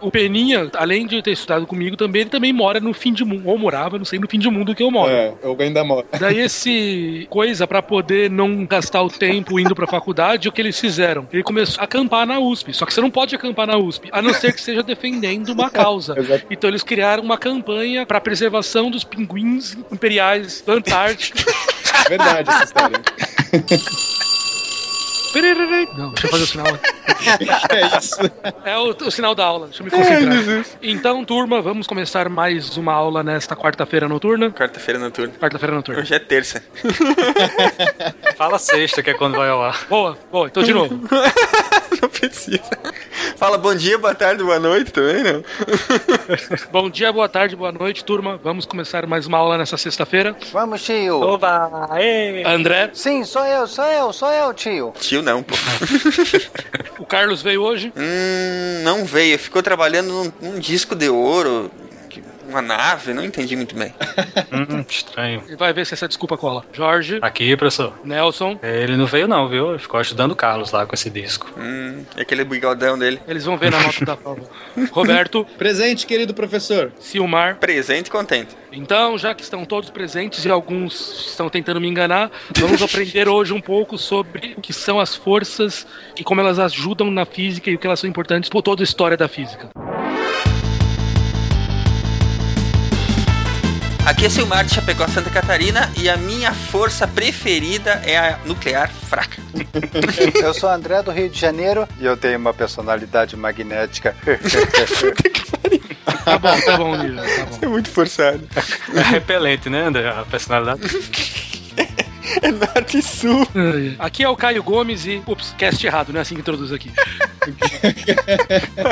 O Peninha, além de ter estudado comigo também, ele também mora no fim de mundo, ou morava, não sei, no fim de mundo que eu moro. É, eu ainda moro. Daí esse coisa pra poder não gastar o tempo indo pra faculdade, o que eles fizeram? Ele começou a acampar na USP. Só que você não pode acampar na USP, a não ser que seja defendendo uma causa. Então eles criaram uma campanha pra preservação dos pinguins imperiais da Antártica. Verdade essa história. Não, deixa eu fazer o sinal. É isso. É o, o sinal da aula, deixa eu me concentrar. Então, turma, vamos começar mais uma aula nesta quarta-feira noturna. Quarta-feira noturna. Quarta-feira noturna. Hoje é terça. Fala sexta, que é quando vai ao ar. Boa, boa, então de novo. Não precisa. Fala bom dia, boa tarde, boa noite também, não? Bom dia, boa tarde, boa noite, turma. Vamos começar mais uma aula nessa sexta-feira. Vamos, tio. Oba! Ê! André, Sim, sou eu, sou eu, sou eu, tio. Tio não, pô. O Carlos veio hoje. Hum, não veio. Ficou trabalhando num, num disco de ouro. Uma nave, não entendi muito bem. Hum, estranho. Ele vai ver se essa desculpa cola. Jorge, Aqui, professor. Nelson, Ele não veio não, viu? Ele ficou ajudando o Carlos lá com esse disco. Hum, e aquele bigodão dele. eles vão ver na nota da prova. Roberto, Presente, querido professor. Silmar. Presente e contente. Então, já que estão todos presentes e alguns estão tentando me enganar, vamos aprender hoje um pouco sobre o que são as forças e como elas ajudam na física e o que elas são importantes por toda a história da física. Aqui é Silmar de Chapecó, Santa Catarina, e a minha força preferida é a nuclear fraca. Eu sou André do Rio de Janeiro e eu tenho uma personalidade magnética. Tá bom, tá bom, Lívia, tá bom. É muito forçado. É repelente, né, André? A personalidade. É norte e sul. Aqui é o Caio Gomes e. Ups, cast errado, não é assim que introduz aqui.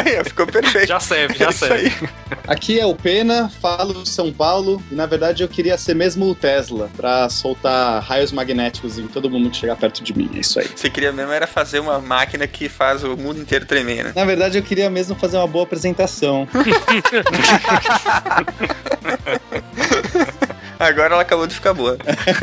Aí, ficou perfeito. Já serve, já É isso serve. aí. Aqui é o Pena, falo São Paulo e na verdade eu queria ser mesmo o Tesla pra soltar raios magnéticos em todo mundo que chegar perto de mim. É isso aí. Você queria mesmo era fazer uma máquina que faz o mundo inteiro tremer, né? Na verdade eu queria mesmo fazer uma boa apresentação. Agora ela acabou de ficar boa.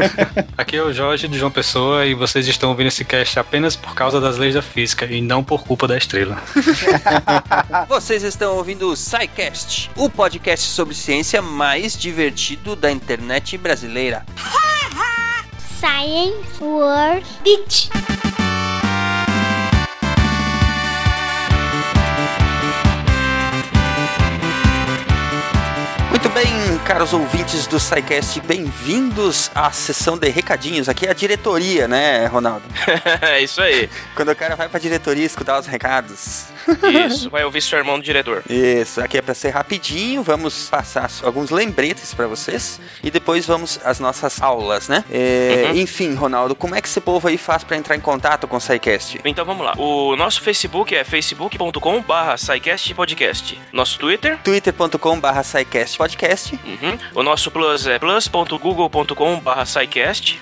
Aqui é o Jorge de João Pessoa e vocês estão ouvindo esse cast apenas por causa das leis da física e não por culpa da estrela. Vocês estão ouvindo o SciCast, o podcast sobre ciência mais divertido da internet brasileira. Science World Beach. Bem, caros ouvintes do SciCast, bem-vindos à sessão de recadinhos. Aqui é a diretoria, né, Ronaldo? É isso aí. Quando o cara vai pra diretoria escutar os recados. Isso. Vai ouvir seu irmão do diretor. Isso, aqui é pra ser rapidinho, vamos passar alguns lembretes pra vocês e depois vamos às nossas aulas, né? É, Uhum. Enfim, Ronaldo, como é que esse povo aí faz pra entrar em contato com o SciCast? Então vamos lá. O nosso Facebook é facebook.com barra podcast. Nosso Twitter. twitter.com barra podcast. Uhum. O nosso plus é plus.google.com barra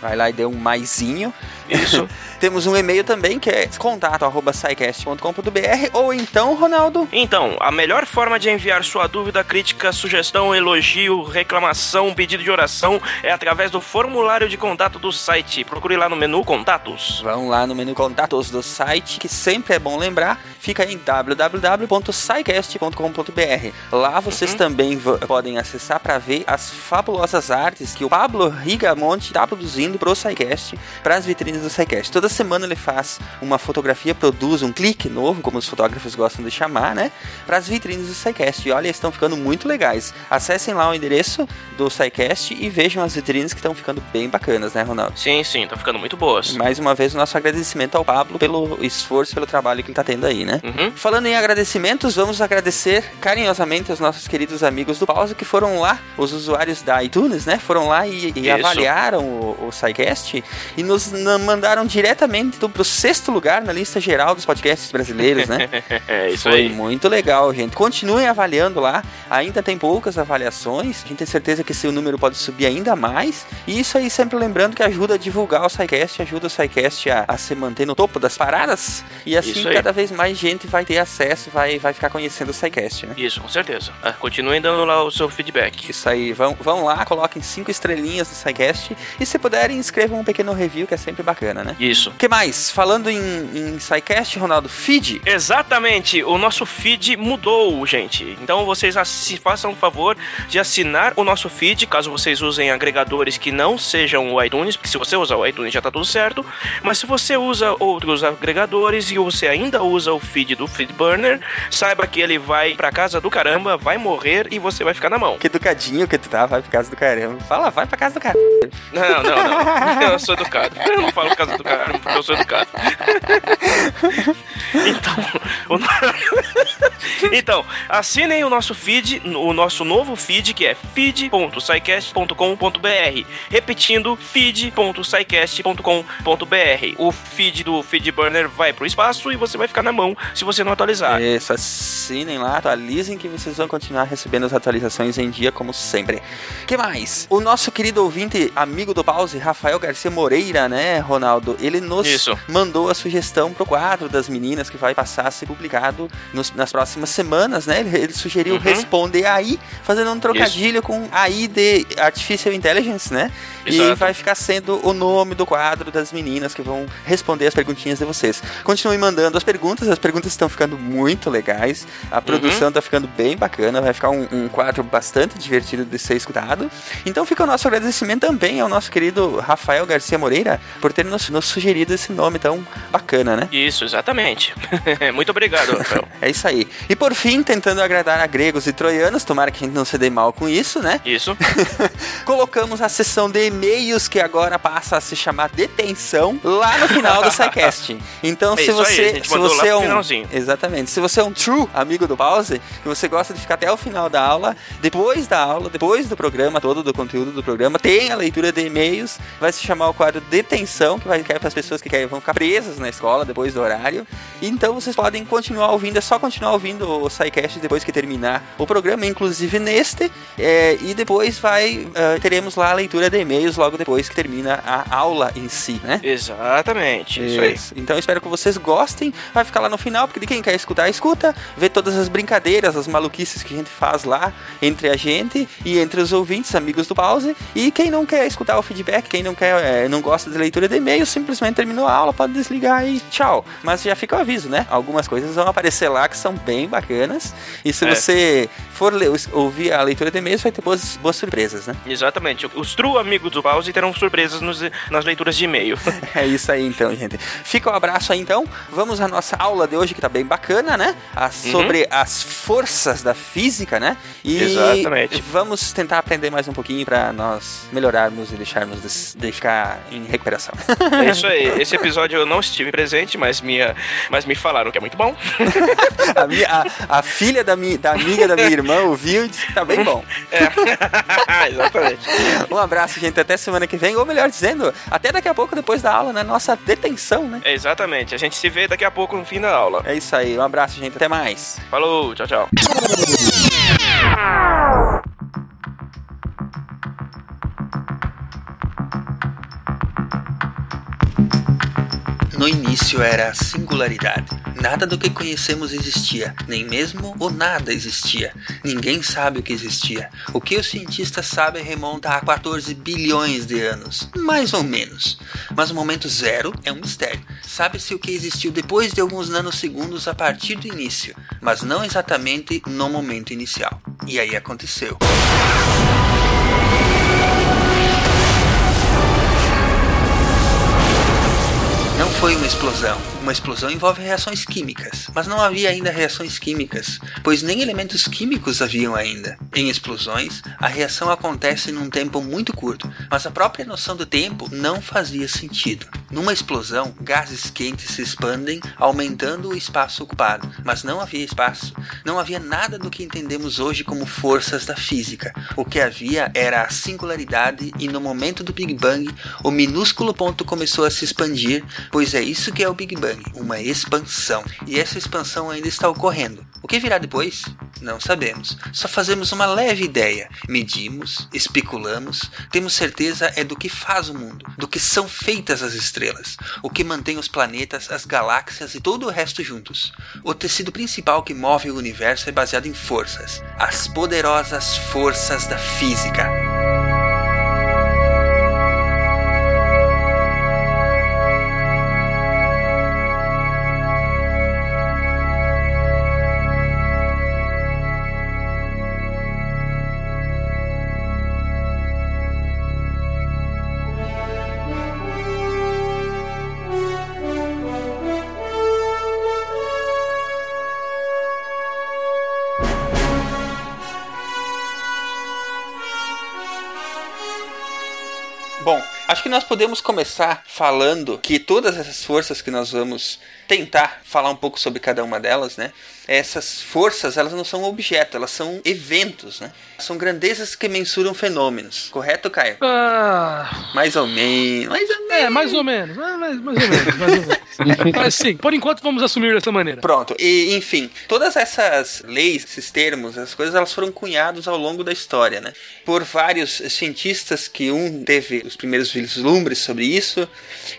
Vai lá e dê um maisinho. Isso. Temos um e-mail também que é contato arroba scicast.com.br ou então, Ronaldo, Então, a melhor forma de enviar sua dúvida, crítica, sugestão, elogio, reclamação, pedido de oração é através do formulário de contato do site. Procure lá no menu Contatos. vão lá no menu contatos do site, que sempre é bom lembrar, fica em www.scicast.com.br. Lá vocês também v- podem acessar para ver as fabulosas artes que o Pablo Rigamonte está produzindo pro SciCast, para as vitrines do SciCast. Toda semana ele faz uma fotografia, produz um clique novo, como os fotógrafos gostam de chamar, né? Para as vitrines do SciCast. E olha, estão ficando muito legais. Acessem lá o endereço do SciCast e vejam as vitrines que estão ficando bem bacanas, né, Ronaldo? Sim, sim, tá ficando muito boas. Mais uma vez, o nosso agradecimento ao Pablo pelo esforço, pelo trabalho que ele tá tendo aí, né? Uhum. Falando em agradecimentos, vamos agradecer carinhosamente aos nossos queridos amigos do Pause que foram lá, os usuários da iTunes, né? Foram lá e, e avaliaram o, o SciCast e nos na- mandaram diretamente do, pro sexto lugar na lista geral dos podcasts brasileiros, né? É isso Foi aí. muito legal, gente. Continuem avaliando lá. Ainda tem poucas avaliações. A gente tem certeza que esse número pode subir ainda mais. E isso aí, sempre lembrando que ajuda a divulgar o SciCast, ajuda o SciCast a, a se manter no topo das paradas. E assim, cada vez mais gente vai ter acesso, vai, vai ficar conhecendo o SciCast, né? Isso, com certeza. Ah, Continuem dando lá o seu feedback. Isso aí, vão, vão lá, coloquem cinco estrelinhas no SciCast. E se puderem, escrevam um pequeno review, que é sempre bacana bacana, né? Isso. O que mais? Falando em, em SciCast, Ronaldo, feed. Exatamente, o nosso feed mudou, gente. Então vocês assi- façam o favor de assinar o nosso feed, caso vocês usem agregadores que não sejam o iTunes, porque se você usar o iTunes já tá tudo certo. Mas se você usa outros agregadores e você ainda usa o feed do Feedburner, saiba que ele vai pra casa do caramba, vai morrer e você vai ficar na mão. Que educadinho que tu tá, vai pra casa do caramba. Fala, vai pra casa do caramba. Não, não, não. Eu sou educado. Eu não falo casa do caramba porque eu sou educado. Então, o então, assinem o nosso feed, o nosso novo feed, que é feed.sicast.com.br. Repetindo, feed.sicast.com.br. O feed do Feedburner vai pro espaço e você vai ficar na mão se você não atualizar. Isso, assinem lá, atualizem que vocês vão continuar recebendo as atualizações em dia, como sempre. que mais? O nosso querido ouvinte, amigo do pause, Rafael Garcia Moreira, né, Ronaldo? Ele nos Isso. mandou a sugestão pro quadro das meninas que vai passar a ser publicado nos- nas próximas semanas, né? Ele, ele sugeriu Uhum. responder aí, fazendo um trocadilho com AI de Artificial Intelligence, né? E Exato. vai ficar sendo o nome do quadro das meninas que vão responder as perguntinhas de vocês. Continuem mandando as perguntas, as perguntas estão ficando muito legais, a produção tá ficando bem bacana, vai ficar um, um quadro bastante divertido de ser escutado. Então fica o nosso agradecimento também ao nosso querido Rafael Garcia Moreira por ter nos, nos sugerido esse nome tão bacana, né? Isso, exatamente. Muito obrigado, Rafael. É isso aí. E por fim, tentando agradar a gregos e troianos, tomara que a gente não se dê mal com isso, né? Isso. colocamos a sessão de e-mails que agora passa a se chamar detenção lá no final do SciCast. Então, É se aí, você, a gente se você é um exatamente, se você é um true amigo do pause, que você gosta de ficar até o final da aula, depois da aula, depois do programa todo do conteúdo do programa, tem a leitura de e-mails, vai se chamar o quadro detenção, que vai cair para as pessoas que querem, vão ficar presas na escola depois do horário. Então, vocês podem continuar ouvindo, é só continuar ouvindo o SciCast depois que terminar o programa, inclusive neste, é, e depois vai ah, teremos lá a leitura de e-mails logo depois que termina a aula em si, né? Exatamente. Isso aí. Isso. Então eu espero que vocês gostem. Vai ficar lá no final, porque de quem quer escutar, escuta. Vê todas as brincadeiras, as maluquices que a gente faz lá entre a gente e entre os ouvintes, amigos do pause. E quem não quer escutar o feedback, quem não quer, é, não gosta de leitura de e-mail, simplesmente terminou a aula, pode desligar e tchau. Mas já fica o aviso, né? Algumas coisas vão aparecer lá que são bem bacanas. E se É. você for ler- ouvir a leitura de e-mails, vai ter boas, boas surpresas, né? Exatamente. Os true amigos do pause terão surpresas nos- nas leituras de e-mail. É isso aí então, gente. Fica o um abraço aí então. Vamos à nossa aula de hoje que tá bem bacana, né? A- sobre as forças da física, né? E Exatamente. vamos tentar aprender mais um pouquinho para nós melhorarmos e deixarmos de, de ficar em recuperação. É isso aí. Esse episódio eu não estive presente, mas, minha, mas me falaram que é muito bom. a, minha- a- a filha da, mi, da amiga da minha irmã ouviu e disse que tá bem bom. É. Exatamente. Um abraço, gente. Até semana que vem, ou melhor dizendo, até daqui a pouco depois da aula, na nossa detenção, né? É, exatamente. A gente se vê daqui a pouco no fim da aula. É isso aí. Um abraço, gente. Até mais. Falou, tchau, tchau. No início era a singularidade. Nada do que conhecemos existia, nem mesmo o nada existia. Ninguém sabe o que existia. O que os cientistas sabem remonta a 14 bilhões de anos, mais ou menos. Mas o momento zero é um mistério. Sabe-se o que existiu depois de alguns nanosegundos a partir do início, mas não exatamente no momento inicial. E aí aconteceu. Foi uma explosão. Uma explosão envolve reações químicas, mas não havia ainda reações químicas, pois nem elementos químicos haviam ainda. Em explosões, a reação acontece num tempo muito curto, mas a própria noção do tempo não fazia sentido. Numa explosão, gases quentes se expandem, aumentando o espaço ocupado, mas não havia espaço. Não havia nada do que entendemos hoje como forças da física. O que havia era a singularidade e no momento do Big Bang, o minúsculo ponto começou a se expandir, pois é isso que é o Big Uma expansão. E essa expansão ainda está ocorrendo. O que virá depois? Não sabemos. Só fazemos uma leve ideia. Medimos, especulamos, temos certeza é do que faz o mundo, do que são feitas as estrelas, o que mantém os planetas, as galáxias e todo o resto juntos. O tecido principal que move o universo é baseado em forças, as poderosas forças da física. Acho que nós podemos começar falando que todas essas forças que nós vamos tentar falar um pouco sobre cada uma delas, né? Essas forças, elas não são objetos, elas são eventos, né? São grandezas que mensuram fenômenos. Correto, Caio? Ah, Mais ou menos, mais ou menos. é, mais ou menos. Mais, mais, mais ou menos. Mais ou menos. Mas sim, por enquanto vamos assumir dessa maneira. Pronto. E, enfim, todas essas leis, esses termos, essas coisas, elas foram cunhados ao longo da história, né? Por vários cientistas que um teve os primeiros vislumbres sobre isso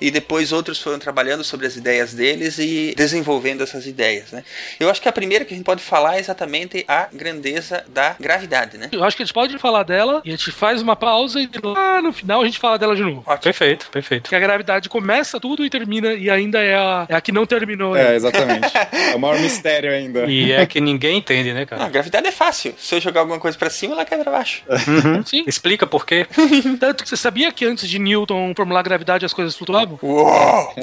e depois outros foram trabalhando sobre as ideias deles e desenvolvendo essas ideias, né? Eu acho que a primeira que a gente pode falar é exatamente a grandeza da gravidade, né? Eu acho que a gente pode falar dela e a gente faz uma pausa e lá no final a gente fala dela de novo. Ótimo. Perfeito, perfeito. Que a gravidade começa tudo e termina, e ainda é a, é a que não terminou. É, ainda. exatamente. É o maior mistério ainda. E é que ninguém entende, né, Ah, a cara? gravidade é fácil. Se eu jogar alguma coisa pra cima, ela cai pra baixo. Sim. Explica por quê. Tanto que você sabia que antes de Newton formular a gravidade as coisas flutuavam? Uou!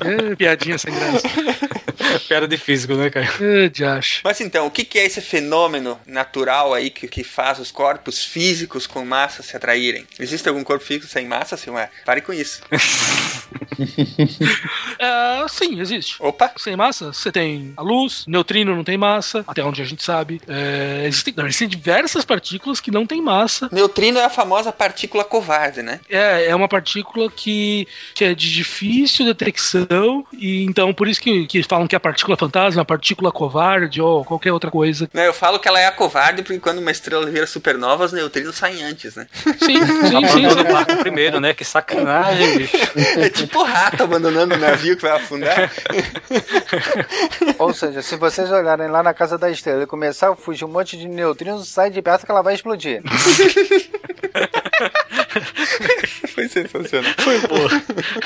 É, piadinha sem graça. Piada de físico, né, cara? É, de acho. Mas então, o que que é esse fenômeno natural aí que, que faz os corpos físicos com massa se atraírem? Existe algum corpo físico sem massa, Silmar? Pare com isso. É, sim, existe. Opa! Sem massa, você tem a luz, neutrino não tem massa, até onde a gente sabe. É, existem, não, existem diversas partículas que não têm massa. Neutrino é a famosa partícula covarde, né? É, é uma partícula que, que é de difícil detecção, e então por isso que, que falam que a partícula fantasma, a partícula covarde ou qualquer outra coisa. Não, Eu falo que ela é a covarde porque quando uma estrela vira supernova, os neutrinos saem antes, né? Sim, sim, sim. Barco primeiro, né? Que sacanagem, bicho. É tipo rato abandonando o navio que vai afundar. Ou seja, se vocês olharem lá na casa da estrela e começar a fugir um monte de neutrinos, sai de perto que ela vai explodir. Foi sensacional. Foi boa.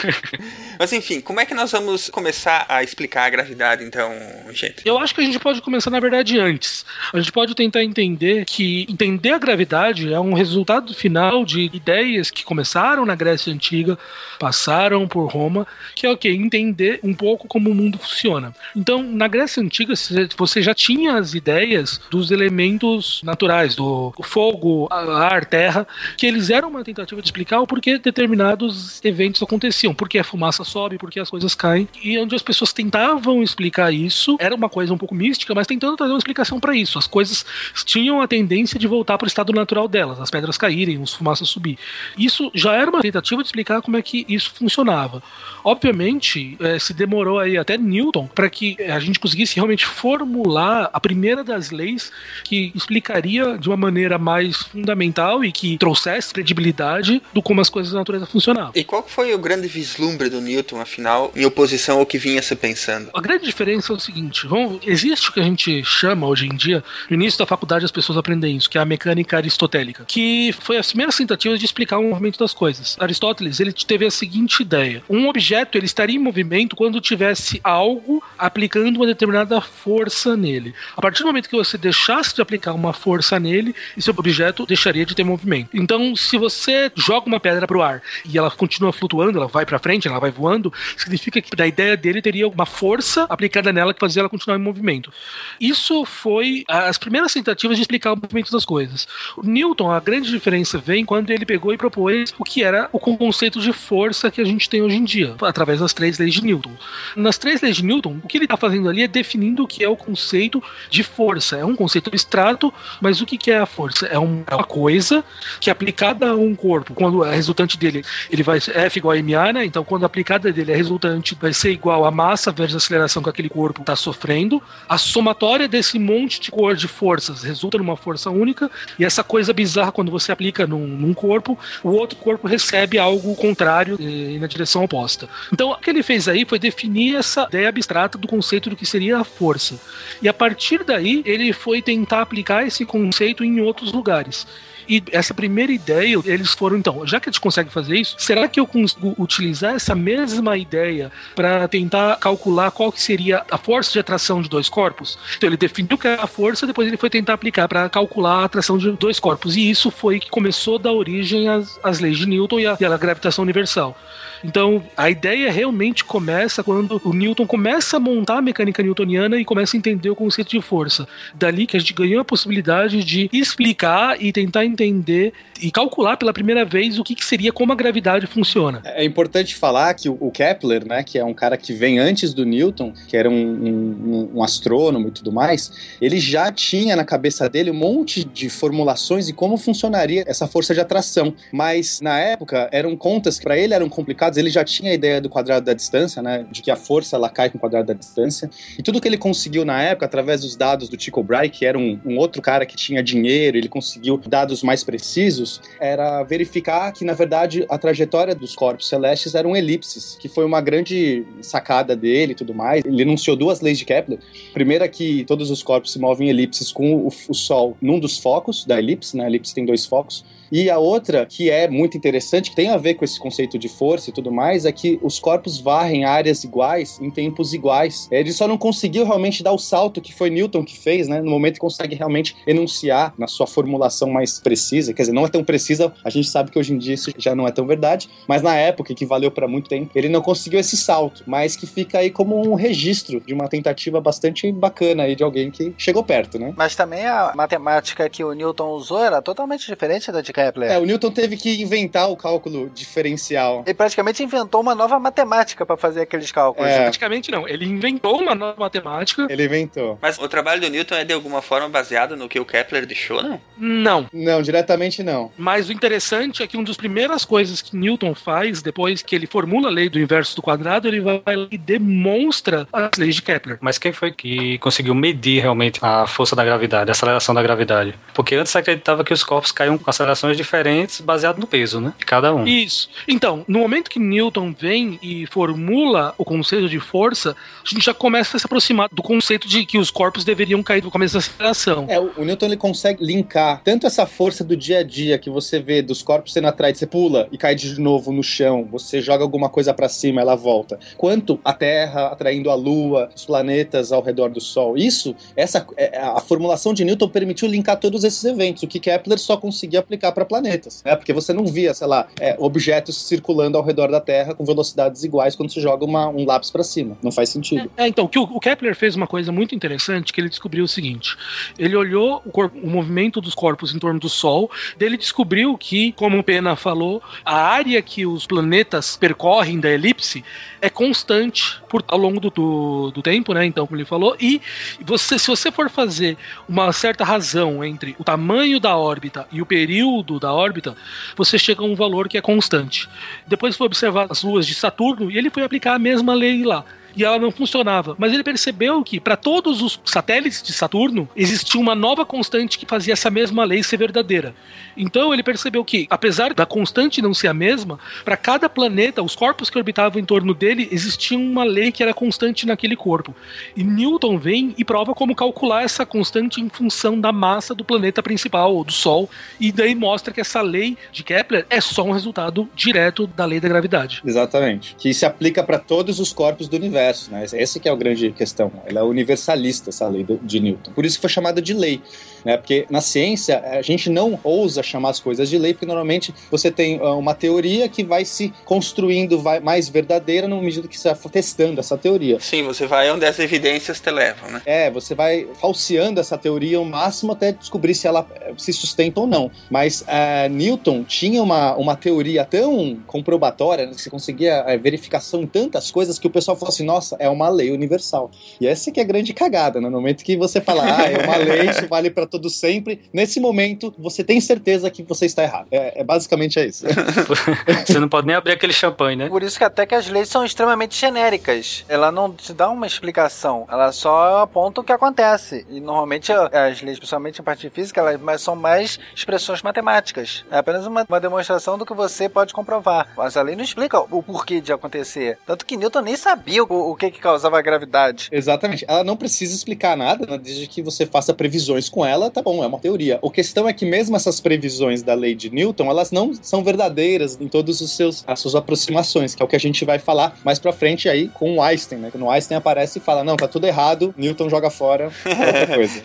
Mas enfim, como é que nós vamos começar a explicar a gravidade, então, gente? Eu acho que a gente pode começar, na verdade, antes. A gente pode tentar entender que entender a gravidade é um resultado final de ideias que começaram na Grécia Antiga, passaram por Roma, que é o que? Entender um pouco como o mundo funciona. Então, na Grécia Antiga, você já tinha as ideias dos elementos naturais, do fogo, ar, terra, que eles eram uma tentativa de explicar o porquê determinados eventos aconteciam, porque a fumaça sobe, porque as coisas caem, e onde as pessoas tentavam explicar isso, era uma coisa um pouco mística, mas tentando trazer uma explicação para isso. As coisas tinham a tendência de voltar para o estado natural delas, as pedras caírem, os fumaças subir. Isso já era uma tentativa de explicar como é que isso funcionava. Obviamente, eh, se demorou aí até Newton para que a gente conseguisse realmente formular a primeira das leis que explicaria de uma maneira mais fundamental e que trouxesse credibilidade do como as coisas da natureza funcionavam. E qual foi o grande vislumbre do Newton, afinal, em oposição ao que vinha se pensando? A grande diferença é o seguinte: vamos, existe o que a gente chama hoje em dia, no início da faculdade as pessoas aprendem isso, que é a mecânica aristotélica, que foi as primeiras tentativas de explicar o movimento das coisas. Aristóteles ele teve a seguinte ideia: um objeto ele estaria em movimento quando tivesse algo aplicando uma determinada força nele. A partir do momento que você deixasse de aplicar uma força nele, esse objeto deixaria de ter movimento. Então, se você joga uma pedra para ar e ela continua flutuando, ela vai para frente, ela vai voando, significa que da ideia dele teria uma força aplicada nela que fazia ela continuar em movimento. Isso foi as primeiras tentativas de explicar o movimento das coisas. O Newton, a grande diferença vem quando ele pegou e propôs o que era o conceito de força que a gente tem hoje em dia, através das três leis de Newton. Nas três leis de Newton, o que ele está fazendo ali é definindo o que é o conceito de força. É um conceito abstrato, mas o que é a força? É uma coisa que aplicada a um corpo, quando a resultante dele ele vai ser F igual a MA, né? Então, quando a aplicada dele, a resultante vai ser igual a massa vezes a aceleração que aquele corpo está sofrendo. A somatória desse monte de cor de forças resulta numa força única, e essa coisa bizarra, quando você aplica num, num corpo, o outro corpo recebe algo contrário e na direção oposta. Então, o que ele fez aí foi definir essa ideia abstrata do conceito do que seria a força. E a partir daí, ele foi tentar aplicar esse conceito em outros lugares. E essa primeira ideia, eles foram, então, já que a gente consegue fazer isso, será que eu consigo utilizar essa mesma ideia para tentar calcular qual que seria a força de atração de dois corpos? Então ele definiu que era a força, depois ele foi tentar aplicar para calcular a atração de dois corpos. E isso foi que começou a dar origem às, às leis de Newton e à, e gravitação universal. Então, a ideia realmente começa quando o Newton começa a montar a mecânica newtoniana e começa a entender o conceito de força. Dali que a gente ganhou a possibilidade de explicar e tentar entender e calcular pela primeira vez o que, que seria como a gravidade funciona. É importante falar que o Kepler, né, que é um cara que vem antes do Newton, que era um, um, um astrônomo e tudo mais, ele já tinha na cabeça dele um monte de formulações de como funcionaria essa força de atração. Mas na época eram contas que para ele eram complicadas. Ele já tinha a ideia do quadrado da distância, né, de que a força ela cai com o quadrado da distância. E tudo que ele conseguiu na época através dos dados do Tycho Brahe, que era um, um outro cara que tinha dinheiro, ele conseguiu dados mais precisos, era verificar que na verdade a trajetória dos corpos celestes eram elipses, que foi uma grande sacada dele e tudo mais. Ele enunciou duas leis de Kepler. Primeira que todos os corpos se movem em elipses com o, o Sol num dos focos da elipse, né? A elipse tem dois focos. E a outra, que é muito interessante, que tem a ver com esse conceito de força e tudo mais, é que os corpos varrem áreas iguais em tempos iguais. Ele só não conseguiu realmente dar o salto que foi Newton que fez, né? No momento que consegue realmente enunciar na sua formulação mais precisa, quer dizer, não é tão precisa, a gente sabe que hoje em dia isso já não é tão verdade, mas na época que valeu para muito tempo, ele não conseguiu esse salto, mas que fica aí como um registro de uma tentativa bastante bacana aí de alguém que chegou perto, né? Mas também a matemática que o Newton usou era totalmente diferente da de Kepler. É, o Newton teve que inventar o cálculo diferencial. Ele praticamente inventou uma nova matemática para fazer aqueles cálculos. É. Praticamente não. Ele inventou uma nova matemática. Ele inventou. Mas o trabalho do Newton é de alguma forma baseado no que o Kepler deixou, não? Não. Não, diretamente não. Mas o interessante é que uma das primeiras coisas que Newton faz, depois que ele formula a lei do inverso do quadrado, ele vai e demonstra as leis de Kepler. Mas quem foi que conseguiu medir realmente a força da gravidade, a aceleração da gravidade? Porque antes se acreditava que os corpos caíam com diferentes baseado no peso, né? De cada um. Isso. Então, no momento que Newton vem e formula o conceito de força, a gente já começa a se aproximar do conceito de que os corpos deveriam cair no começo da aceleração. É, o Newton ele consegue linkar tanto essa força do dia a dia que você vê dos corpos sendo atraídos, você pula e cai de novo no chão, você joga alguma coisa para cima, ela volta, quanto a Terra atraindo a Lua, os planetas ao redor do Sol. Isso, essa a formulação de Newton permitiu linkar todos esses eventos, o que Kepler só conseguia aplicar para planetas, né? Porque você não via, sei lá, é, objetos circulando ao redor da Terra com velocidades iguais quando você joga uma, um lápis para cima. Não faz sentido. É, então, que o, o, Kepler fez uma coisa muito interessante que ele descobriu o seguinte: ele olhou o, corpo, o movimento dos corpos em torno do Sol, dele descobriu que, como o Pena falou, a área que os planetas percorrem da elipse é constante por, ao longo do, do, do, tempo, né? Então, como ele falou, e você, se você for fazer uma certa razão entre o tamanho da órbita e o período da órbita, você chega a um valor que é constante. Depois foi observar as luas de Saturno e ele foi aplicar a mesma lei lá e ela não funcionava. Mas ele percebeu que para todos os satélites de Saturno existia uma nova constante que fazia essa mesma lei ser verdadeira. Então ele percebeu que, apesar da constante não ser a mesma, para cada planeta, os corpos que orbitavam em torno dele, existia uma lei que era constante naquele corpo. E Newton vem e prova como calcular essa constante em função da massa do planeta principal, ou do Sol, e daí mostra que essa lei de Kepler é só um resultado direto da lei da gravidade. Exatamente. Que se aplica para todos os corpos do universo, né? Essa que é a grande questão. Ela é universalista, essa lei de Newton. Por isso que foi chamada de lei né? Porque na ciência a gente não ousa chamar as coisas de lei, porque normalmente você tem uh, uma teoria que vai se construindo vai, mais verdadeira no medida que você vai testando essa teoria. Sim, você vai onde as evidências te levam, né? É, você vai falseando essa teoria ao máximo até descobrir se ela eh, se sustenta ou não. Mas uh, Newton tinha uma, uma teoria tão comprobatória, né, que você conseguia a verificação em tantas coisas que o pessoal falou assim, nossa, é uma lei universal. E essa que é a grande cagada, né? no momento que você fala, ah, é uma lei, isso vale para todo sempre. Nesse momento, você tem certeza que você está errado. É, é basicamente é isso. você não pode nem abrir aquele champanhe, né? Por isso que até que as leis são extremamente genéricas. Ela não te dá uma explicação. Ela só aponta o que acontece. E normalmente as leis, principalmente em parte física, elas são mais expressões matemáticas. É apenas uma, uma demonstração do que você pode comprovar. Mas a lei não explica o porquê de acontecer. Tanto que Newton nem sabia o, o que, que causava a gravidade. Exatamente. Ela não precisa explicar nada, né? desde que você faça previsões com ela, tá bom, é uma teoria. A questão é que mesmo essas previsões da lei de Newton, elas não são verdadeiras em todos os seus as suas aproximações, que é o que a gente vai falar mais para frente aí com o Einstein, né? Quando o Einstein aparece e fala: "Não, tá tudo errado, Newton joga fora outra coisa".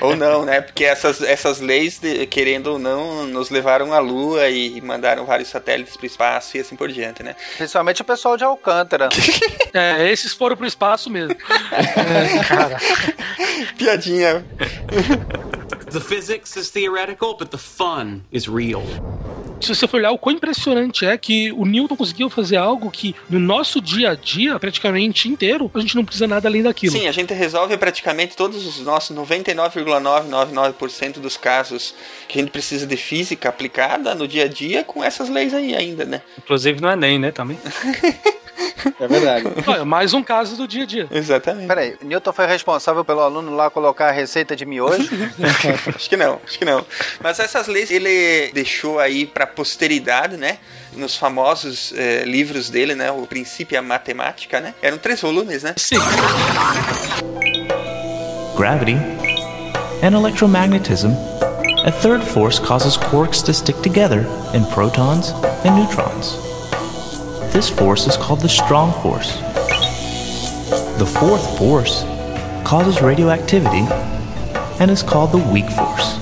ou não, né? Porque essas essas leis, querendo ou não, nos levaram à lua e mandaram vários satélites para o espaço e assim por diante, né? Principalmente o pessoal de Alcântara. é, esses foram pro espaço mesmo. é, cara. Piadinha. The physics is theoretical, but the fun is real. Se você for olhar o quão impressionante é que o Newton conseguiu fazer algo que no nosso dia a dia, praticamente inteiro, a gente não precisa nada além daquilo. Sim, a gente resolve praticamente todos os nossos 99,999% dos casos que a gente precisa de física aplicada no dia a dia com essas leis aí ainda, né? Inclusive no Enem, né, também. É verdade. É mais um caso do dia a dia. Exatamente. Peraí, Newton foi responsável pelo aluno lá colocar a receita de miojo? acho que não, acho que não. Mas essas leis ele deixou aí pra posteridade, né? Nos famosos eh, livros dele, né? O Princípio e a Matemática, né? Eram três volumes, né? Sim. Gravity and electromagnetism. A third force causes quarks to stick together in protons and neutrons. This force is called the strong force. The fourth force causes radioactivity and is called the weak force.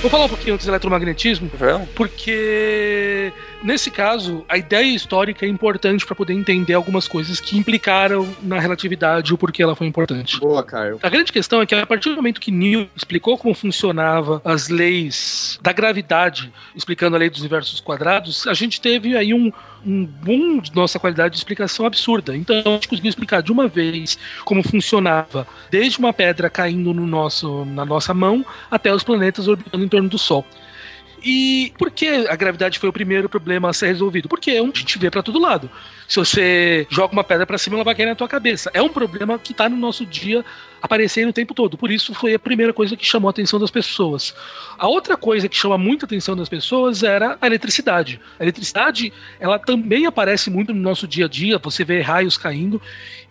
Vou falar um pouquinho antes do eletromagnetismo, porque nesse caso a ideia histórica é importante para poder entender algumas coisas que implicaram na relatividade e o porquê ela foi importante. Boa, Caio. A grande questão é que a partir do momento que Newton explicou como funcionava as leis da gravidade, explicando a lei dos inversos quadrados, a gente teve aí um, um boom de nossa qualidade de explicação absurda. Então a gente conseguiu explicar de uma vez como funcionava, desde uma pedra caindo no nosso, na nossa mão até os planetas orbitando em torno do Sol. E por que a gravidade foi o primeiro problema a ser resolvido? Porque é um que te vê para todo lado. Se você joga uma pedra para cima, ela vai cair na tua cabeça. É um problema que está no nosso dia aparecendo o tempo todo. Por isso foi a primeira coisa que chamou a atenção das pessoas. A outra coisa que chama muita atenção das pessoas era a eletricidade. A eletricidade, ela também aparece muito no nosso dia a dia, você vê raios caindo.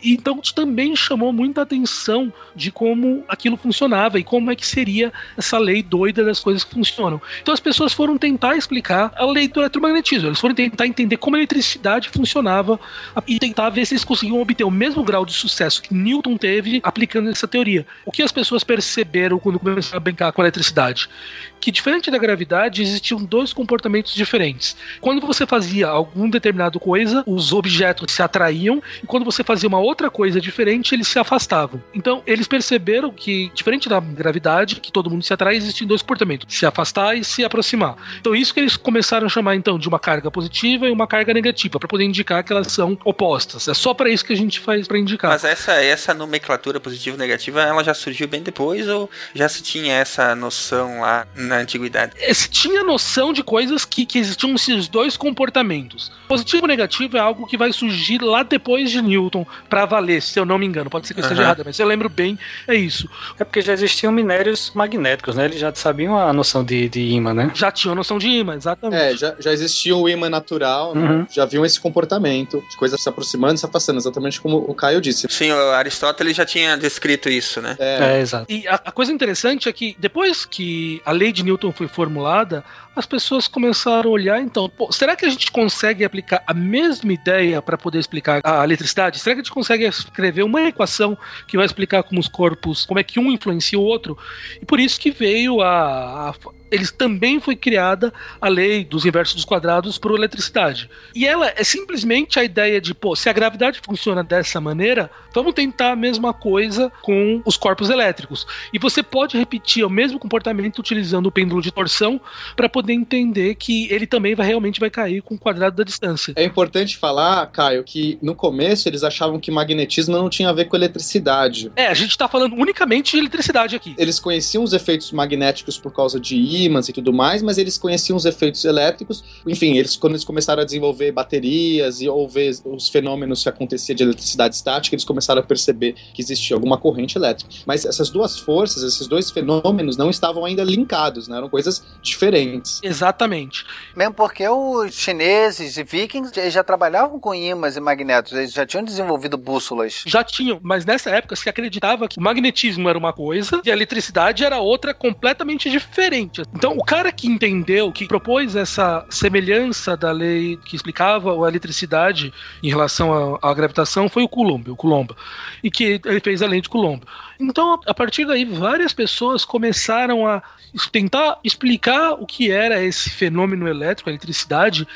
E então também chamou muita atenção de como aquilo funcionava e como é que seria essa lei doida das coisas que funcionam. Então as pessoas foram tentar explicar a lei do eletromagnetismo, eles foram tentar entender como a eletricidade funcionava e tentar ver se eles conseguiam obter o mesmo grau de sucesso que Newton teve aplicando essa teoria. O que as pessoas perceberam quando começaram a brincar com a eletricidade? Que diferente da gravidade, existiam dois comportamentos diferentes. Quando você fazia algum determinado coisa, os objetos se atraíam, e quando você fazia uma outra coisa diferente, eles se afastavam. Então, eles perceberam que, diferente da gravidade, que todo mundo se atrai, existem dois comportamentos: se afastar e se aproximar. Então, isso que eles começaram a chamar então de uma carga positiva e uma carga negativa, para poder indicar que elas são opostas. É só para isso que a gente faz para indicar. Mas essa, essa nomenclatura positiva e negativa, ela já surgiu bem depois ou já se tinha essa noção lá na antiguidade? Se tinha noção de coisas que, que existiam esses dois comportamentos. Positivo e negativo é algo que vai surgir lá depois de Newton para valer, se eu não me engano. Pode ser que eu esteja Aham. errado, mas eu lembro bem, é isso. É porque já existiam minérios magnéticos, né? Eles já sabiam a noção de, de imã, né? Já tinham noção de imã, exatamente. É, já, já existia o imã natural, né? Uhum. já viam esse comportamento de coisas se aproximando e se afastando, exatamente como o Caio disse. Sim, o Aristóteles já tinha descrito isso, né? É, É, exato. E a, a coisa interessante é que depois que a lei de Newton foi formulada, as pessoas começaram a olhar, então, pô, será que a gente consegue aplicar a mesma ideia para poder explicar a eletricidade? Será que a gente consegue escrever uma equação que vai explicar como os corpos, como é que um influencia o outro? E por isso que veio a, a eles também foi criada a lei dos inversos dos quadrados por eletricidade. E ela é simplesmente a ideia de, pô, se a gravidade funciona dessa maneira, vamos tentar a mesma coisa com os corpos elétricos. E você pode repetir o mesmo comportamento utilizando o pêndulo de torção para poder entender que ele também vai realmente vai cair com o quadrado da distância. É importante falar, Caio, que no começo eles achavam que magnetismo não tinha a ver com eletricidade. É, a gente está falando unicamente de eletricidade aqui. Eles conheciam os efeitos magnéticos por causa de ímãs e tudo mais, mas eles conheciam os efeitos elétricos. Enfim, eles quando eles começaram a desenvolver baterias e ou ver os fenômenos que acontecia de eletricidade estática, eles começaram a perceber que existia alguma corrente elétrica. Mas essas duas forças, esses dois fenômenos não estavam ainda linkados, né? Eram coisas diferentes. Exatamente. Mesmo porque os chineses e vikings eles já trabalhavam com ímãs e magnetos, eles já tinham desenvolvido bússolas. Já tinham, mas nessa época se acreditava que o magnetismo era uma coisa e a eletricidade era outra completamente diferente. Então, o cara que entendeu, que propôs essa semelhança da lei que explicava a eletricidade em relação à, à gravitação foi o Coulomb, o Coulomb, e que ele fez a lei de Coulomb. Então, a partir daí, várias pessoas começaram a tentar explicar o que era esse fenômeno elétrico, a eletricidade,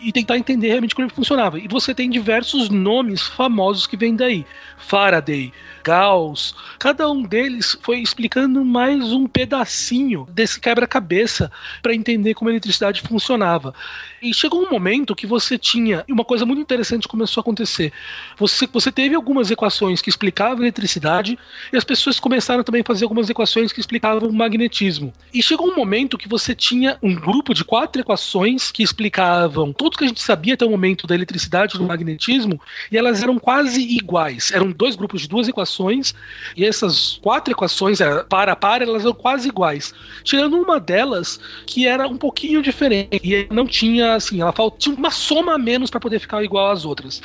e tentar entender realmente como ele funcionava. E você tem diversos nomes famosos que vêm daí. Faraday, Gauss, cada um deles foi explicando mais um pedacinho desse quebra-cabeça para entender como a eletricidade funcionava. E chegou um momento que você tinha, e uma coisa muito interessante começou a acontecer. Você, você teve algumas equações que explicavam eletricidade, e as pessoas começaram também a fazer algumas equações que explicavam o magnetismo. E chegou um momento que você tinha um grupo de quatro equações que explicavam tudo que a gente sabia até o momento da eletricidade e do magnetismo, e elas eram quase iguais. Eram dois grupos de duas equações, e essas quatro equações, para a para, elas eram quase iguais. Tirando uma delas que era um pouquinho diferente, e não tinha assim, ela falta, tinha uma soma a menos para poder ficar igual às outras.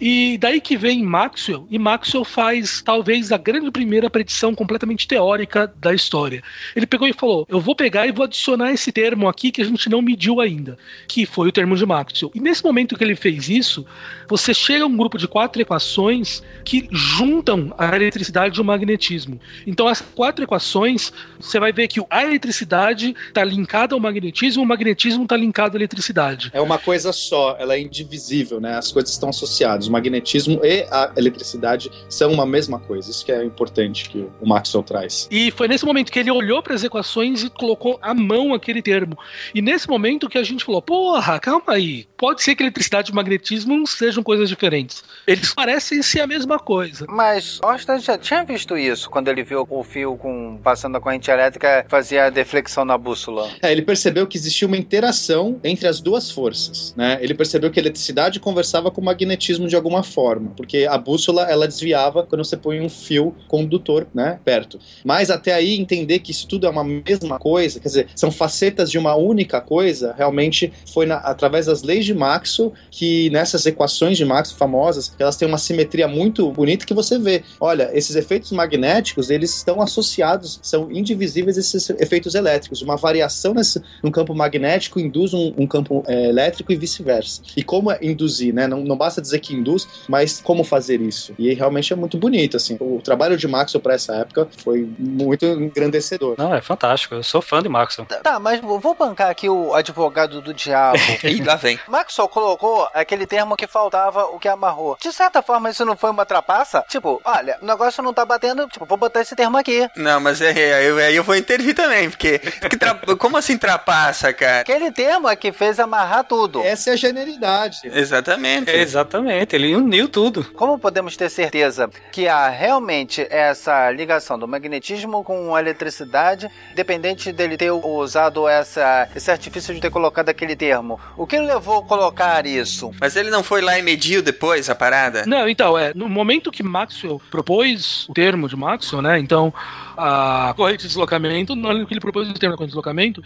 E daí que vem Maxwell, e Maxwell faz talvez a grande primeira predição completamente teórica da história. Ele pegou e falou: Eu vou pegar e vou adicionar esse termo aqui que a gente não mediu ainda, que foi o termo de Maxwell. E nesse momento que ele fez isso, você chega a um grupo de quatro equações que juntam a eletricidade e o magnetismo. Então, as quatro equações, você vai ver que a eletricidade está linkada ao magnetismo, o magnetismo está linkado à eletricidade. É uma coisa só, ela é indivisível, né? As coisas estão associadas o magnetismo e a eletricidade são uma mesma coisa. Isso que é importante que o Maxwell traz. E foi nesse momento que ele olhou para as equações e colocou à mão aquele termo. E nesse momento que a gente falou: porra, calma aí. Pode ser que eletricidade e magnetismo sejam coisas diferentes. Eles parecem ser a mesma coisa. Mas Austin já tinha visto isso quando ele viu o fio com passando a corrente elétrica fazia a deflexão na bússola. É, ele percebeu que existia uma interação entre as duas forças, né? Ele percebeu que a eletricidade conversava com o magnetismo de alguma forma, porque a bússola ela desviava quando você põe um fio condutor, né, perto. Mas até aí entender que isso tudo é uma mesma coisa, quer dizer, são facetas de uma única coisa, realmente foi na, através das leis de Maxwell que nessas equações de Maxwell famosas, elas têm uma simetria muito bonita que você vê. Olha, esses efeitos magnéticos, eles estão associados, são indivisíveis esses efeitos elétricos. Uma variação nesse, no campo magnético induz um, um campo é, elétrico e vice-versa. E como é induzir, né? Não, não basta dizer que induz, mas como fazer isso? E realmente é muito bonito, assim. O trabalho de Maxwell para essa época foi muito engrandecedor. Não, é fantástico. Eu sou fã de Maxwell. Tá, mas vou bancar aqui o advogado do diabo. e lá vem. Maxwell colocou aquele termo que faltava, o que amarrou. De certa forma, isso não foi uma trapaça? Tipo, olha, o negócio não tá batendo, tipo, vou botar esse termo aqui. Não, mas é, é, eu, eu vou intervir também, porque, tra... como assim trapaça, cara? Aquele termo é que fez amarrar tudo. Essa é a genialidade. Exatamente. É, exatamente, ele uniu tudo. Como podemos ter certeza que há realmente essa ligação do magnetismo com a eletricidade, dependente dele ter usado essa, esse artifício de ter colocado aquele termo? O que levou a colocar isso? Mas ele não foi lá e mediu depois a parada? Não, então, é, no momento que Maxwell propôs o termo de Maxwell, né, então a corrente de deslocamento, no que ele propôs o termo corrente de deslocamento,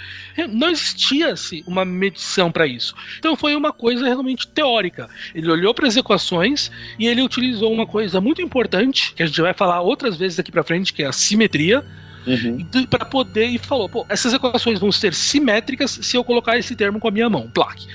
não existia-se uma medição para isso. Então foi uma coisa realmente teórica. Ele olhou para as equações e ele utilizou uma coisa muito importante, que a gente vai falar outras vezes aqui para frente, que é a simetria. Uhum. para poder e falou, pô, essas equações vão ser simétricas se eu colocar esse termo com a minha mão, plaque.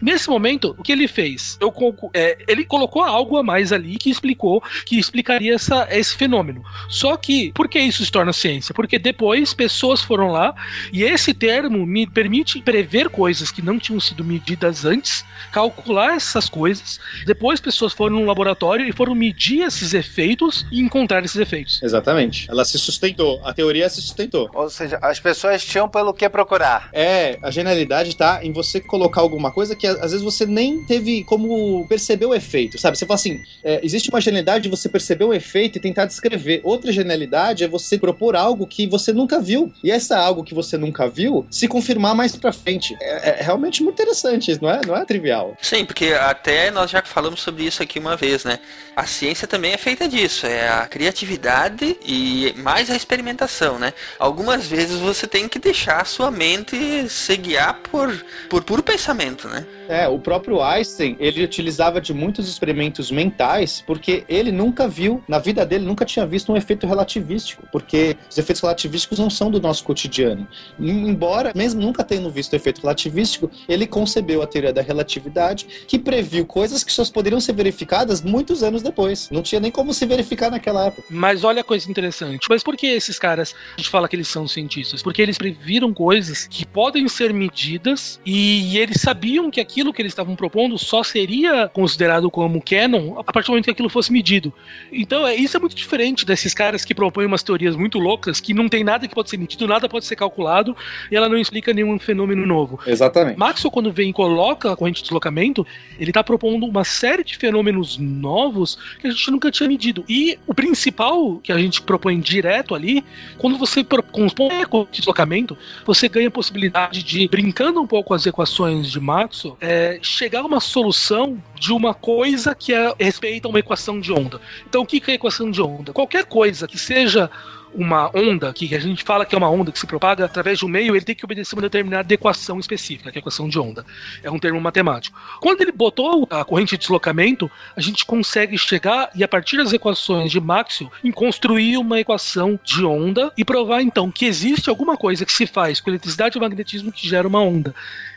Nesse momento, o que ele fez? Eu, é, ele colocou algo a mais ali que explicou, que explicaria essa, esse fenômeno. Só que, por que isso se torna ciência? Porque depois pessoas foram lá e esse termo me permite prever coisas que não tinham sido medidas antes, calcular essas coisas. Depois pessoas foram no laboratório e foram medir esses efeitos e encontrar esses efeitos. Exatamente. Ela se sustentou. A teoria se sustentou. Ou seja, as pessoas tinham pelo que procurar. É, a genialidade tá em você colocar alguma coisa que às vezes você nem teve como perceber o efeito, sabe? Você fala assim, é, existe uma genialidade de você perceber o efeito e tentar descrever. Outra genialidade é você propor algo que você nunca viu. E essa algo que você nunca viu se confirmar mais pra frente. É, é realmente muito interessante, não é, não é trivial. Sim, porque até nós já falamos sobre isso aqui uma vez, né? A ciência também é feita disso, é a criatividade e mais a experimentação né? Algumas vezes você tem que deixar a sua mente se guiar por, por puro pensamento, né? É, o próprio Einstein, ele utilizava de muitos experimentos mentais, porque ele nunca viu, na vida dele, nunca tinha visto um efeito relativístico, porque os efeitos relativísticos não são do nosso cotidiano. Embora, mesmo nunca tendo visto efeito relativístico, ele concebeu a teoria da relatividade, que previu coisas que só poderiam ser verificadas muitos anos depois. Não tinha nem como se verificar naquela época. Mas olha a coisa interessante. Mas por que esses caras, a gente fala que eles são cientistas? Porque eles previram coisas que podem ser medidas e eles sabiam que aquilo aquilo que eles estavam propondo só seria considerado como canon a partir do momento que aquilo fosse medido. Então, é, isso é muito diferente desses caras que propõem umas teorias muito loucas que não tem nada que pode ser medido, nada pode ser calculado e ela não explica nenhum fenômeno novo. Exatamente. Maxwell, quando vem e coloca a corrente de deslocamento, ele está propondo uma série de fenômenos novos que a gente nunca tinha medido. E o principal que a gente propõe direto ali, quando você compõe a corrente de deslocamento, você ganha a possibilidade de, brincando um pouco com as equações de Maxwell, é, chegar a uma solução de uma coisa que é, respeita uma equação de onda. Então, o que é equação de onda? Qualquer coisa que seja uma onda, que a gente fala que é uma onda que se propaga através de um meio, ele tem que obedecer uma determinada equação específica, que é a equação de onda. É um termo matemático. Quando ele botou a corrente de deslocamento, a gente consegue chegar e, a partir das equações de Maxwell, construir uma equação de onda e provar então que existe alguma coisa que se faz com eletricidade e magnetismo que gera uma onda.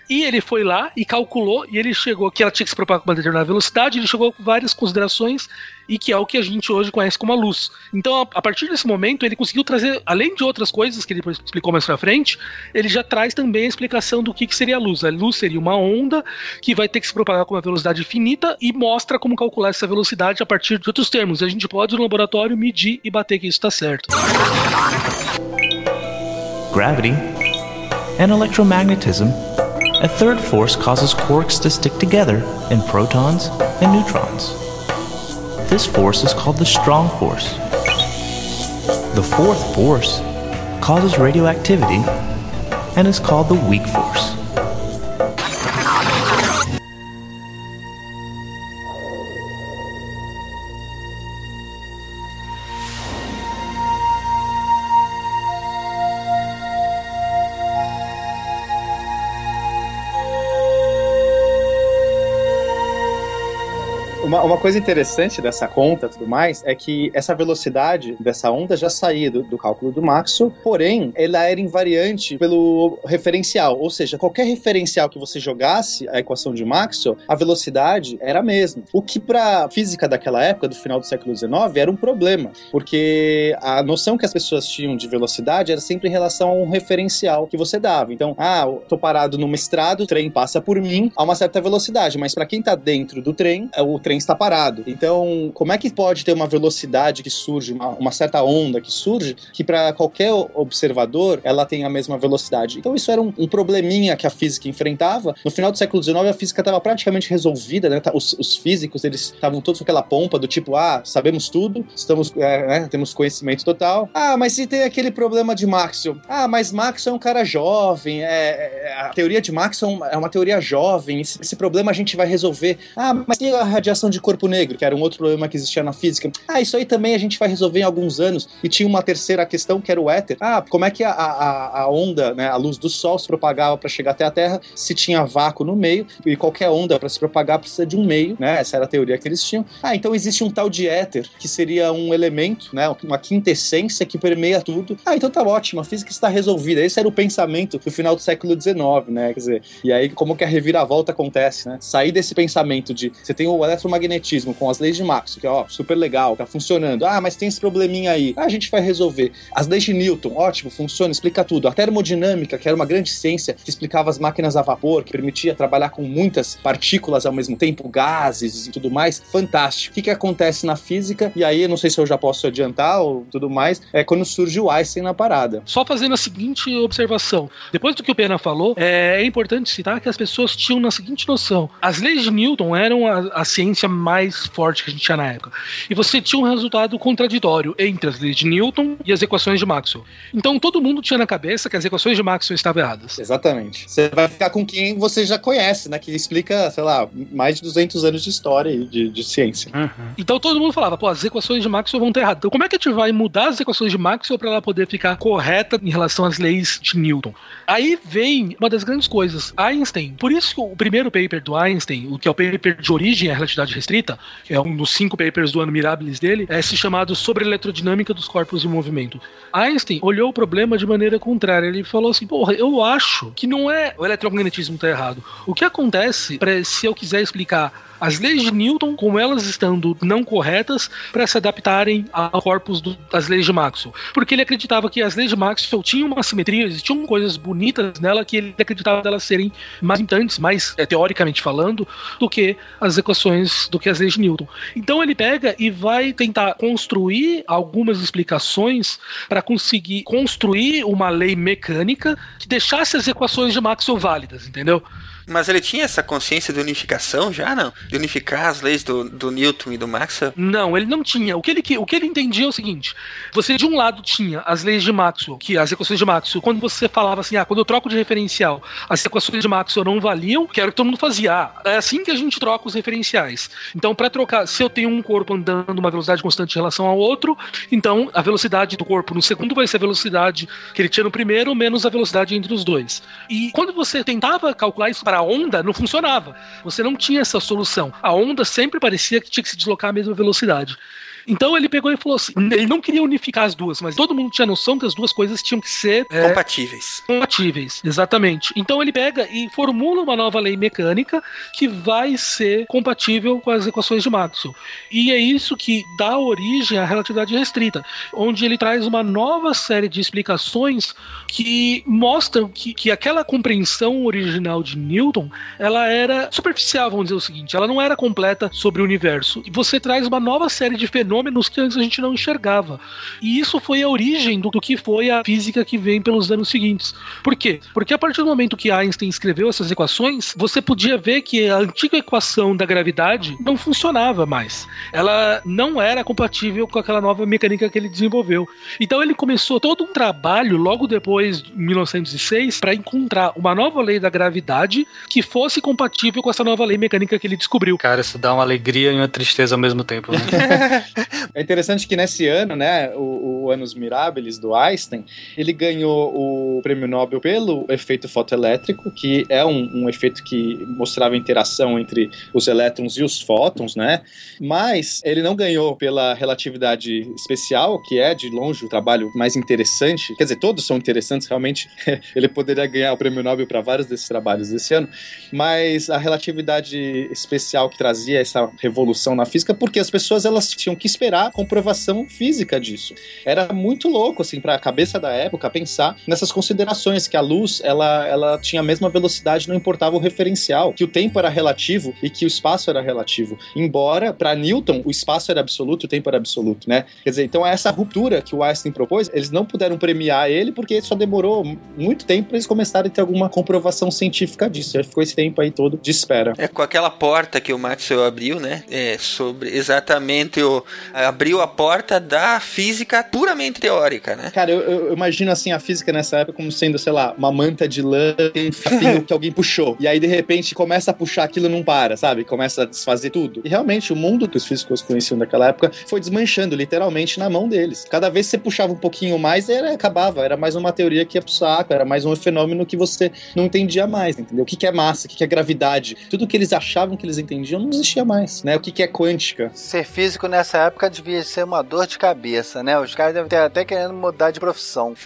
E ele foi lá e calculou, e ele chegou que ela tinha que se propagar com uma determinada velocidade, ele chegou com várias considerações, e que é o que a gente hoje conhece como a luz. Então, a, a partir desse momento, ele conseguiu trazer, além de outras coisas que ele explicou mais pra frente, ele já traz também a explicação do que, que seria a luz. A luz seria uma onda que vai ter que se propagar com uma velocidade finita e mostra como calcular essa velocidade a partir de outros termos. A gente pode, no laboratório, medir e bater que isso está certo. Gravity and electromagnetism A third force causes quarks to stick together in protons and neutrons. This force is called the strong force. The fourth force causes radioactivity and is called the weak force. Uma, uma coisa interessante dessa conta e tudo mais é que essa velocidade dessa onda já saía do, do cálculo do Maxwell, porém, ela era invariante pelo referencial, ou seja, qualquer referencial que você jogasse a equação de Maxwell, a velocidade era a mesma. O que para física daquela época, do final do século XIX, era um problema, porque a noção que as pessoas tinham de velocidade era sempre em relação a um referencial que você dava. Então, ah, eu tô parado numa estrada, o trem passa por mim a uma certa velocidade, mas para quem tá dentro do trem, o trem está parado. Então, como é que pode ter uma velocidade que surge, uma, uma certa onda que surge, que para qualquer observador ela tem a mesma velocidade? Então, isso era um, um, probleminha que a física enfrentava. No final do século XIX, a física estava praticamente resolvida, né? Tá, os, os físicos eles estavam todos com aquela pompa do tipo, ah, sabemos tudo, estamos, é, né, temos conhecimento total. Ah, mas se tem aquele problema de Maxwell? Ah, mas Maxwell é um cara jovem, é, é a teoria de Maxwell é uma teoria jovem, esse, esse problema a gente vai resolver. Ah, mas tem a radiação de corpo negro, que era um outro problema que existia na física. Ah, isso aí também a gente vai resolver em alguns anos. E tinha uma terceira questão que era o éter. Ah, como é que a, a, a onda, né, a luz do sol se propagava para chegar até a Terra se tinha vácuo no meio e qualquer onda para se propagar precisa de um meio, né? Essa era a teoria que eles tinham. Ah, então existe um tal de éter que seria um elemento, né, uma quintessência que permeia tudo. Ah, então tá ótimo, a física está resolvida. Esse era o pensamento do final do século XIX, né? Quer dizer, e aí como que a reviravolta acontece, né? Sair desse pensamento de você tem o eletromagnetismo eletromagnetismo com as leis de Maxwell, que é ó, super legal, tá funcionando. Ah, mas tem esse probleminha aí. Ah, a gente vai resolver. As leis de Newton, ótimo, funciona, explica tudo. A termodinâmica, que era uma grande ciência que explicava as máquinas a vapor, que permitia trabalhar com muitas partículas ao mesmo tempo, gases e tudo mais, fantástico. O que, que acontece na física? E aí, não sei se eu já posso adiantar ou tudo mais, é quando surge o Einstein na parada. Só fazendo a seguinte observação. Depois do que o Pena falou, é, é importante citar que as pessoas tinham na seguinte noção: as leis de Newton eram a, a ciência ciência mais forte que a gente tinha na época. E você tinha um resultado contraditório entre as leis de Newton e as equações de Maxwell. Então todo mundo tinha na cabeça que as equações de Maxwell estavam erradas. Exatamente. Você vai ficar com quem você já conhece, né? Que explica, sei lá, mais de 200 anos de história e de, de ciência. Então todo mundo falava, pô, as equações de Maxwell vão estar erradas. Então como é que a gente vai mudar as equações de Maxwell para ela poder ficar correta em relação às leis de Newton? Aí vem uma das grandes coisas, Einstein. Por isso que o primeiro paper do Einstein, o que é o paper de origem à relatividade restrita, é um dos cinco papers do ano Mirabilis dele, é esse chamado sobre a eletrodinâmica dos corpos em movimento. Einstein olhou o problema de maneira contrária. Ele falou assim: porra, eu acho que não é o eletromagnetismo tá errado. O que acontece, pra, se eu quiser explicar as leis de Newton, como elas estando não corretas, para se adaptarem ao corpus do, das leis de Maxwell. Porque ele acreditava que as leis de Maxwell tinham uma simetria, existiam coisas bonitas nela que ele acreditava delas serem mais importantes, mais é, teoricamente falando, do que as equações, do que as leis de Newton. Então ele pega e vai tentar construir algumas explicações para conseguir construir uma lei mecânica que deixasse as equações de Maxwell válidas, entendeu? Mas ele tinha essa consciência de unificação já, não? De unificar as leis do, do Newton e do Maxwell? Não, ele não tinha. O que ele, o que ele entendia é o seguinte: você de um lado tinha as leis de Maxwell, que as equações de Maxwell, quando você falava assim, ah, quando eu troco de referencial, as equações de Maxwell não valiam, que era o que todo mundo fazia. Ah, é assim que a gente troca os referenciais. Então, para trocar, se eu tenho um corpo andando uma velocidade constante em relação ao outro, então a velocidade do corpo no segundo vai ser a velocidade que ele tinha no primeiro, menos a velocidade entre os dois. E quando você tentava calcular isso para a onda, não funcionava. Você não tinha essa solução. A onda sempre parecia que tinha que se deslocar à mesma velocidade. Então ele pegou e falou assim: ele não queria unificar as duas, mas todo mundo tinha noção que as duas coisas tinham que ser é, compatíveis. Compatíveis, exatamente. Então ele pega e formula uma nova lei mecânica que vai ser compatível com as equações de Maxwell. E é isso que dá origem à relatividade restrita, onde ele traz uma nova série de explicações que mostram que, que aquela compreensão original de Newton ela era superficial, vamos dizer o seguinte, ela não era completa sobre o universo. E você traz uma nova série de fenômenos fenômenos que antes a gente não enxergava. E isso foi a origem do, do que foi a física que vem pelos anos seguintes. Por quê? Porque a partir do momento que Einstein escreveu essas equações, você podia ver que a antiga equação da gravidade não funcionava mais. Ela não era compatível com aquela nova mecânica que ele desenvolveu. Então ele começou todo um trabalho logo depois, de 1906, para encontrar uma nova lei da gravidade que fosse compatível com essa nova lei mecânica que ele descobriu. Cara, isso dá uma alegria e uma tristeza ao mesmo tempo. Né? É interessante que nesse ano, né, o, o Anos Mirabilis do Einstein, ele ganhou o prêmio Nobel pelo efeito fotoelétrico, que é um, um efeito que mostrava a interação entre os elétrons e os fótons, né? Mas ele não ganhou pela relatividade especial, que é de longe o trabalho mais interessante. Quer dizer, todos são interessantes, realmente. ele poderia ganhar o prêmio Nobel para vários desses trabalhos desse ano, mas a relatividade especial que trazia essa revolução na física, porque as pessoas elas tinham que esperar a comprovação física disso. Era muito louco, assim, para a cabeça da época pensar nessas considerações que a luz ela, ela tinha a mesma velocidade, não importava o referencial, que o tempo era relativo e que o espaço era relativo. Embora para Newton o espaço era absoluto, o tempo era absoluto, né? Quer dizer, então essa ruptura que o Einstein propôs, eles não puderam premiar ele porque só demorou muito tempo para eles começarem a ter alguma comprovação científica disso. Ficou esse tempo aí todo de espera. É com aquela porta que o Maxwell abriu, né? É sobre exatamente o abriu a porta da física puramente teórica, né? Cara, eu, eu imagino assim a física nessa época como sendo, sei lá, uma manta de lã, tem um fio que alguém puxou. E aí, de repente, começa a puxar aquilo não para, sabe? Começa a desfazer tudo. E realmente, o mundo que os físicos conheciam naquela época foi desmanchando, literalmente, na mão deles. Cada vez que você puxava um pouquinho mais, era, acabava. Era mais uma teoria que ia pro saco, era mais um fenômeno que você não entendia mais, entendeu? O que, que é massa, o que, que é gravidade. Tudo que eles achavam que eles entendiam não existia mais, né? O que, que é quântica. Ser físico nessa época devia ser uma dor de cabeça, né? Os caras devem ter até querendo mudar de profissão.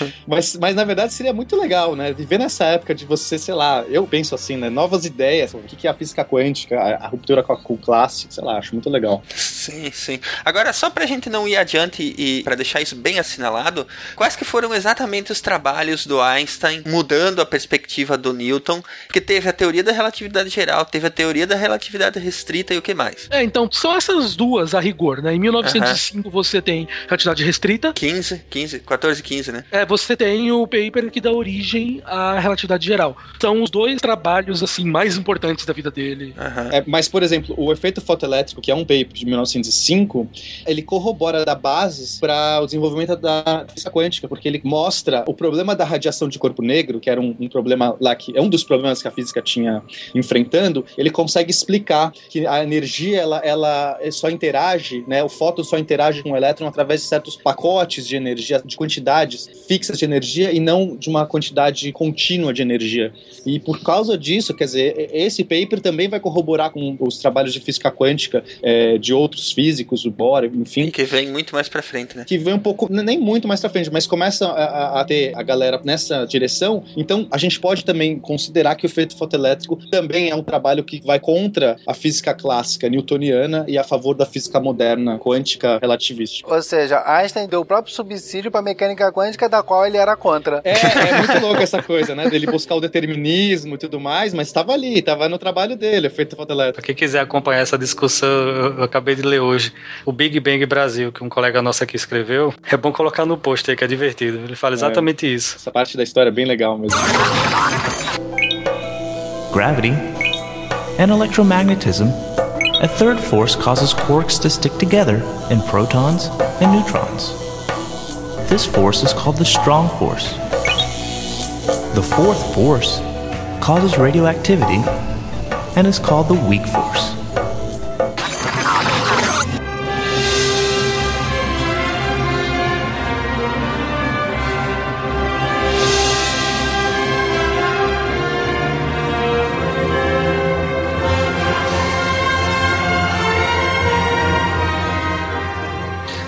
mas, mas na verdade seria muito legal, né? Viver nessa época de você, sei lá, eu penso assim, né? Novas ideias, o que é a física quântica, a, a ruptura com, a, com o clássico, sei lá, acho muito legal. Sim, sim. Agora, só pra gente não ir adiante e para deixar isso bem assinalado, quais que foram exatamente os trabalhos do Einstein mudando a perspectiva do Newton? Porque teve a teoria da relatividade geral, teve a teoria da relatividade restrita e o que mais? É, então, são essas duas a rigor, né? Em 1905 você tem relatividade restrita. 15, 15, 14, 15, né? É, você tem o paper que dá origem à relatividade geral. São os dois trabalhos, assim, mais importantes da vida dele. É, mas, por exemplo, o efeito fotoelétrico, que é um paper de 1905, ele corrobora da bases para o desenvolvimento da física quântica, porque ele mostra o problema da radiação de corpo negro, que era um, um problema lá que é um dos problemas que a física tinha enfrentando, ele consegue explicar que a energia ela, ela só interage, né, o fóton só interage com o elétron através de certos pacotes de energia, de quantidades fixas de energia e não de uma quantidade contínua de energia. E por causa disso, quer dizer, esse paper também vai corroborar com os trabalhos de física quântica é, de outros físicos, o Bohr, enfim. Que vem muito mais para frente, né? Que vem um pouco, nem muito mais para frente, mas começa a, a, ter a galera nessa direção. Então, a gente pode também considerar que o efeito fotoelétrico também é um trabalho que vai contra a física clássica newtoniana e a favor da física moderna quântica relativística. Ou seja, Einstein deu o próprio subsídio para mecânica quântica da qual ele era contra. É, é muito louco essa coisa, né? Dele buscar o determinismo e tudo mais, mas estava ali, estava no trabalho dele, efeito fotoelétrico. Pra quem quiser acompanhar essa discussão, eu, eu acabei de ler hoje o Big Bang Brasil, que um colega nosso aqui escreveu. É bom colocar no post aí, que é divertido. Ele fala exatamente é, isso. Essa parte da história é bem legal mesmo. Gravity and electromagnetism. A third force causes quarks to stick together in protons and neutrons. This force is called the strong force. The fourth force causes radioactivity and is called the weak force.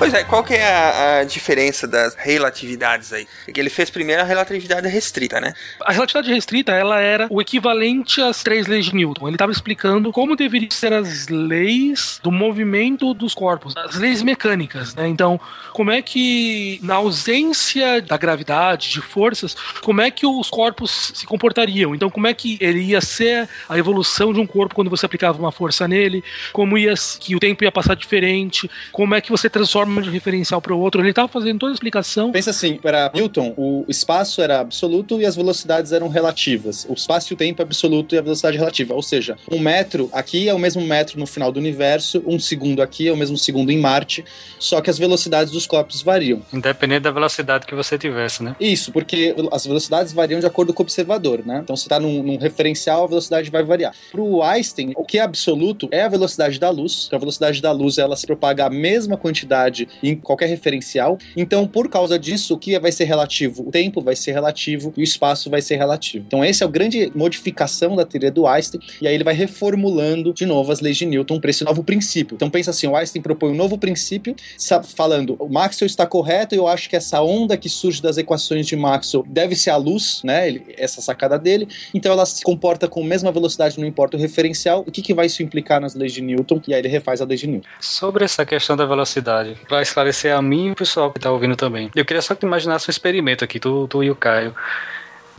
Pois é, qual que é a, a, diferença das relatividades aí? É que ele fez primeiro a relatividade restrita, né? A relatividade restrita, ela era o equivalente às três leis de Newton. Ele estava explicando como deveriam ser as leis do movimento dos corpos, as leis mecânicas, né? Então, como é que, na ausência da gravidade, de forças, como é que os corpos se comportariam? Então, como é que ele ia ser a evolução de um corpo quando você aplicava uma força nele? Como ia que o tempo ia passar diferente? Como é que você transforma de referencial para o outro. Ele estava fazendo toda a explicação. Pensa assim, para Newton, o espaço era absoluto e as velocidades eram relativas. O espaço e o tempo é absoluto e a velocidade é relativa. Ou seja, um metro aqui é o mesmo metro no final do universo, um segundo aqui é o mesmo segundo em Marte, só que as velocidades dos corpos variam. Independente da velocidade que você tivesse, né? Isso, porque as velocidades variam de acordo com o observador, né? Então, se está num, num, referencial, a velocidade vai variar. Para o Einstein, o que é absoluto é a velocidade da luz. Então, a velocidade da luz ela se propaga a mesma quantidade em qualquer referencial. Então, por causa disso, o que vai ser relativo? O tempo vai ser relativo e o espaço vai ser relativo. Então, essa é a grande modificação da teoria do Einstein, e aí ele vai reformulando de novo as leis de Newton para esse novo princípio. Então, pensa assim: o Einstein propõe um novo princípio, falando o Maxwell está correto, eu acho que essa onda que surge das equações de Maxwell deve ser a luz, né? Ele, essa sacada dele. Então, ela se comporta com a mesma velocidade, não importa o referencial. O que, que vai isso implicar nas leis de Newton? E aí ele refaz a lei de Newton. Sobre essa questão da velocidade, para esclarecer a mim e o pessoal que está ouvindo também. Eu queria só que imaginasse um experimento aqui, tu, tu e o Caio.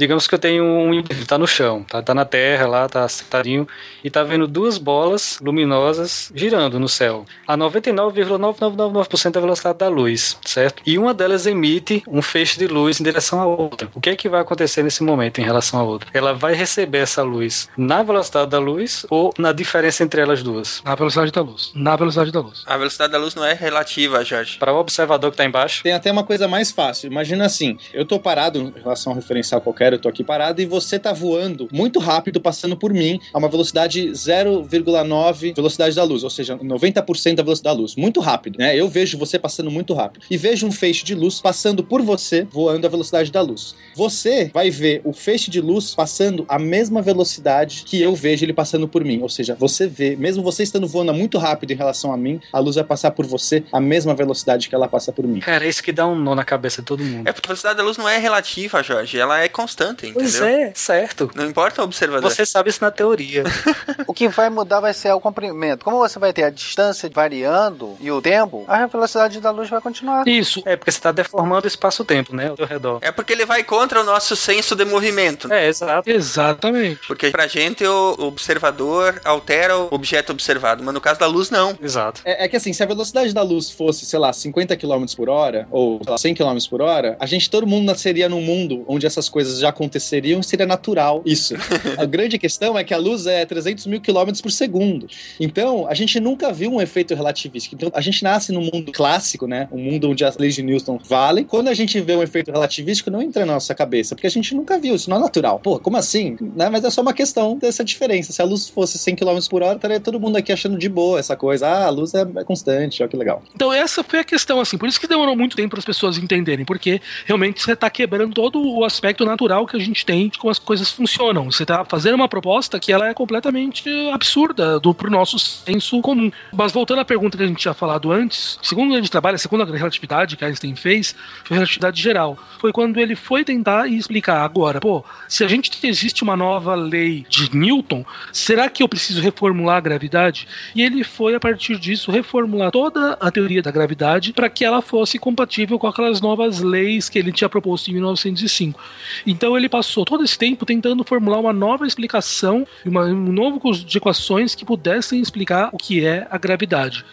Digamos que eu tenho um indivíduo, tá no chão, tá, tá na terra lá, tá sentadinho, e tá vendo duas bolas luminosas girando no céu, a 99,9999% da velocidade da luz, certo? E uma delas emite um feixe de luz em direção à outra. O que é que vai acontecer nesse momento em relação à outra? Ela vai receber essa luz na velocidade da luz ou na diferença entre elas duas? Na velocidade da luz. Na velocidade da luz. A velocidade da luz não é relativa, Jorge. Para o observador que tá embaixo. Tem até uma coisa mais fácil. Imagina assim, eu tô parado em relação a um referencial qualquer eu tô aqui parado e você tá voando muito rápido, passando por mim, a uma velocidade 0,9 velocidade da luz, ou seja, 90% da velocidade da luz. Muito rápido, né? Eu vejo você passando muito rápido. E vejo um feixe de luz passando por você, voando a velocidade da luz. Você vai ver o feixe de luz passando a mesma velocidade que eu vejo ele passando por mim. Ou seja, você vê, mesmo você estando voando muito rápido em relação a mim, a luz vai passar por você a mesma velocidade que ela passa por mim. Cara, é isso que dá um nó na cabeça de todo mundo. É porque a velocidade da luz não é relativa, Jorge. Ela é constante constante, entendeu? Pois é, certo. Não importa o observador. Você sabe isso na teoria. O que vai mudar vai ser o comprimento. Como você vai ter a distância variando e o tempo, a velocidade da luz vai continuar. Isso. É porque você está deformando o espaço-tempo, né? Ao seu redor. É porque ele vai contra o nosso senso de movimento. É, exato. Exatamente. Porque pra gente o observador altera o objeto observado, mas no caso da luz não. Exato. É, é que assim, se a velocidade da luz fosse, sei lá, 50 km por hora, ou sei lá, 100 km por hora, a gente, todo mundo nasceria num mundo onde essas coisas já aconteceriam, seria natural isso. a grande questão é que a luz é 300 mil km por segundo. Então, a gente nunca viu um efeito relativístico. Então, a gente nasce num mundo clássico, né? Um mundo onde as leis de Newton valem. Quando a gente vê um efeito relativístico, não entra na nossa cabeça, porque a gente nunca viu, isso não é natural. Pô, como assim? Né? Mas é só uma questão dessa diferença. Se a luz fosse 100 km por hora, estaria todo mundo aqui achando de boa essa coisa. Ah, a luz é, é constante, olha que legal. Então essa foi a questão, assim, por isso que demorou muito tempo para as pessoas entenderem, porque realmente você está quebrando todo o aspecto natural que a gente tem de como as coisas funcionam. Você está fazendo uma proposta que ela é completamente absurda do pro nosso senso comum. Mas voltando à pergunta que a gente tinha falado antes, segundo a gente trabalha, a segunda relatividade que Einstein fez foi a relatividade geral. Foi quando ele foi tentar explicar agora, pô, se a gente existe uma nova lei de Newton, será que eu preciso reformular a gravidade? E ele foi a partir disso reformular toda a teoria da gravidade para que ela fosse compatível com aquelas novas leis que ele tinha proposto em 1905. Então ele passou todo esse tempo tentando formular uma nova explicação, uma, um novo conjunto de equações que pudessem explicar o que é a gravidade.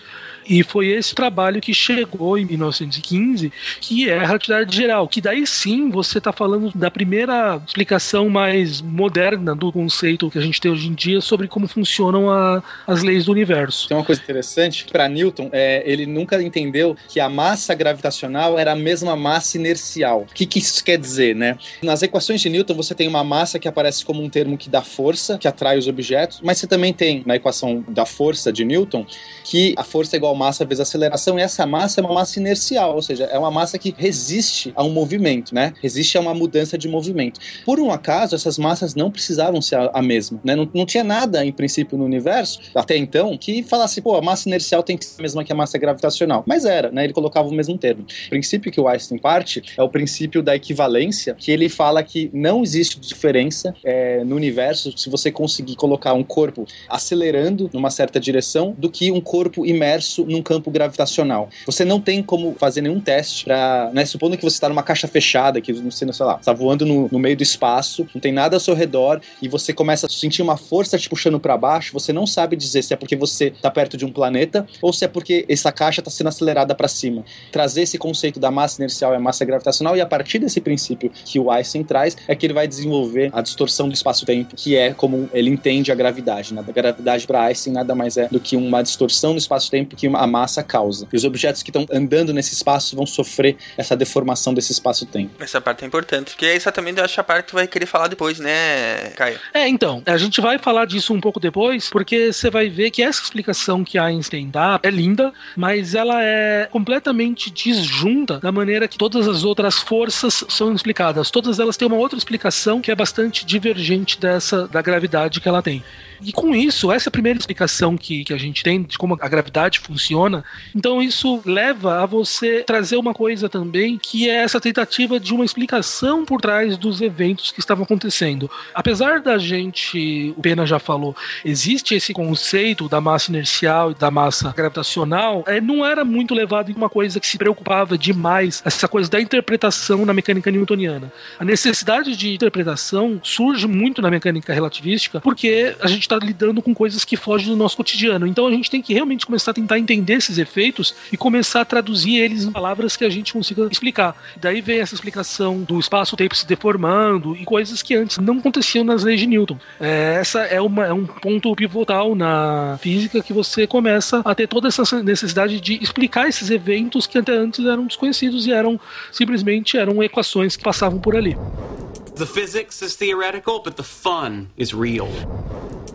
E foi esse trabalho que chegou em 1915, que é a relatividade geral, que daí sim você está falando da primeira explicação mais moderna do conceito que a gente tem hoje em dia sobre como funcionam a, as leis do universo. Tem uma coisa interessante, para Newton, é, ele nunca entendeu que a massa gravitacional era a mesma massa inercial. O que, que isso quer dizer, né? Nas equações de Newton, você tem uma massa que aparece como um termo que dá força, que atrai os objetos, mas você também tem na equação da força de Newton que a força é igual a massa vezes aceleração, e essa massa é uma massa inercial, ou seja, é uma massa que resiste a um movimento, né? Resiste a uma mudança de movimento. Por um acaso, essas massas não precisavam ser a, a mesma, né? Não, não tinha nada, em princípio, no universo, até então, que falasse, pô, a massa inercial tem que ser a mesma que a massa gravitacional. Mas era, né? Ele colocava o mesmo termo. O princípio que o Einstein parte é o princípio da equivalência, que ele fala que não existe diferença é, no universo se você conseguir colocar um corpo acelerando numa certa direção do que um corpo imerso num campo gravitacional. Você não tem como fazer nenhum teste para, né, supondo que você está numa caixa fechada, que você, sei lá, está voando no, no, meio do espaço, não tem nada ao seu redor e você começa a sentir uma força te puxando para baixo, você não sabe dizer se é porque você está perto de um planeta ou se é porque essa caixa está sendo acelerada para cima. Trazer esse conceito da massa inercial e a massa gravitacional e a partir desse princípio que o Einstein traz é que ele vai desenvolver a distorção do espaço-tempo, que é como ele entende a gravidade. Né? A gravidade para Einstein nada mais é do que uma distorção do espaço-tempo que a massa causa. E os objetos que estão andando nesse espaço vão sofrer essa deformação desse espaço-tempo. Essa parte é importante, porque é exatamente acho a parte que tu vai querer falar depois, né, Caio? É, então, a gente vai falar disso um pouco depois, porque você vai ver que essa explicação que Einstein dá é linda, mas ela é completamente disjunta da maneira que todas as outras forças são explicadas. Todas elas têm uma outra explicação que é bastante divergente dessa da gravidade que ela tem. E com isso, essa é a primeira explicação que, que a gente tem de como a gravidade funciona. Então, isso leva a você trazer uma coisa também que é essa tentativa de uma explicação por trás dos eventos que estavam acontecendo. Apesar da gente, o Pena já falou, existe esse conceito da massa inercial e da massa gravitacional, é, não era muito levado em uma coisa que se preocupava demais, essa coisa da interpretação na mecânica newtoniana. A necessidade de interpretação surge muito na mecânica relativística porque a gente está lidando com coisas que fogem do nosso cotidiano. Então a gente tem que realmente começar a tentar entender esses efeitos e começar a traduzir eles em palavras que a gente consiga explicar. Daí vem essa explicação do espaço-tempo se deformando e coisas que antes não aconteciam nas leis de Newton. É, essa é, uma, é um ponto pivotal na física que você começa a ter toda essa necessidade de explicar esses eventos que até antes eram desconhecidos e eram simplesmente eram equações que passavam por ali. The physics is theoretical, but the fun is real.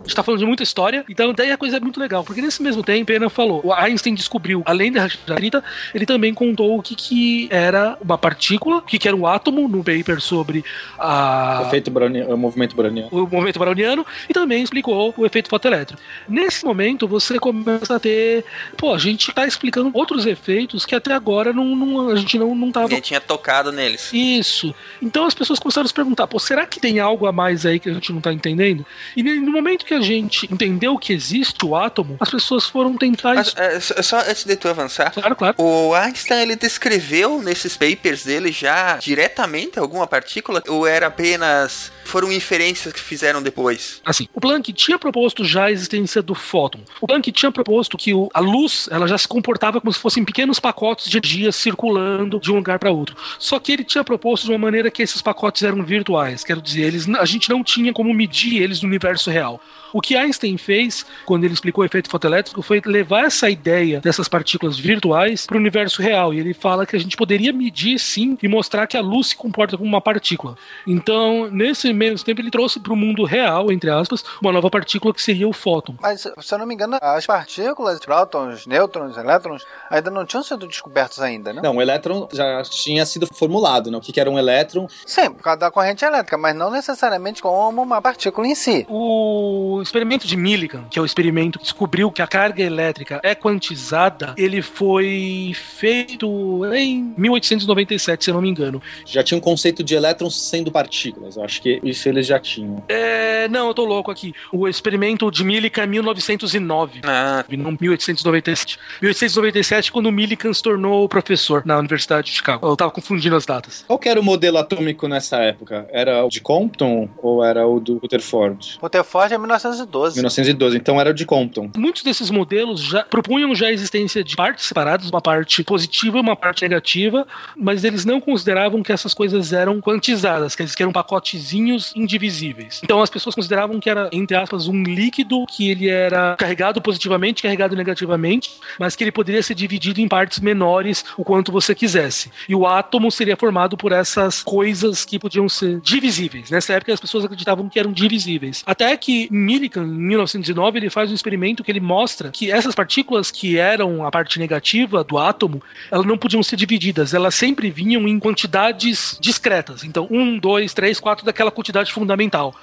A gente tá falando de muita história, então daí a coisa é muito legal, porque nesse mesmo tempo, Pena falou, o Einstein descobriu, além da relatividade ele também contou o que, que era uma partícula, o que, que era um átomo, no paper sobre a... o, efeito browniano, o movimento browniano. O movimento browniano, e também explicou o efeito fotoelétrico. Nesse momento, você começa a ter, pô, a gente tá explicando outros efeitos que até agora não, não a gente não, não tava... Ninguém tinha tocado neles. Isso. Então as pessoas começaram a se perguntar, perguntar, pô, será que tem algo a mais aí que a gente não tá entendendo? E no momento que a gente entendeu que existe o átomo, as pessoas foram tentar. Mas, é, só antes de tu avançar, claro, claro. o Einstein ele descreveu nesses papers dele já diretamente alguma partícula ou era apenas foram inferências que fizeram depois? Assim, o Planck tinha proposto já a existência do fóton. O Planck tinha proposto que o, a luz ela já se comportava como se fossem pequenos pacotes de energia circulando de um lugar para outro. Só que ele tinha proposto de uma maneira que esses pacotes eram virtuais, quero dizer, eles, a gente não tinha como medir eles no universo real. O que Einstein fez, quando ele explicou o efeito fotoelétrico, foi levar essa ideia dessas partículas virtuais para o universo real. E ele fala que a gente poderia medir sim e mostrar que a luz se comporta como uma partícula. Então, nesse mesmo tempo, ele trouxe para o mundo real, entre aspas, uma nova partícula que seria o fóton. Mas, se eu não me engano, as partículas, prótons, nêutrons, elétrons, ainda não tinham sido descobertos ainda, né? Não, o elétron já tinha sido formulado, né? O que era um elétron? Sim, por causa da corrente elétrica, mas não necessariamente como uma partícula em si. O experimento de Millikan, que é o experimento que descobriu que a carga elétrica é quantizada, ele foi feito em 1897, se eu não me engano. Já tinha um conceito de elétrons sendo partículas. Eu acho que isso eles já tinham. É, não, eu tô louco aqui. O experimento de Millikan é 1909, ah. não 1897. 1897, quando o Millikan se tornou professor na Universidade de Chicago. Eu tava confundindo as datas. Qual era o modelo atômico nessa época? Era o de Compton ou era o do Rutherford? Rutherford é 1900 1912. 1912, então era de Compton. Muitos desses modelos já propunham já a existência de partes separadas, uma parte positiva e uma parte negativa, mas eles não consideravam que essas coisas eram quantizadas, que eram pacotezinhos indivisíveis. Então as pessoas consideravam que era, entre aspas, um líquido que ele era carregado positivamente, carregado negativamente, mas que ele poderia ser dividido em partes menores o quanto você quisesse. E o átomo seria formado por essas coisas que podiam ser divisíveis. Nessa época as pessoas acreditavam que eram divisíveis. Até que Millikan em 1909, ele faz um experimento que ele mostra que essas partículas que eram a parte negativa do átomo, elas não podiam ser divididas, elas sempre vinham em quantidades discretas. Então, um, dois, três, quatro daquela quantidade fundamental.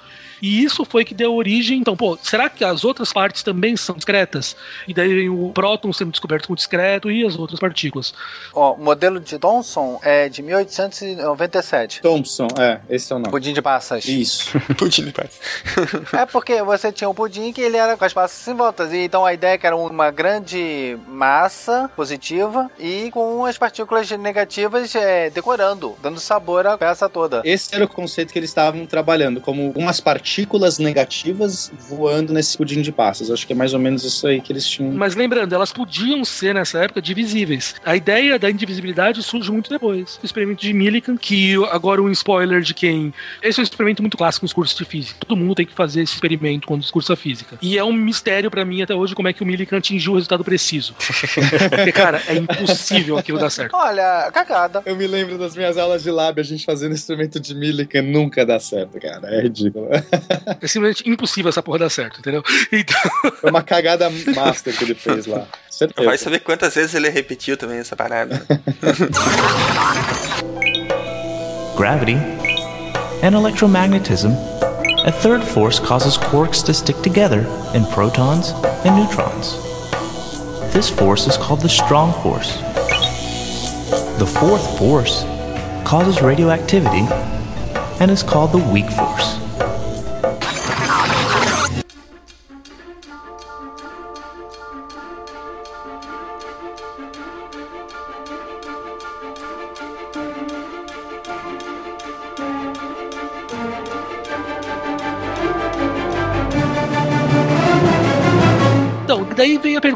E isso foi que deu origem. Então, pô, será que as outras partes também são discretas? E daí vem o próton sendo descoberto como discreto e as outras partículas. Ó, o modelo de Thomson é de 1897. Thomson, é, esse é o nome. Pudim de passas. Isso. pudim de passas. é porque você tinha um pudim que ele era com as passas em voltas. E então a ideia é que era uma grande massa positiva e com as partículas negativas é, decorando, dando sabor à peça toda. Esse era o conceito que eles estavam trabalhando, como umas partículas partículas negativas voando nesse pudim de passas. Acho que é mais ou menos isso aí que eles tinham. Mas lembrando, elas podiam ser nessa época divisíveis. A ideia da indivisibilidade surge muito depois. O experimento de Millikan, que agora um spoiler de quem. Esse é um experimento muito clássico nos cursos de física. Todo mundo tem que fazer esse experimento quando discursa física. E é um mistério para mim até hoje como é que o Millikan atingiu o resultado preciso. Porque, cara, é impossível aquilo dar certo. Olha, cagada. Eu me lembro das minhas aulas de lab, a gente fazendo experimento de Millikan, nunca dá certo, cara. É ridículo. É simplesmente impossível essa porra dar certo, entendeu? Então... Foi uma cagada master que ele fez lá. Certeza. Vai saber quantas vezes ele repetiu também essa parada. Gravity and electromagnetism. A third force causes quarks to stick together in protons and neutrons. This force is called the strong force. The fourth force causes radioactivity and is called the weak force.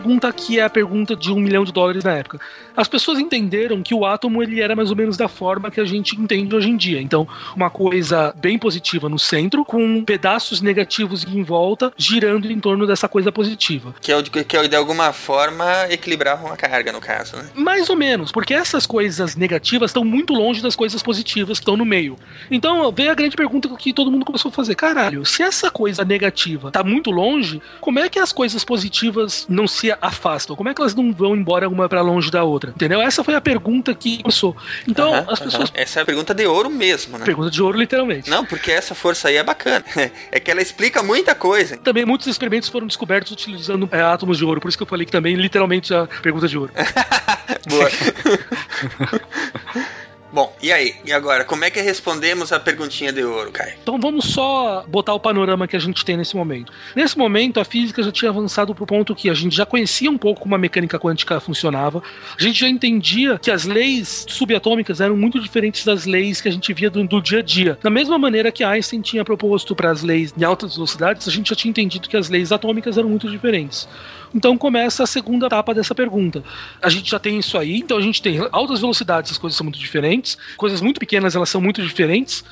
Pergunta que é a pergunta de um milhão de dólares na época. As pessoas entenderam que o átomo ele era mais ou menos da forma que a gente entende hoje em dia. Então, uma coisa bem positiva no centro, com pedaços negativos em volta, girando em torno dessa coisa positiva. Que é, que é de alguma forma equilibravam a carga, no caso, né? Mais ou menos, porque essas coisas negativas estão muito longe das coisas positivas que estão no meio. Então, vem a grande pergunta que todo mundo começou a fazer: caralho, se essa coisa negativa está muito longe, como é que as coisas positivas não se afastam? Como é que elas não vão embora uma para longe da outra? Entendeu? Essa foi a pergunta que começou. Então, uh -huh, as pessoas. Uh -huh. Essa é a pergunta de ouro mesmo, né? Pergunta de ouro, literalmente. Não, porque essa força aí é bacana. É que ela explica muita coisa. Também muitos experimentos foram descobertos utilizando é, átomos de ouro. Por isso que eu falei que também, literalmente, a pergunta de ouro. Boa. Bom, e aí? E agora, como é que respondemos a perguntinha de ouro, Kai? Então vamos só botar o panorama que a gente tem nesse momento. Nesse momento, a física já tinha avançado para o ponto que a gente já conhecia um pouco como a mecânica quântica funcionava, a gente já entendia que as leis subatômicas eram muito diferentes das leis que a gente via do, do dia a dia. Da mesma maneira que Einstein tinha proposto para as leis de altas velocidades, a gente já tinha entendido que as leis atômicas eram muito diferentes. Então começa a segunda etapa dessa pergunta. A gente já tem isso aí, então a gente tem altas velocidades, as coisas são muito diferentes, coisas muito pequenas, elas são muito diferentes.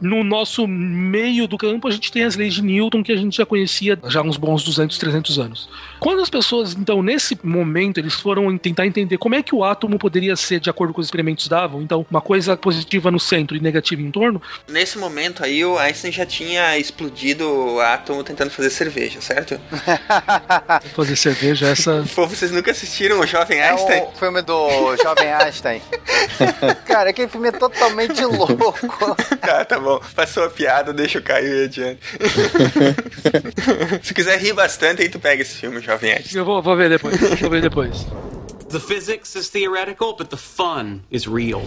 No nosso meio do campo, a gente tem as leis de Newton que a gente já conhecia já há uns bons 200, 300 anos. Quando as pessoas, então, nesse momento, eles foram tentar entender como é que o átomo poderia ser de acordo com os experimentos davam, então, uma coisa positiva no centro e negativa em torno. Nesse momento aí, o Einstein já tinha explodido o átomo tentando fazer cerveja, certo? fazer cerveja, essa. Pô, vocês nunca assistiram o Jovem Einstein? É o filme do Jovem Einstein. Cara, aquele filme é totalmente louco. Tá, tá bom. Passou a piada, deixa eu cair adiante. Se quiser rir bastante, aí tu pega esse filme, Jovem Einstein. Eu vou, vou ver depois. Vou ver depois. The physics is theoretical, but the fun is real.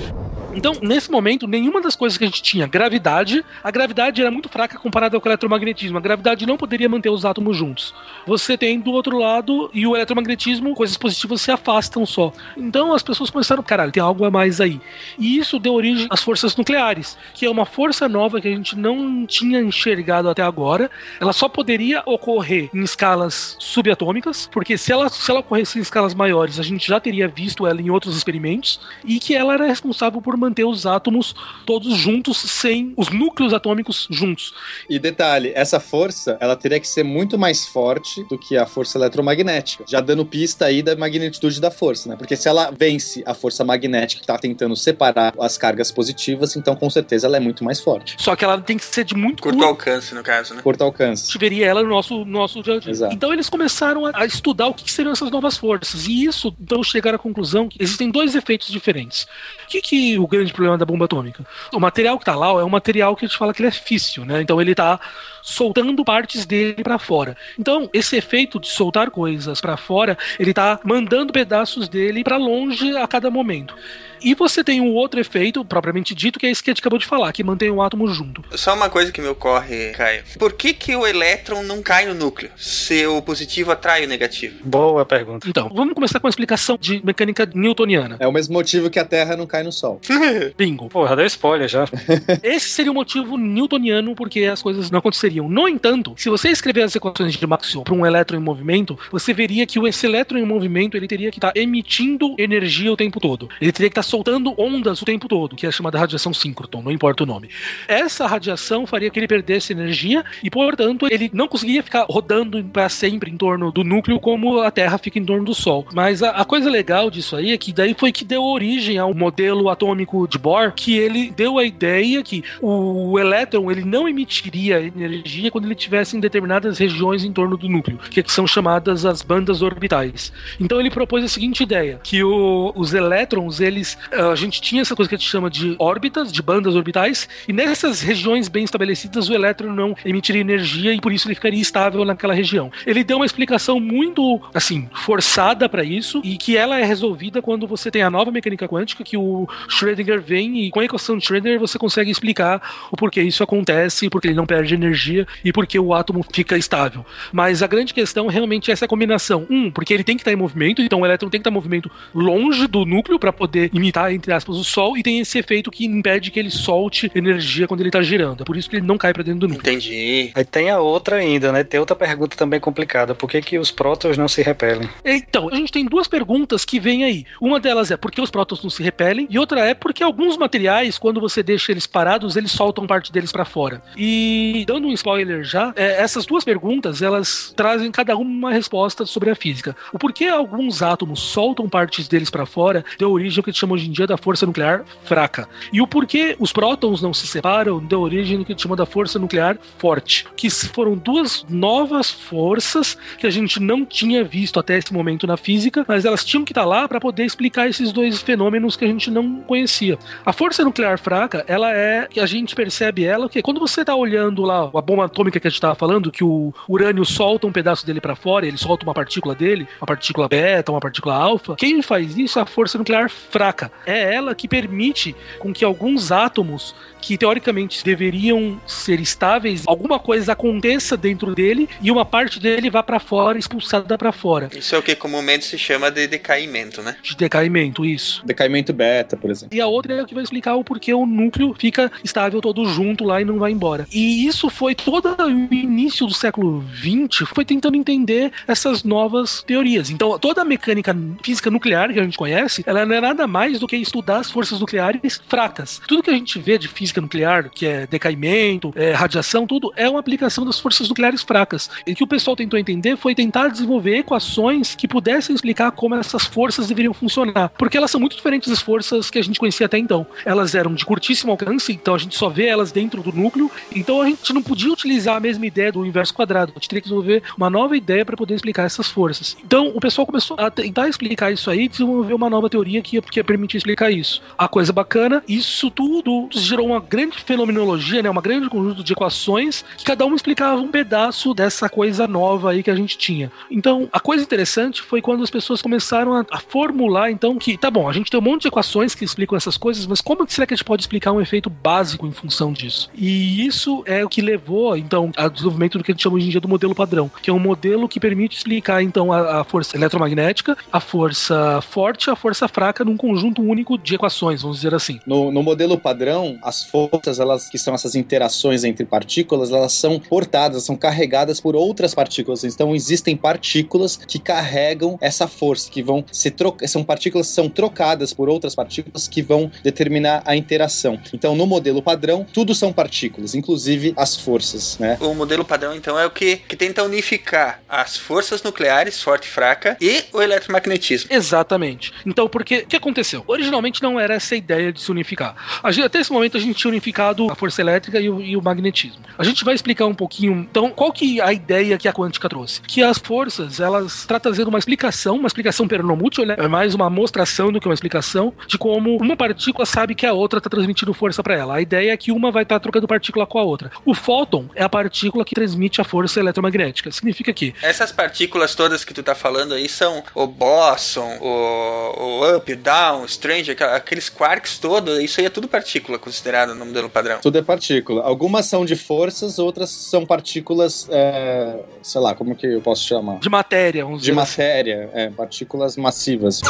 Então, nesse momento, nenhuma das coisas que a gente tinha, gravidade, a gravidade era muito fraca comparada com o eletromagnetismo. A gravidade não poderia manter os átomos juntos. Você tem do outro lado, e o eletromagnetismo, coisas positivas se afastam só. Então as pessoas começaram, caralho, tem algo a mais aí. E isso deu origem às forças nucleares, que é uma força nova que a gente não tinha enxergado até agora. Ela só poderia ocorrer em escalas subatômicas, porque se ela, se ela ocorresse em escalas maiores, a gente já teria visto ela em outros experimentos, e que ela era responsável por manter os átomos todos juntos, sem os núcleos atômicos juntos. E detalhe, essa força, ela teria que ser muito mais forte do que a força eletromagnética, já dando pista aí da magnitude da força, né? Porque se ela vence a força magnética que está tentando separar as cargas positivas, então com certeza ela é muito mais forte. Só que ela tem que ser de muito Curto alcance, no caso, né? Curto alcance. A gente veria ela no nosso, nosso dia a dia. Exato. Então eles começaram a, estudar o que, que seriam essas novas forças. E isso, então, chegaram à conclusão que existem dois efeitos diferentes. O que, que o grande problema da bomba atômica? O material que tá lá é um material que a gente fala que ele é físsil, né? Então ele tá soltando partes dele para fora. Então, esse efeito de soltar coisas para fora, ele tá mandando pedaços dele para longe a cada momento. E você tem um outro efeito, propriamente dito, que é esse que a gente acabou de falar, que mantém o átomo junto. Só uma coisa que me ocorre, Caio. Por que, que o elétron não cai no núcleo? Se o positivo atrai o negativo? Boa pergunta. Então, vamos começar com uma explicação de mecânica newtoniana. É o mesmo motivo que a Terra não cai no Sol. Bingo. Pô, já deu spoiler já. Esse seria o motivo newtoniano porque as coisas não aconteceriam. No entanto, se você escrever as equações de Maxwell para um elétron em movimento, você veria que esse elétron em movimento ele teria que estar emitindo energia o tempo todo. Ele teria que estar soltando ondas o tempo todo, que é chamada radiação síncroton, não importa o nome. Essa radiação faria que ele perdesse energia e, portanto, ele não conseguiria ficar rodando para sempre em torno do núcleo como a Terra fica em torno do Sol. Mas a, a coisa legal disso aí é que daí foi que deu origem ao modelo atômico de Bohr, que ele deu a ideia que o elétron ele não emitiria energia quando ele estivesse em determinadas regiões em torno do núcleo, que são chamadas as bandas orbitais. Então ele propôs a seguinte ideia, que o, os elétrons, eles a gente tinha essa coisa que a gente chama de órbitas, de bandas orbitais, e nessas regiões bem estabelecidas o elétron não emitiria energia e por isso ele ficaria estável naquela região. Ele deu uma explicação muito, assim, forçada para isso e que ela é resolvida quando você tem a nova mecânica quântica que o Schrödinger vem e com a equação de Schrödinger você consegue explicar o porquê isso acontece, porque ele não perde energia e porque o átomo fica estável. Mas a grande questão realmente é essa combinação. Um, porque ele tem que estar em movimento, então o elétron tem que estar em movimento longe do núcleo para poder imitar, entre aspas, o Sol, e tem esse efeito que impede que ele solte energia quando ele está girando. É por isso que ele não cai para dentro do núcleo. Entendi. Aí tem a outra ainda, né? Tem outra pergunta também complicada. Por que, que os prótons não se repelem? Então, a gente tem duas perguntas que vêm aí. Uma delas é por que os prótons não se repelem, e outra é porque alguns materiais, quando você deixa eles parados, eles soltam parte deles para fora. E dando um spoiler já, é, essas duas perguntas, elas trazem cada uma uma resposta sobre a física. O porquê alguns átomos soltam partes deles para fora deu origem ao que a gente chama hoje em dia da força nuclear fraca. E o porquê os prótons não se separam deu origem ao que chama da força nuclear forte. Que foram duas novas forças que a gente não tinha visto até esse momento na física, mas elas tinham que estar lá para poder explicar esses dois fenômenos que a gente não conhecia. A força nuclear fraca, ela é que a gente percebe ela que quando você está olhando lá a bomba atômica que a gente estava falando, que o urânio solta um pedaço dele para fora, ele solta uma partícula dele, uma partícula beta, uma partícula alfa. Quem faz isso é a força nuclear fraca fraca, é ela que permite com que alguns átomos que teoricamente deveriam ser estáveis, alguma coisa aconteça dentro dele e uma parte dele vá para fora, expulsada para fora. Isso é o que comumente se chama de decaimento, né? De decaimento, isso. Decaimento beta, por exemplo. E a outra é o que vai explicar o porquê o núcleo fica estável todo junto lá e não vai embora. E isso foi todo o início do século XX, foi tentando entender essas novas teorias. Então, toda a mecânica física nuclear que a gente conhece, ela não é nada mais do que estudar as forças nucleares fracas. Tudo que a gente vê de física nuclear, que é decaimento, é radiação, tudo é uma aplicação das forças nucleares fracas. E o que o pessoal tentou entender foi tentar desenvolver equações que pudessem explicar como essas forças deveriam funcionar. Porque elas são muito diferentes das forças que a gente conhecia até então. Elas eram de curtíssimo alcance, então a gente só vê elas dentro do núcleo, então a gente não podia utilizar a mesma ideia do inverso quadrado. A gente teria que desenvolver uma nova ideia para poder explicar essas forças. Então o pessoal começou a tentar explicar isso aí, desenvolver uma nova teoria que, que ia permitir explicar isso. A coisa bacana, isso tudo gerou uma grande fenomenologia, né, uma grande conjunto de equações que cada uma explicava um pedaço dessa coisa nova aí que a gente tinha. Então, a coisa interessante foi quando as pessoas começaram a, a formular, então, que, tá bom, a gente tem um monte de equações que explicam essas coisas, mas como será que a gente pode explicar um efeito básico em função disso? E isso é o que levou, então, ao desenvolvimento do que a gente chama hoje em dia do modelo padrão, que é um modelo que permite explicar, então, a, a força eletromagnética, a força forte a força fraca num conjunto único de equações, vamos dizer assim. No, no modelo padrão, as forças, elas que são essas interações entre partículas, elas são portadas, são carregadas por outras partículas. Então existem partículas que carregam essa força, que vão se trocar, são partículas que são trocadas por outras partículas que vão determinar a interação. Então no modelo padrão, tudo são partículas, inclusive as forças, né? O modelo padrão então é o que, que tenta unificar as forças nucleares, forte e fraca, e o eletromagnetismo. Exatamente. Então, porque o que aconteceu? Originalmente não era essa ideia de se unificar. A gente, até esse momento a gente tinha unificado a força elétrica e o, e o, magnetismo. A gente vai explicar um pouquinho. Então, qual que é a ideia que a quântica trouxe? Que as forças, elas estão trazendo uma explicação, uma explicação pernomútil, né? É mais uma mostração do que uma explicação de como uma partícula sabe que a outra está transmitindo força para ela. A ideia é que uma vai estar tá trocando partícula com a outra. O fóton é a partícula que transmite a força eletromagnética. Significa que essas partículas todas que tu tá falando aí são o boson, o, o up, down, strange, aqueles quarks todos, isso aí é tudo partícula considerado no modelo padrão. Tudo é partícula. Algumas são de forças, outras são partículas, é, sei lá, como que eu posso chamar? De matéria, vamos De matéria, assim. é, partículas massivas.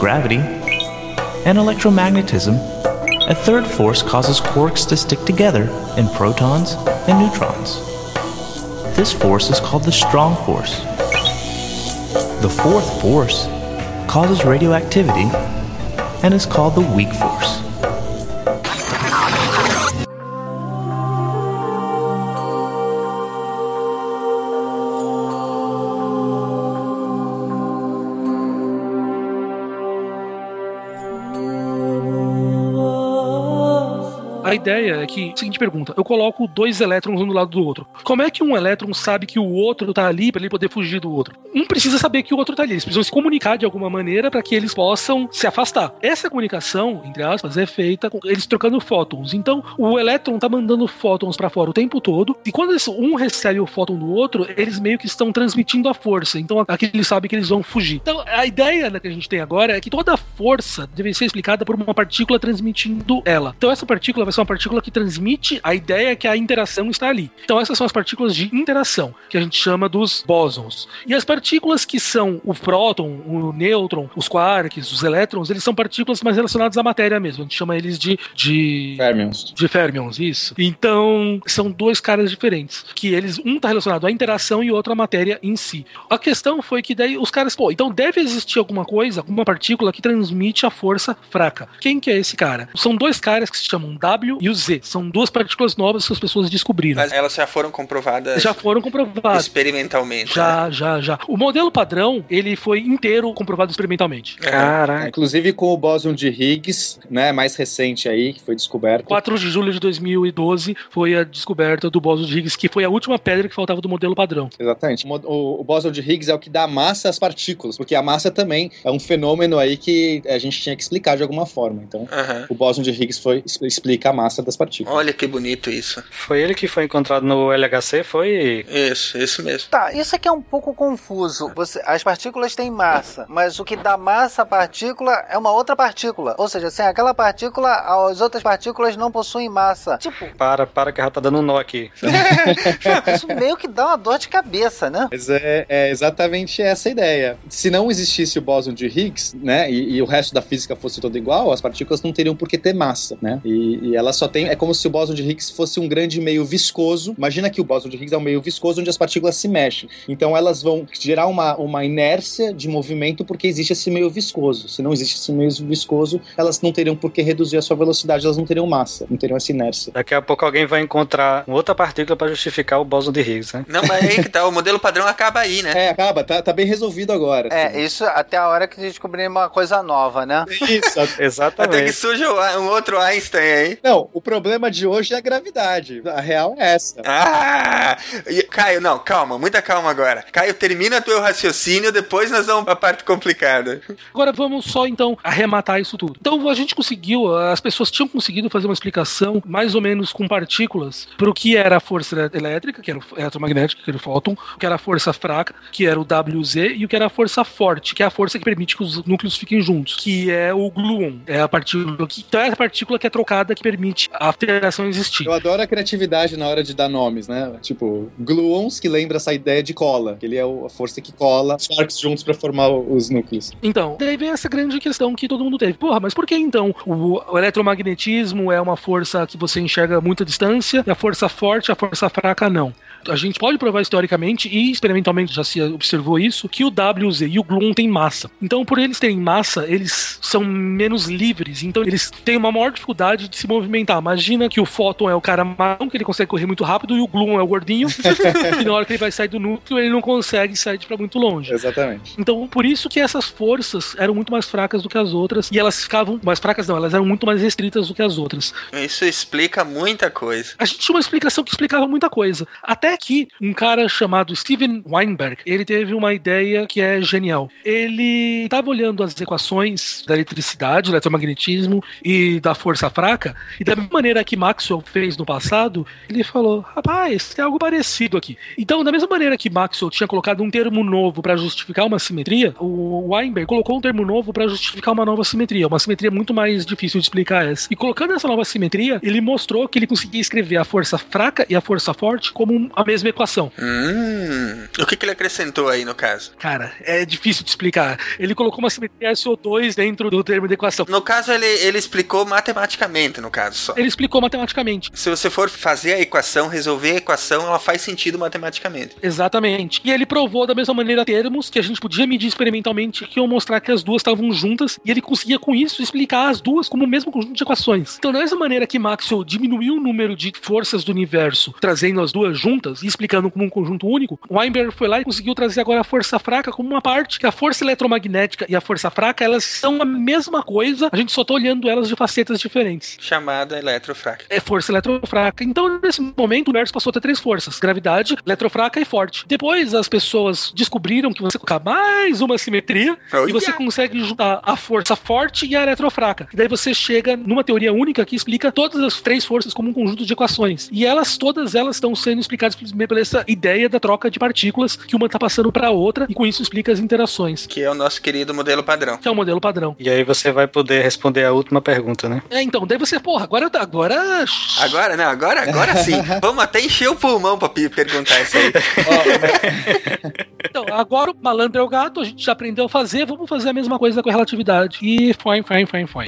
Gravity and electromagnetism. A third force causes quarks to stick together in protons and neutrons. This force is called the strong force. The fourth force causes radioactivity and is called the weak force. Ideia é que, seguinte pergunta, eu coloco dois elétrons um do lado do outro. Como é que um elétron sabe que o outro tá ali para ele poder fugir do outro? Um precisa saber que o outro tá ali. Eles precisam se comunicar de alguma maneira para que eles possam se afastar. Essa comunicação, entre aspas, é feita com eles trocando fótons. Então, o elétron tá mandando fótons para fora o tempo todo. E quando um recebe o fóton do outro, eles meio que estão transmitindo a força. Então, aqui eles sabem que eles vão fugir. Então, a ideia que a gente tem agora é que toda força deve ser explicada por uma partícula transmitindo ela. Então, essa partícula vai ser uma partícula que transmite a ideia que a interação está ali. Então essas são as partículas de interação, que a gente chama dos bósons. E as partículas que são o próton, o nêutron, os quarks, os elétrons, eles são partículas mais relacionadas à matéria mesmo. A gente chama eles de de fermions. De fermions, isso. Então, são dois caras diferentes, que eles um tá relacionado à interação e o outro à matéria em si. A questão foi que daí os caras, pô, então deve existir alguma coisa, alguma partícula que transmite a força fraca. Quem que é esse cara? São dois caras que se chamam W e o Z. São duas partículas novas que as pessoas descobriram. Mas elas já foram comprovadas? Já foram comprovadas. Experimentalmente. Já, né? já, já. O modelo padrão, ele foi inteiro comprovado experimentalmente. Caraca. Inclusive com o bóson de Higgs, né, mais recente aí, que foi descoberto. 4 de julho de 2012 foi a descoberta do bóson de Higgs, que foi a última pedra que faltava do modelo padrão. Exatamente. O, o bóson de Higgs é o que dá massa às partículas, porque a massa também é um fenômeno aí que a gente tinha que explicar de alguma forma. Então, uhum. o bóson de Higgs foi explica a massa massa das partículas. Olha que bonito isso. Foi ele que foi encontrado no LHC, foi. Isso, isso mesmo. Tá, isso aqui é um pouco confuso. Você, as partículas têm massa, mas o que dá massa à partícula é uma outra partícula. Ou seja, sem aquela partícula, as outras partículas não possuem massa. Tipo, Para, para que já tá dando um nó aqui. isso meio que dá uma dor de cabeça, né? Mas é, é exatamente essa a ideia. Se não existisse o bóson de Higgs, né, e, e o resto da física fosse todo igual, as partículas não teriam por que ter massa, né? E, e ela só tem. É como se o bóson de Higgs fosse um grande meio viscoso. Imagina que o bóson de Higgs é um meio viscoso onde as partículas se mexem. Então elas vão gerar uma, uma inércia de movimento porque existe esse meio viscoso. Se não existe esse meio viscoso, elas não teriam por que reduzir a sua velocidade, elas não teriam massa, não teriam essa inércia. Daqui a pouco alguém vai encontrar outra partícula para justificar o bóson de Higgs, né? Não, mas aí que tá, o modelo padrão acaba aí, né? É, acaba, tá, tá bem resolvido agora. É, isso até a hora que descobrir uma coisa nova, né? Isso. Até que Exatamente. surge um outro Einstein aí. Não, o problema de hoje é a gravidade. A real é essa. Ah! E- Caio, não, calma, muita calma agora. Caio, termina teu raciocínio, depois nós vamos pra parte complicada. Agora vamos só então arrematar isso tudo. Então a gente conseguiu, as pessoas tinham conseguido fazer uma explicação mais ou menos com partículas para o que era a força elé- elétrica, que era o eletromagnética, que era o fóton, o que era a força fraca, que era o WZ, e o que era a força forte, que é a força que permite que os núcleos fiquem juntos, que é o gluon. É a partícula que, então é a partícula que é trocada que permite a alteração existir. Eu adoro a criatividade na hora de dar nomes, né? Tipo, gluons, que lembra essa ideia de cola. que Ele é a força que cola os quarks juntos pra formar os núcleos. Então, daí vem essa grande questão que todo mundo teve. Porra, mas por que então o, o eletromagnetismo é uma força que você enxerga a muita distância e a força forte, a força fraca não? A gente pode provar historicamente e experimentalmente já se observou isso que o WZ e o gluon têm massa. Então, por eles terem massa, eles são menos livres. Então, eles têm uma maior dificuldade de se movimentar. Imagina que o fóton é o cara marrom, que ele consegue correr muito rápido, e o gluon é o gordinho, e na hora que ele vai sair do núcleo, ele não consegue sair para muito longe. Exatamente. Então, por isso que essas forças eram muito mais fracas do que as outras, e elas ficavam mais fracas, não, elas eram muito mais restritas do que as outras. Isso explica muita coisa. A gente tinha uma explicação que explicava muita coisa. Até que um cara chamado Steven Weinberg, ele teve uma ideia que é genial. Ele estava olhando as equações da eletricidade, do eletromagnetismo e da força fraca, e da mesma maneira que Maxwell fez no passado, ele falou: rapaz, tem algo parecido aqui. Então, da mesma maneira que Maxwell tinha colocado um termo novo para justificar uma simetria, o Weinberg colocou um termo novo para justificar uma nova simetria, uma simetria muito mais difícil de explicar essa. E colocando essa nova simetria, ele mostrou que ele conseguia escrever a força fraca e a força forte como a mesma equação. Hum. O que, que ele acrescentou aí no caso? Cara, é difícil de explicar. Ele colocou uma simetria SO2 dentro do termo de equação. No caso, ele, ele explicou matematicamente, no caso só. Ele explicou matematicamente. Se você for fazer a equação, resolver a equação, ela faz sentido matematicamente. Exatamente. E ele provou da mesma maneira termos que a gente podia medir experimentalmente que iam mostrar que as duas estavam juntas e ele conseguia com isso explicar as duas como o mesmo conjunto de equações. Então, da mesma maneira que Maxwell diminuiu o número de forças do universo trazendo as duas juntas e explicando como um conjunto único, Weinberg foi lá e conseguiu trazer agora a força fraca como uma parte que a força eletromagnética e a força fraca elas são a mesma coisa, a gente só tá olhando elas de facetas diferentes. Chamada eletrofraca. É força eletrofraca. Então, nesse momento, o universo passou a ter três forças: gravidade, eletrofraca e forte. Depois, as pessoas descobriram que você colocar mais uma simetria Oh, e você yeah. consegue juntar a força forte e a eletrofraca. E daí você chega numa teoria única que explica todas as três forças como um conjunto de equações. E elas, todas elas, estão sendo explicadas pela essa ideia da troca de partículas que uma está passando para a outra e com isso explica as interações. Que é o nosso querido modelo padrão. Que é o modelo padrão. E aí você vai poder responder a última pergunta, né? É, então, daí você, porra, agora. Agora. Agora, não, agora, agora sim. Vamos até encher o pulmão pra pe- perguntar isso aí. Então, agora o malandro é o gato, a gente já aprendeu a fazer, vamos fazer a mesma coisa com a relatividade. E fine, fine, fine, fine.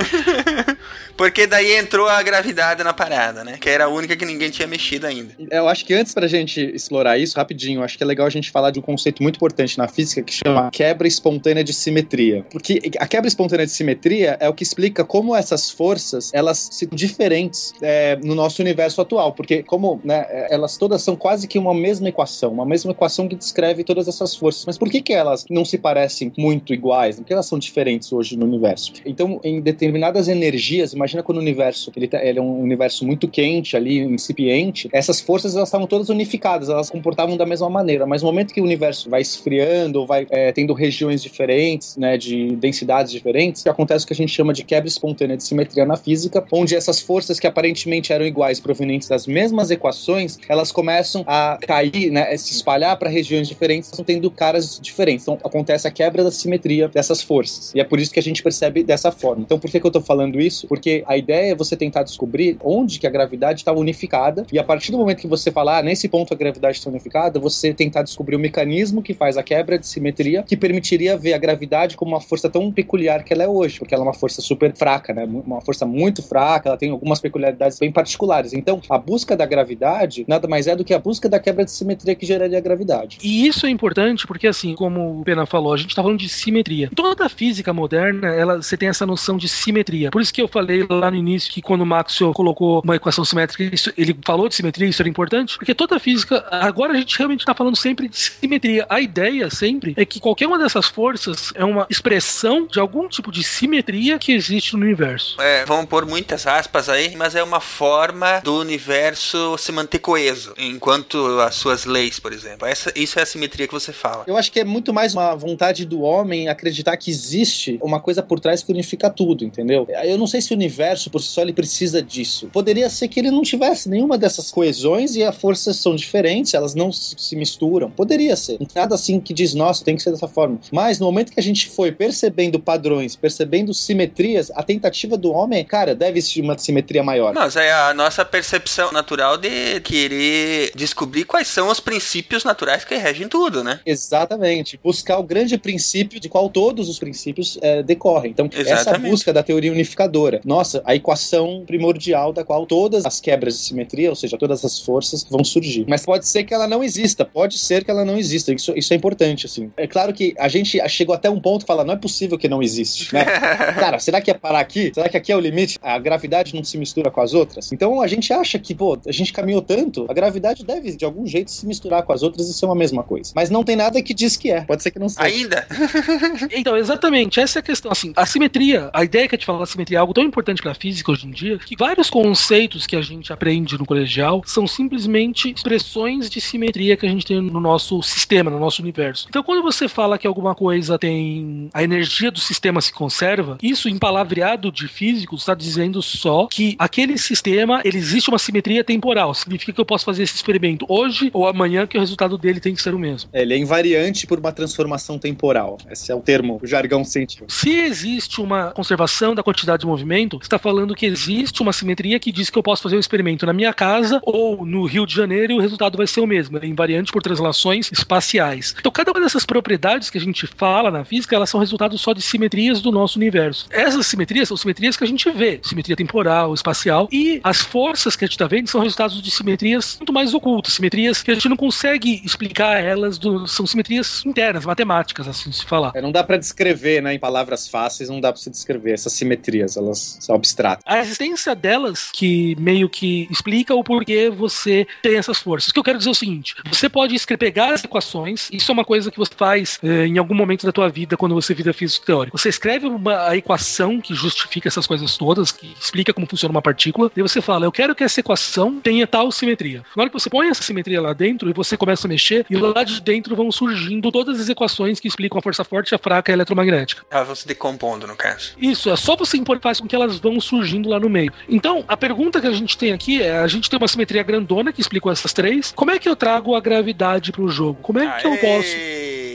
Porque daí entrou a gravidade na parada, né? Que era a única que ninguém tinha mexido ainda. Eu acho que antes pra gente explorar isso, rapidinho, acho que é legal a gente falar de um conceito muito importante na física que chama quebra espontânea de simetria. Porque a quebra espontânea de simetria é o que explica como essas forças, elas são diferentes é, no nosso universo atual. Porque como né, elas todas são quase que uma mesma equação, uma mesma equação que descreve todas essas forças. Mas por que, que elas não se parecem muito iguais? Por que elas são diferentes hoje no universo? Então, em determinadas energias, imagina quando o universo ele, tá, ele é um universo muito quente ali, incipiente, essas forças elas estavam todas unificadas, elas comportavam da mesma maneira. Mas no momento que o universo vai esfriando ou vai é, tendo regiões diferentes, né, de densidades diferentes, acontece o que a gente chama de quebra espontânea de simetria na física, onde essas forças que aparentemente eram iguais, provenientes das mesmas equações, elas começam a cair, né, se espalhar para regiões diferentes, estão tendo caras diferentes. Então acontece a quebra da simetria dessas forças. E é por isso que a gente percebe dessa forma. Então por que, que eu estou falando isso? Porque a ideia é você tentar descobrir onde que a gravidade está unificada e a partir do momento que você falar, ah, nesse ponto a gravidade está unificada, você tentar descobrir o mecanismo que faz a quebra de simetria que permitiria ver a gravidade como uma força tão peculiar que ela é hoje, porque ela é uma força super fraca, né? Uma força muito fraca, ela tem algumas peculiaridades bem particulares. Então, a busca da gravidade nada mais é do que a busca da quebra de simetria que geraria a gravidade. E isso é importante porque, assim, como o Pena falou, a gente está falando de simetria. Toda a física moderna, ela, você tem essa noção de simetria. Por isso que eu falei lá no início que quando o Maxwell colocou uma equação simétrica, isso, ele falou de simetria, isso era importante, porque toda a física, agora a gente realmente está falando sempre de simetria. A ideia sempre é que qualquer uma dessas forças é uma expressão de algum tipo de simetria que existe no universo. É, vamos pôr muitas aspas aí, mas é uma forma do universo se manter coeso, enquanto as suas leis, por exemplo. Essa, isso é a simetria que você fala. Eu acho que é muito mais uma vontade do homem acreditar que existe uma coisa por trás que unifica tudo, entendeu? Eu não sei se o universo por si só ele precisa disso. Poderia ser que ele não tivesse nenhuma dessas coesões e as forças são diferentes, elas não se misturam. Poderia ser. Nada assim que diz, nossa, tem que ser dessa forma. Mas no momento que a gente foi percebendo padrões, percebendo simetrias, a tentativa do homem, cara, deve existir uma simetria maior. Mas é a nossa percepção natural de querer descobrir quais são os princípios naturais que regem tudo, né? Exatamente. Buscar o grande princípio de qual todos os princípios é, decorrem. Então, Exatamente. essa busca da teoria unificadora. Nossa, a equação primordial da qual todas as quebras de simetria, ou seja, todas as forças, vão surgir. Mas pode ser que ela não exista, pode ser que ela não exista. Isso, isso é importante, assim. É claro que a gente chegou até um ponto que fala, não é possível que não existe, né? Cara, será que é parar aqui? Será que aqui é o limite? A gravidade não se mistura com as outras? Então a gente acha que, pô, a gente caminhou tanto, a gravidade deve de algum jeito se misturar com as outras e ser uma mesma coisa. Mas não tem nada que diz que é. Pode ser que não seja. Ainda? então, exatamente, essa é a questão. Assim, a simetria, a ideia que a gente fala da simetria é algo tão importante pra física hoje em dia, que vários conceitos que a gente aprende no colegial são simplesmente expressões de simetria que a gente tem no nosso sistema, no nosso universo. Então, quando você fala que alguma coisa tem a energia do sistema se conserva, isso em palavreado de físicos está dizendo só que aquele sistema, ele existe uma simetria temporal. Significa que eu posso fazer esse experimento hoje ou amanhã que o resultado dele tem que ser o mesmo. É, ele é invariante por uma transformação temporal. Esse é o termo, o jargão científico. Se existe uma conservação da quantidade de movimento, está falando que existe uma simetria que diz que eu posso fazer um experimento na minha casa ou no Rio de Janeiro e o resultado vai ser o mesmo. Ele é invariante por translações espaciais. Então, cada uma dessas propriedades que a gente fala na física, elas são resultado só de simetrias do nosso universo. Essas simetrias são simetrias que a gente vê, simetria temporal, espacial, e as forças que a gente está vendo são resultados de simetrias muito mais ocultas, simetrias que a gente não consegue explicar elas, do, são simetrias internas, matemáticas, assim se falar. É, não dá para descrever, né, em palavras fáceis, não dá para se descrever essas simetrias, elas são abstratas. A existência delas que meio que explica o porquê você tem essas forças. O que eu quero dizer é o seguinte, você pode pegar as equações, isso é uma coisa que você faz eh, em algum momento da tua vida quando você vira físico teórico. Você escreve uma, a equação que justifica essas coisas todas, que explica como funciona uma partícula, e você fala, eu quero que essa equação tenha tal simetria. Na hora que você põe essa simetria lá dentro e você começa a mexer, e lá de dentro vão surgindo todas as equações que explicam a força forte, a fraca e a eletromagnética. Elas vão se decompondo, no caso. Isso, é só você impor faz com que elas vão surgindo lá no meio. Então, a pergunta que a gente tem aqui é, a gente tem uma simetria grandona que explicou essas três, como é que eu trago a gravidade pro jogo? Como é que Aê! eu posso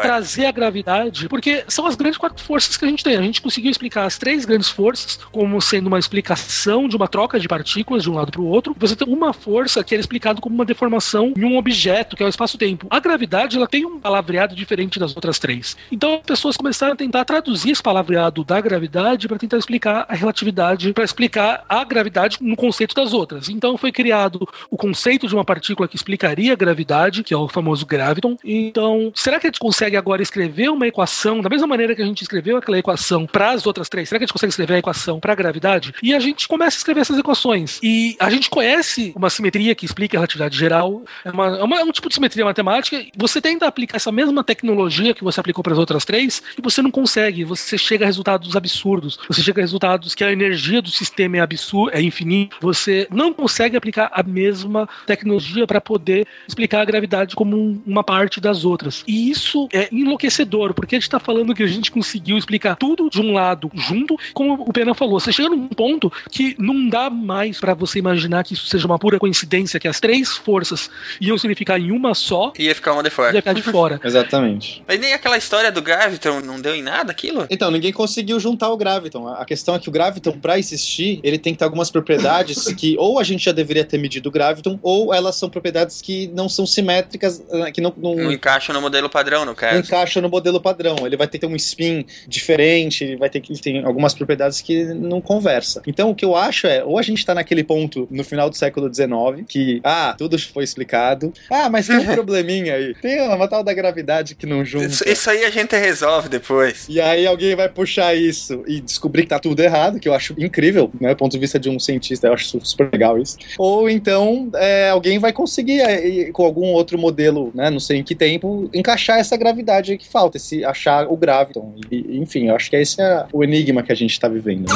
trazer a gravidade, porque são as grandes quatro forças que a gente tem. A gente conseguiu explicar as três grandes forças como sendo uma explicação de uma troca de partículas de um lado para o outro. Você tem uma força que é explicada como uma deformação em um objeto, que é o espaço-tempo. A gravidade, ela tem um palavreado diferente das outras três. Então, as pessoas começaram a tentar traduzir esse palavreado da gravidade para tentar explicar a relatividade, para explicar a gravidade no conceito das outras. Então, foi criado o conceito de uma partícula que explicaria a gravidade, que é o famoso graviton. Então, será que a gente consegue agora escrever uma equação da mesma maneira que a gente escreveu aquela equação para as outras três? Será que a gente consegue escrever a equação para a gravidade? E a gente começa a escrever essas equações. E a gente conhece uma simetria que explica a relatividade geral, é, uma, é, uma, é um tipo de simetria matemática. Você tenta aplicar essa mesma tecnologia que você aplicou para as outras três e você não consegue. Você chega a resultados absurdos. Você chega a resultados que a energia do sistema é absurda, é infinita. Você não consegue aplicar a mesma tecnologia para poder explicar a gravidade como um, uma parte das outras. E isso é enlouquecedor, porque a gente está falando que a gente conseguiu explicar tudo de um lado junto, como o Pena falou. Você chega num ponto que não dá mais para você imaginar que isso seja uma pura coincidência, que as três forças iam significar em uma só. Ia ficar uma de fora. Ia ficar de fora. Exatamente. Mas nem aquela história do Graviton não deu em nada aquilo? Então, ninguém conseguiu juntar o Graviton. A questão é que o Graviton, para existir, ele tem que ter algumas propriedades que ou a gente já deveria ter medido o Graviton, ou elas são propriedades que não são simétricas, eh, que não, não, não encaixam no modelo padrão, no caso. Não encaixam no modelo padrão. Ele vai ter que ter um spin diferente, ele vai ter que ter algumas propriedades que não conversa. Então, o que eu acho é, ou a gente tá naquele ponto no final do século XIX, que, ah, tudo foi explicado. Ah, mas tem um probleminha aí. Tem uma tal da gravidade que não junta. Isso, isso aí a gente resolve depois. E aí alguém vai puxar isso e descobrir que tá tudo errado, que eu acho incrível, né? Do ponto de vista de um cientista, eu acho super legal isso. Ou então é, alguém vai conseguir, é, com algum outro modelo, né? Não sei em que tempo, encaixar essa gravidade que falta, esse, achar o graviton. E, enfim, eu acho que esse é o enigma que a gente tá vivendo.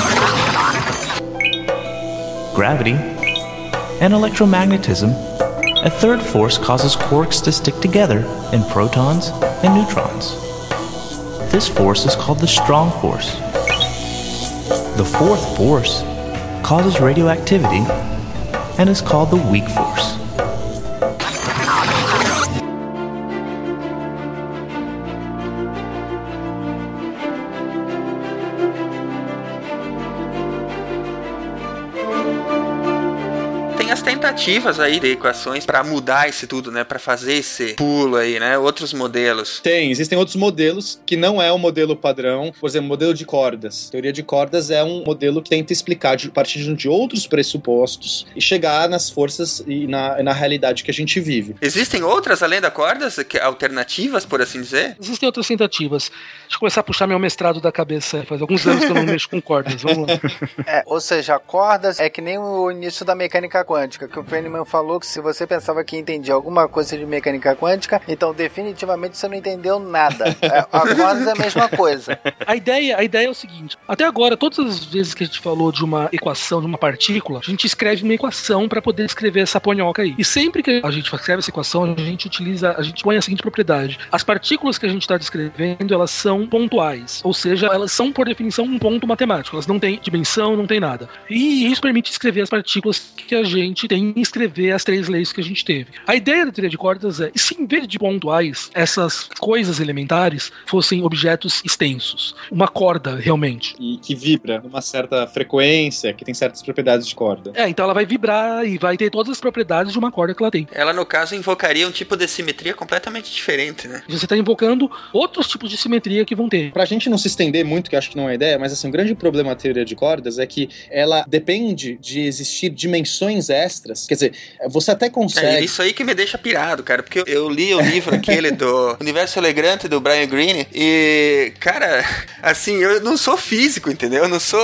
Gravity and electromagnetism. A third force causes quarks to stick together in protons and neutrons. This force is called the strong force. The fourth force causes radioactivity and is called the weak force. Tentativas aí de equações para mudar esse tudo, né? Para fazer esse pulo aí, né? Outros modelos. Tem, existem outros modelos que não é o modelo padrão, por exemplo, modelo de cordas. A teoria de cordas é um modelo que tenta explicar de, a partir de outros pressupostos e chegar nas forças e na, na realidade que a gente vive. Existem outras além da cordas, que- alternativas, por assim dizer? Existem outras tentativas. Deixa eu começar a puxar meu mestrado da cabeça. Faz alguns anos que eu não mexo com cordas. Vamos lá. É, ou seja, cordas é que nem o início da mecânica quântica, que o Feynman falou que se você pensava que entendia alguma coisa de mecânica quântica, então definitivamente você não entendeu nada. É, a cordas é a mesma coisa. A ideia, a ideia é o seguinte: até agora, todas as vezes que a gente falou de uma equação, de uma partícula, a gente escreve uma equação para poder escrever essa ponhoca aí. E sempre que a gente escreve essa equação, a gente utiliza, a gente põe a seguinte propriedade: as partículas que a gente está descrevendo, elas são pontuais, ou seja, elas são por definição um ponto matemático. Elas não têm dimensão, não tem nada. E isso permite escrever as partículas que a gente tem e escrever as três leis que a gente teve. A ideia da teoria de cordas é: e se em vez de pontuais, essas coisas elementares fossem objetos extensos? Uma corda, realmente. E que vibra numa certa frequência, que tem certas propriedades de corda. É, então ela vai vibrar e vai ter todas as propriedades de uma corda que ela tem. Ela, no caso, invocaria um tipo de simetria completamente diferente, né? Você está invocando outros tipos de simetria que vão ter. Pra gente não se estender muito, que acho que não é a ideia, mas assim, o grande problema da teoria de cordas é que ela depende de existir dimensões extras. Quer dizer, você até É consegue. isso aí que me deixa pirado, cara, porque eu, eu li o livro aquele do Universo Elegante do Brian Greene e, cara, assim, eu não sou físico, entendeu? Eu não sou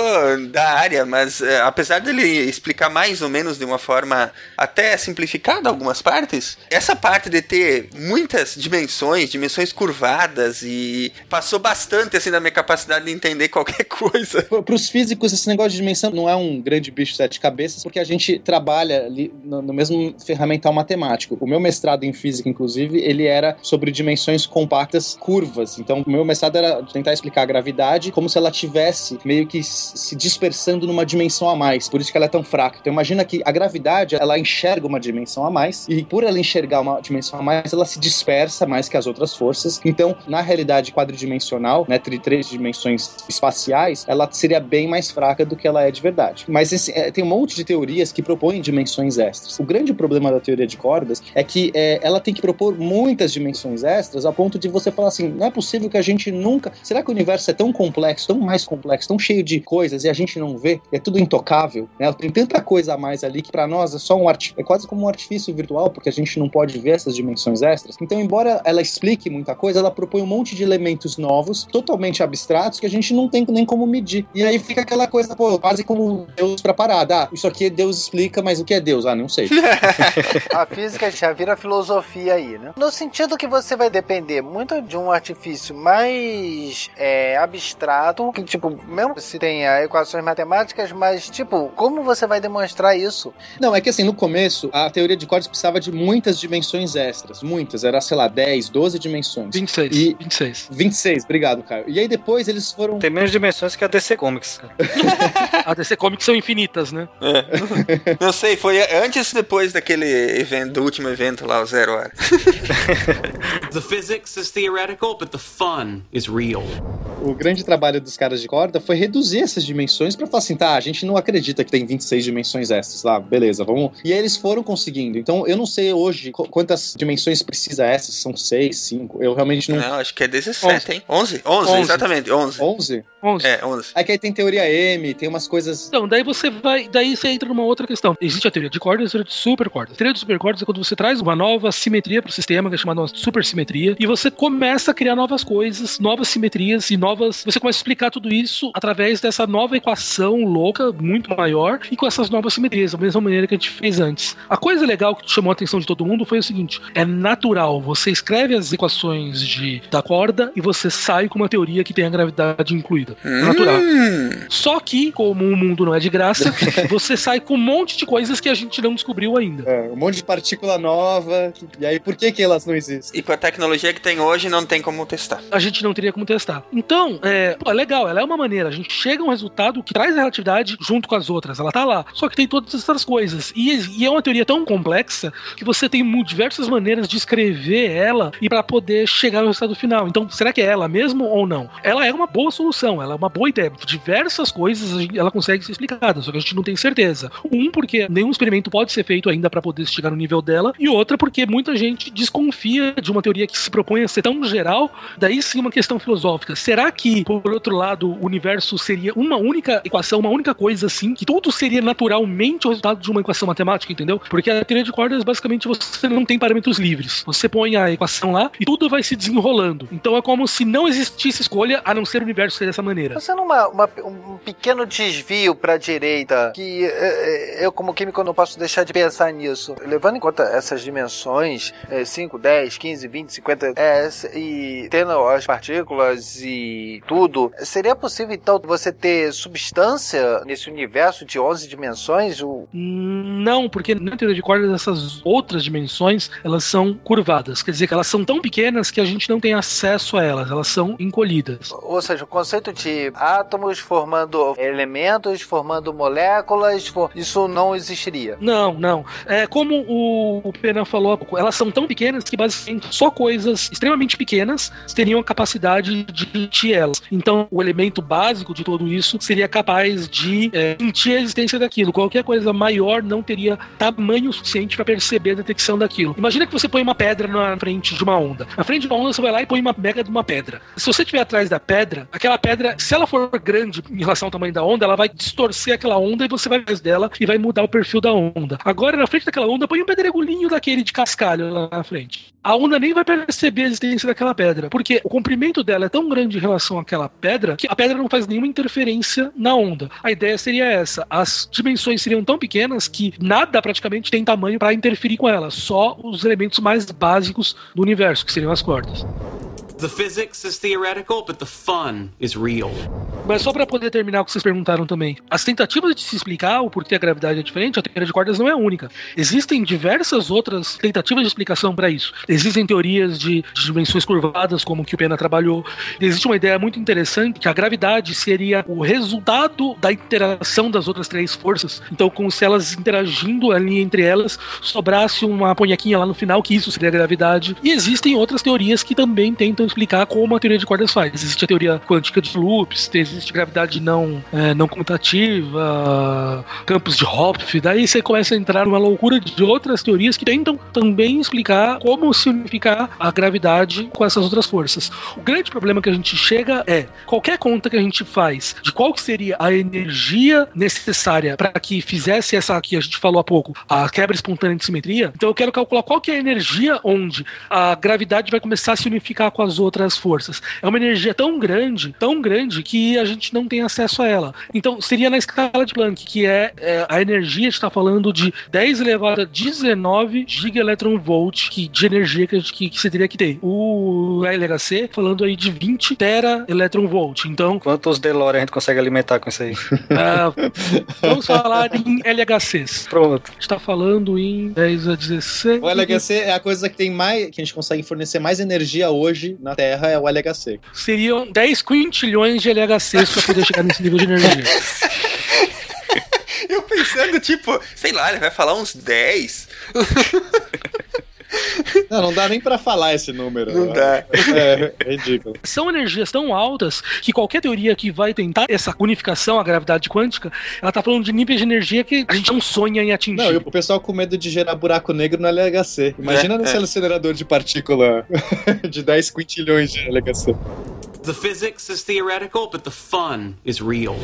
da área, mas é, apesar dele explicar mais ou menos de uma forma até simplificada algumas partes, essa parte de ter muitas dimensões, dimensões curvadas e passou bastante assim da minha capacidade de entender qualquer coisa. Para os físicos, esse negócio de dimensão não é um grande bicho de sete cabeças, porque a gente trabalha ali no, no mesmo ferramental matemático. O meu mestrado em física, inclusive, ele era sobre dimensões compactas curvas. Então, o meu mestrado era tentar explicar a gravidade como se ela tivesse meio que se dispersando numa dimensão a mais. Por isso que ela é tão fraca. Então, imagina que a gravidade, ela enxerga uma dimensão a mais, e por ela enxergar uma dimensão a mais, ela se dispersa mais que as outras forças. Então, na realidade quadridimensional, né, três dimensões espaciais, ela seria bem mais fraca do que ela é de verdade. Mas é, tem um monte de teorias que propõem dimensões extras. O grande problema da teoria de cordas é que é, ela tem que propor muitas dimensões extras a ponto de você falar assim: não é possível que a gente nunca. Será que o universo é tão complexo, tão mais complexo, tão cheio de coisas e a gente não vê? É tudo intocável, né? Tem tanta coisa a mais ali que para nós é só um art... é quase como um artifício virtual, porque a gente não pode ver essas dimensões extras. Então, embora ela explique muita coisa, ela propõe um monte de elementos novos, totalmente abstratos, que a gente não tem nem como medir. E aí fica aquela coisa, pô, quase como Deus pra parada. Ah, isso aqui Deus explica, mas o que é Deus? Ah, não sei. a física já vira filosofia aí, né? No sentido que você vai depender muito de um artifício mais é, abstrato, que, tipo, mesmo se tenha equações matemáticas, mas, tipo, como você vai demonstrar isso? Não, é que assim, no começo, a teoria de cordas precisava de muitas dimensões extras. Muitas. Era, sei lá, 10, 12 dimensões. 26. E... 26. 26, obrigado, Caio. E aí depois eles foram. Tem menos dimensões que a DC Comics. a DC Comics são infinitas, né? É. Não sei, foi antes ou depois daquele evento, do último evento lá, o Zero Hora. the physics is theoretical, but the fun is real. O grande trabalho dos caras de corda foi reduzir essas dimensões para falar assim, tá, a gente não acredita que tem 26 dimensões extras lá, beleza, vamos. E aí eles foram conseguindo. Então eu não sei hoje quantas dimensões precisa essas, são 6, 5. Eu realmente não. Não, acho que é 17, 11. hein? 11? 11, 11. exatamente, 11. 11? 11. É, 11. Aí que aí tem teoria M, tem umas coisas. Então, daí você vai. Daí você entra numa outra questão. Existe a teoria de cordas e a teoria de supercordas. A teoria de supercordas é quando você traz uma nova simetria pro sistema, que é chamada supersimetria, e você começa a criar novas coisas, novas simetrias e novas. Você começa a explicar tudo isso através dessa nova equação louca, muito maior, e com essas novas simetrias, da mesma maneira que a gente fez antes. A coisa legal que chamou a atenção de todo mundo foi o seguinte: é natural. Você escreve as equações de, da corda e você sai com uma teoria que tem a gravidade incluída. É natural. Só que, como o mundo não é de graça, você sai com um monte de coisas que a gente não descobriu ainda. É, um monte de partícula nova. E aí, por que, que elas não existem? E com a tecnologia que tem hoje, não tem como testar. A gente não teria como testar. Então, é, pô, é legal, ela é uma maneira. A gente chega a um resultado que traz a relatividade junto com as outras. Ela tá lá. Só que tem todas essas coisas. E, e é uma teoria tão complexa que você tem diversas maneiras de escrever ela e para poder chegar no resultado final. Então, será que é ela mesmo ou não? Ela é uma boa solução, ela é uma boa ideia. Diversas coisas ela consegue ser explicada, só que a gente não tem certeza. Um, porque nenhum experimento pode ser feito ainda para poder chegar no nível dela, e outra, porque muita gente desconfia de uma teoria que se propõe a ser tão geral, daí sim uma questão filosófica. Será que, por outro lado, o universo seria uma única equação, uma única coisa assim, que tudo seria naturalmente o resultado de uma equação matemática, entendeu? Porque a teoria de cordas, basicamente, você não tem parâmetros livres. Você põe a equação lá e tudo vai se desenrolando. Então é como se não existisse escolha a não ser o universo ser dessa maneira. Fazendo uma, uma, um pequeno desvio para a direita, que eu, como químico não posso deixar de pensar nisso. Levando em conta essas dimensões, 5, 10, 15, 20, 50, é, e tendo as partículas e tudo, seria possível então você ter substância nesse universo de 11 dimensões? O... Não, porque na teoria de cordas essas outras dimensões, elas são curvadas. Quer dizer que elas são tão pequenas que a gente não tem acesso a elas, elas são encolhidas. Ou seja, o conceito de átomos formando elementos, formando moléculas, for... isso não existiria. Não, não. É como o Pena falou, elas são tão pequenas que basicamente só coisas extremamente pequenas teriam a capacidade de sentir elas. Então, o elemento básico de tudo isso seria capaz de é, sentir a existência daquilo. Qualquer coisa maior não teria tamanho suficiente para perceber a detecção daquilo. Imagina que você põe uma pedra na frente de uma onda. Na frente de uma onda, você vai lá e põe uma mega de uma pedra. Se você estiver atrás da pedra, aquela pedra, se ela for grande em relação ao tamanho da onda, ela vai distorcer aquela onda e você vai atrás dela e vai mudar o perfil da onda. Agora, na frente daquela onda, põe um pedregulhinho daquele de cascalho lá na frente. A onda nem vai perceber a existência daquela pedra, porque o comprimento dela é tão grande em relação àquela pedra que a pedra não faz nenhuma interferência na onda. A ideia seria essa: as dimensões seriam tão pequenas que nada praticamente tem tamanho para interferir com ela, só os elementos mais básicos do universo, que seriam as cordas. The physics is theoretical, but the fun is real. Mas só para poder terminar o que vocês perguntaram também. As tentativas de se explicar o porquê a gravidade é diferente, a teoria de cordas não é única. Existem diversas outras tentativas de explicação para isso. Existem teorias de, de, dimensões curvadas, como que o Pena trabalhou. Existe uma ideia muito interessante que a gravidade seria o resultado da interação das outras três forças. Então, como se elas interagindo ali entre elas, sobrasse uma ponhaquinha lá no final, que isso seria a gravidade. E existem outras teorias que também tentam explicar como a teoria de cordas faz. Existe a teoria quântica de loops, existe gravidade não, é, não comutativa, campos de Hopf, daí você começa a entrar numa loucura de outras teorias que tentam também explicar como se unificar a gravidade com essas outras forças. O grande problema que a gente chega é qualquer conta que a gente faz de qual que seria a energia necessária para que fizesse essa que a gente falou há pouco, a quebra espontânea de simetria. Então eu quero calcular qual que é a energia onde a gravidade vai começar a se unificar com as outras forças. É uma energia tão grande, tão grande que a gente não tem acesso a ela. Então seria na escala de Planck, que é, é a energia está falando de 10 elevado a 19 gigaelectronvolt que, de energia que, que, que você teria que ter. O LHC falando aí de 20 tera electronvolt. Então, quantos DeLorean a gente consegue alimentar com isso aí? Uh, vamos falar em LHCs. Pronto. A gente tá falando em 10 a 16. O LHC é a coisa que tem mais que a gente consegue fornecer mais energia hoje na Terra é o LHC. Seriam 10 quintilhões de LHCs para poder chegar nesse nível de energia. Eu pensando, tipo, sei lá, ele vai falar uns 10. Não, não dá nem para falar esse número. Não dá. É, é, ridículo. São energias tão altas que qualquer teoria que vai tentar essa unificação, a gravidade quântica, ela tá falando de níveis de energia que a gente não sonha em atingir. Não, e o pessoal com medo de gerar buraco negro no LHC. Imagina é, nesse é. acelerador de partícula de 10 quintilhões de LHC. The physics is theoretical, but the fun is real.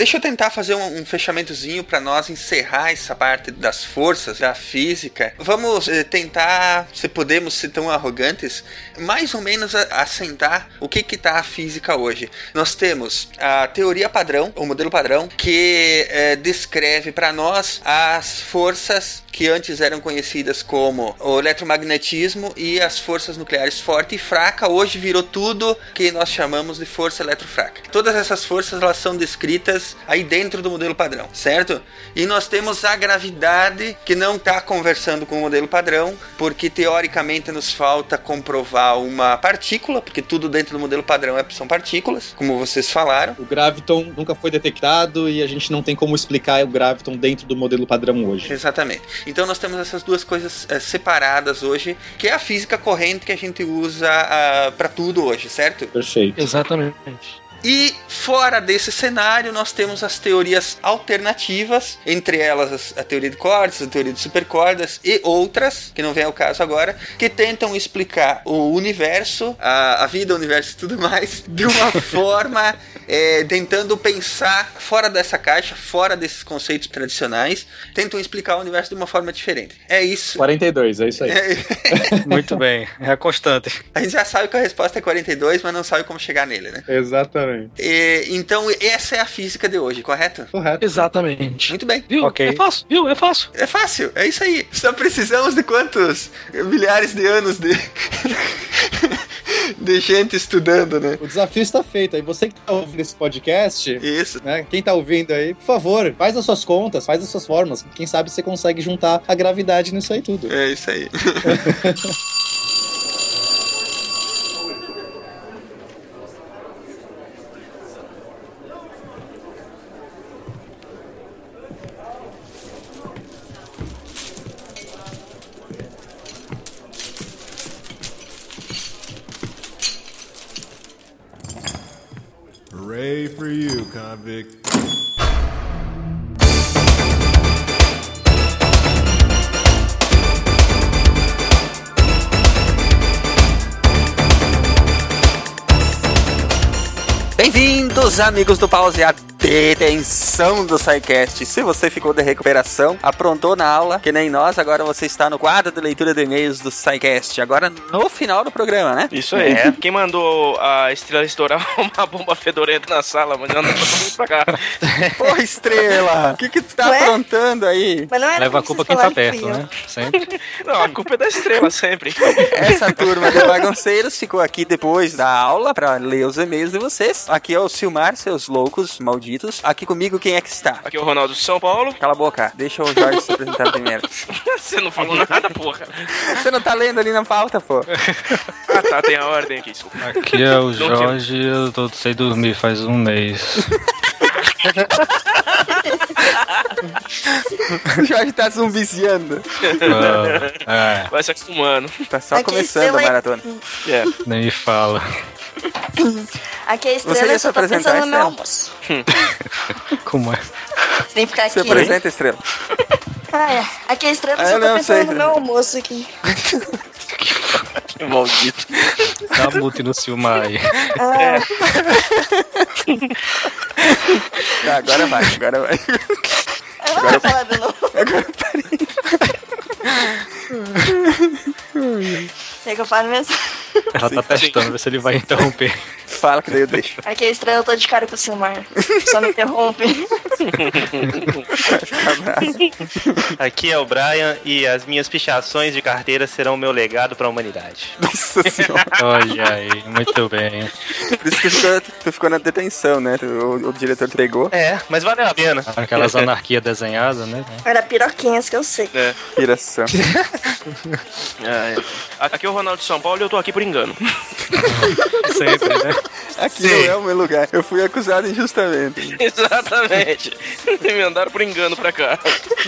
Deixa eu tentar fazer um, um fechamentozinho para nós encerrar essa parte das forças da física. Vamos eh, tentar, se podemos ser tão arrogantes, mais ou menos assentar o que que tá a física hoje. Nós temos a teoria padrão, o modelo padrão, que eh, descreve para nós as forças que antes eram conhecidas como o eletromagnetismo e as forças nucleares forte e fraca, hoje virou tudo que nós chamamos de força eletrofraca. Todas essas forças elas são descritas aí dentro do modelo padrão, certo? E nós temos a gravidade que não está conversando com o modelo padrão, porque teoricamente nos falta comprovar uma partícula, porque tudo dentro do modelo padrão é, são partículas, como vocês falaram. O graviton nunca foi detectado e a gente não tem como explicar o graviton dentro do modelo padrão hoje. Exatamente. Então nós temos essas duas coisas é, separadas hoje, que é a física corrente que a gente usa ah, para tudo hoje, certo? Perfeito. Exatamente. E fora desse cenário, nós temos as teorias alternativas, entre elas a teoria de cordas, a teoria de supercordas e outras, que não vem ao caso agora, que tentam explicar o universo, a, a vida, o universo e tudo mais, de uma forma é, tentando pensar fora dessa caixa, fora desses conceitos tradicionais, tentam explicar o universo de uma forma diferente. É isso. 42, é isso aí. É... Muito bem, é a constante. A gente já sabe que a resposta é 42, mas não sabe como chegar nele, né? Exatamente. E, então, essa é a física de hoje, correto? Correto. Exatamente. Muito bem. Viu? Okay. É fácil, viu? É fácil. É fácil, é isso aí. Só precisamos de quantos milhares de anos de. de gente estudando, né? O desafio está feito. Aí você que está ouvindo esse podcast, isso, né? Quem está ouvindo aí, por favor, faz as suas contas, faz as suas formas. Quem sabe você consegue juntar a gravidade nisso aí tudo. É isso aí. For you, convict. Bem-vindos, amigos do Pauseado detenção do SciCast. Se você ficou de recuperação, aprontou na aula, que nem nós, agora você está no quadro de leitura de e-mails do SciCast. Agora no final do programa, né? Isso aí. É. Quem mandou a Estrela estourar uma bomba fedorenta na sala, mandando todo mundo pra cá. Porra, Estrela! O que que tu tá Ué? aprontando aí? Leva a culpa quem tá perto, né? Sempre. Não, a culpa é da Estrela, sempre. Essa turma de bagunceiros ficou aqui depois da aula pra ler os e-mails de vocês. Aqui é o Silmar, seus loucos malditos. Aqui comigo, quem é que está? Aqui é o Ronaldo de São Paulo. Cala a boca, deixa o Jorge se apresentar primeiro. Você não falou nada, porra. Você não tá lendo ali na pauta, pô. ah, tá, tem a ordem aqui, desculpa. Aqui é o Jorge, eu tô sem dormir faz um mês. O Jorge tá zumbiziando. Ah, Vai se acostumando. Tá só Aqui começando a maratona. É. nem me fala. Aqui é a Você estrela, eu se só tô apresentar, pensando no meu almoço. Como é? Você tem que ficar Você aqui. apresenta, Estrela. Ah, é. Aqui é a estrela, eu Ah, só tô não pensando sei. no meu almoço aqui. Que maldito. Dá mute no Silmar aí. Ah, Tá, agora vai, agora vai. eu não vou falar de novo. Agora parei. Quer que eu fale mesmo? Ela tá testando, ver se ele vai interromper. Fala que daí eu deixo. Aqui é a estrela, eu tô de cara com o Silmar. Só me interrompe. Aqui é o Brian e as minhas pichações de carteira serão o meu legado para a humanidade. Nossa senhora. Olha aí, muito bem. Por isso que tu ficou, tu ficou na detenção, né? O, o diretor te pegou. É, mas valeu a pena. Aquelas anarquias desenhadas, né? Era piroquinhas que eu sei. É. Piração. É, é. Aqui é o Ronaldo de São Paulo e eu tô aqui por engano. Sempre, né? Aqui não é o meu lugar. Eu fui acusado injustamente. Exatamente. Me mandaram por engano pra cá.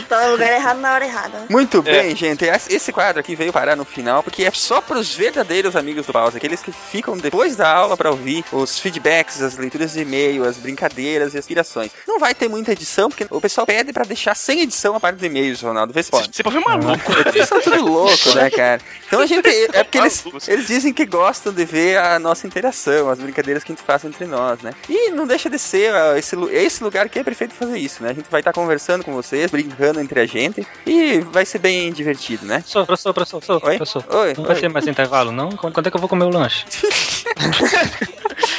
Tá no lugar errado na hora errada. Muito É. bem, gente. Esse quadro aqui veio parar no final porque é só pros verdadeiros amigos do Pause, aqueles que ficam depois da aula pra ouvir os feedbacks, as leituras de e-mail, as brincadeiras e as inspirações. Não vai ter muita edição porque o pessoal pede pra deixar sem edição a parte dos e-mails, Ronaldo. Vê se pode. Você pode ver maluco. Eles são tudo louco, né, cara? Então a gente. É porque eles, eles dizem que gostam de ver a nossa interação, as brincadeiras que a gente faz entre nós, né? E não deixa de ser esse, esse lugar que é perfeito fazer isso, né? A gente vai estar conversando com vocês, brincando entre a gente e vai ser bem divertido, né? Professor, professor, professor, professor, Oi? professor. Oi, Não vai oi. ter mais intervalo, não? Quando, é que eu vou comer o lanche?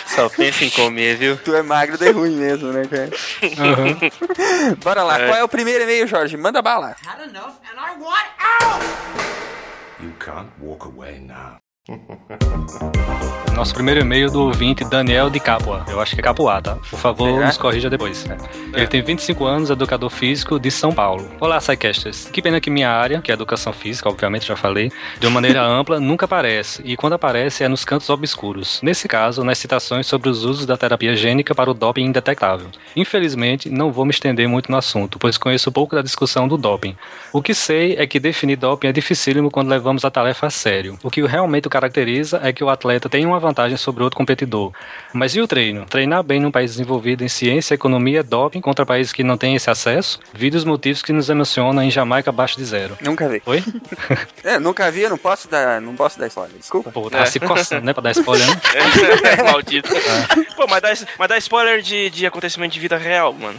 Só pensa em comer, viu? Tu é magro de ruim mesmo, né, cara? Bora lá, É. qual é o primeiro e-mail, Jorge? Manda bala. You can't walk away now. Nosso primeiro e-mail do ouvinte Daniel de Capua. Eu acho que é Capuá, tá? Por favor, Será? nos corrija depois. né? Ele tem 25 anos, educador físico de São Paulo. Olá, Psycasters. Que pena que minha área, que é educação física, obviamente já falei, de uma maneira ampla, nunca aparece. E quando aparece é nos cantos obscuros. Nesse caso, nas citações sobre os usos da terapia gênica para o doping indetectável. Infelizmente, não vou me estender muito no assunto, pois conheço pouco da discussão do doping. O que sei é que definir doping é dificílimo quando levamos a tarefa a sério. O que realmente o caracteriza é que o atleta tem uma vantagem sobre outro competidor. Mas e o treino? Treinar bem num país desenvolvido em ciência, economia, doping contra países que não têm esse acesso? Vide os motivos que nos emocionam em Jamaica abaixo de zero. Nunca vi. Oi? É, nunca vi, eu não posso dar, não posso dar spoiler. Desculpa. Pô, tá se coçando, né? Pra dar spoiler, né? Maldito. Pô, mas dá, mas dá spoiler de, de acontecimento de vida real, mano.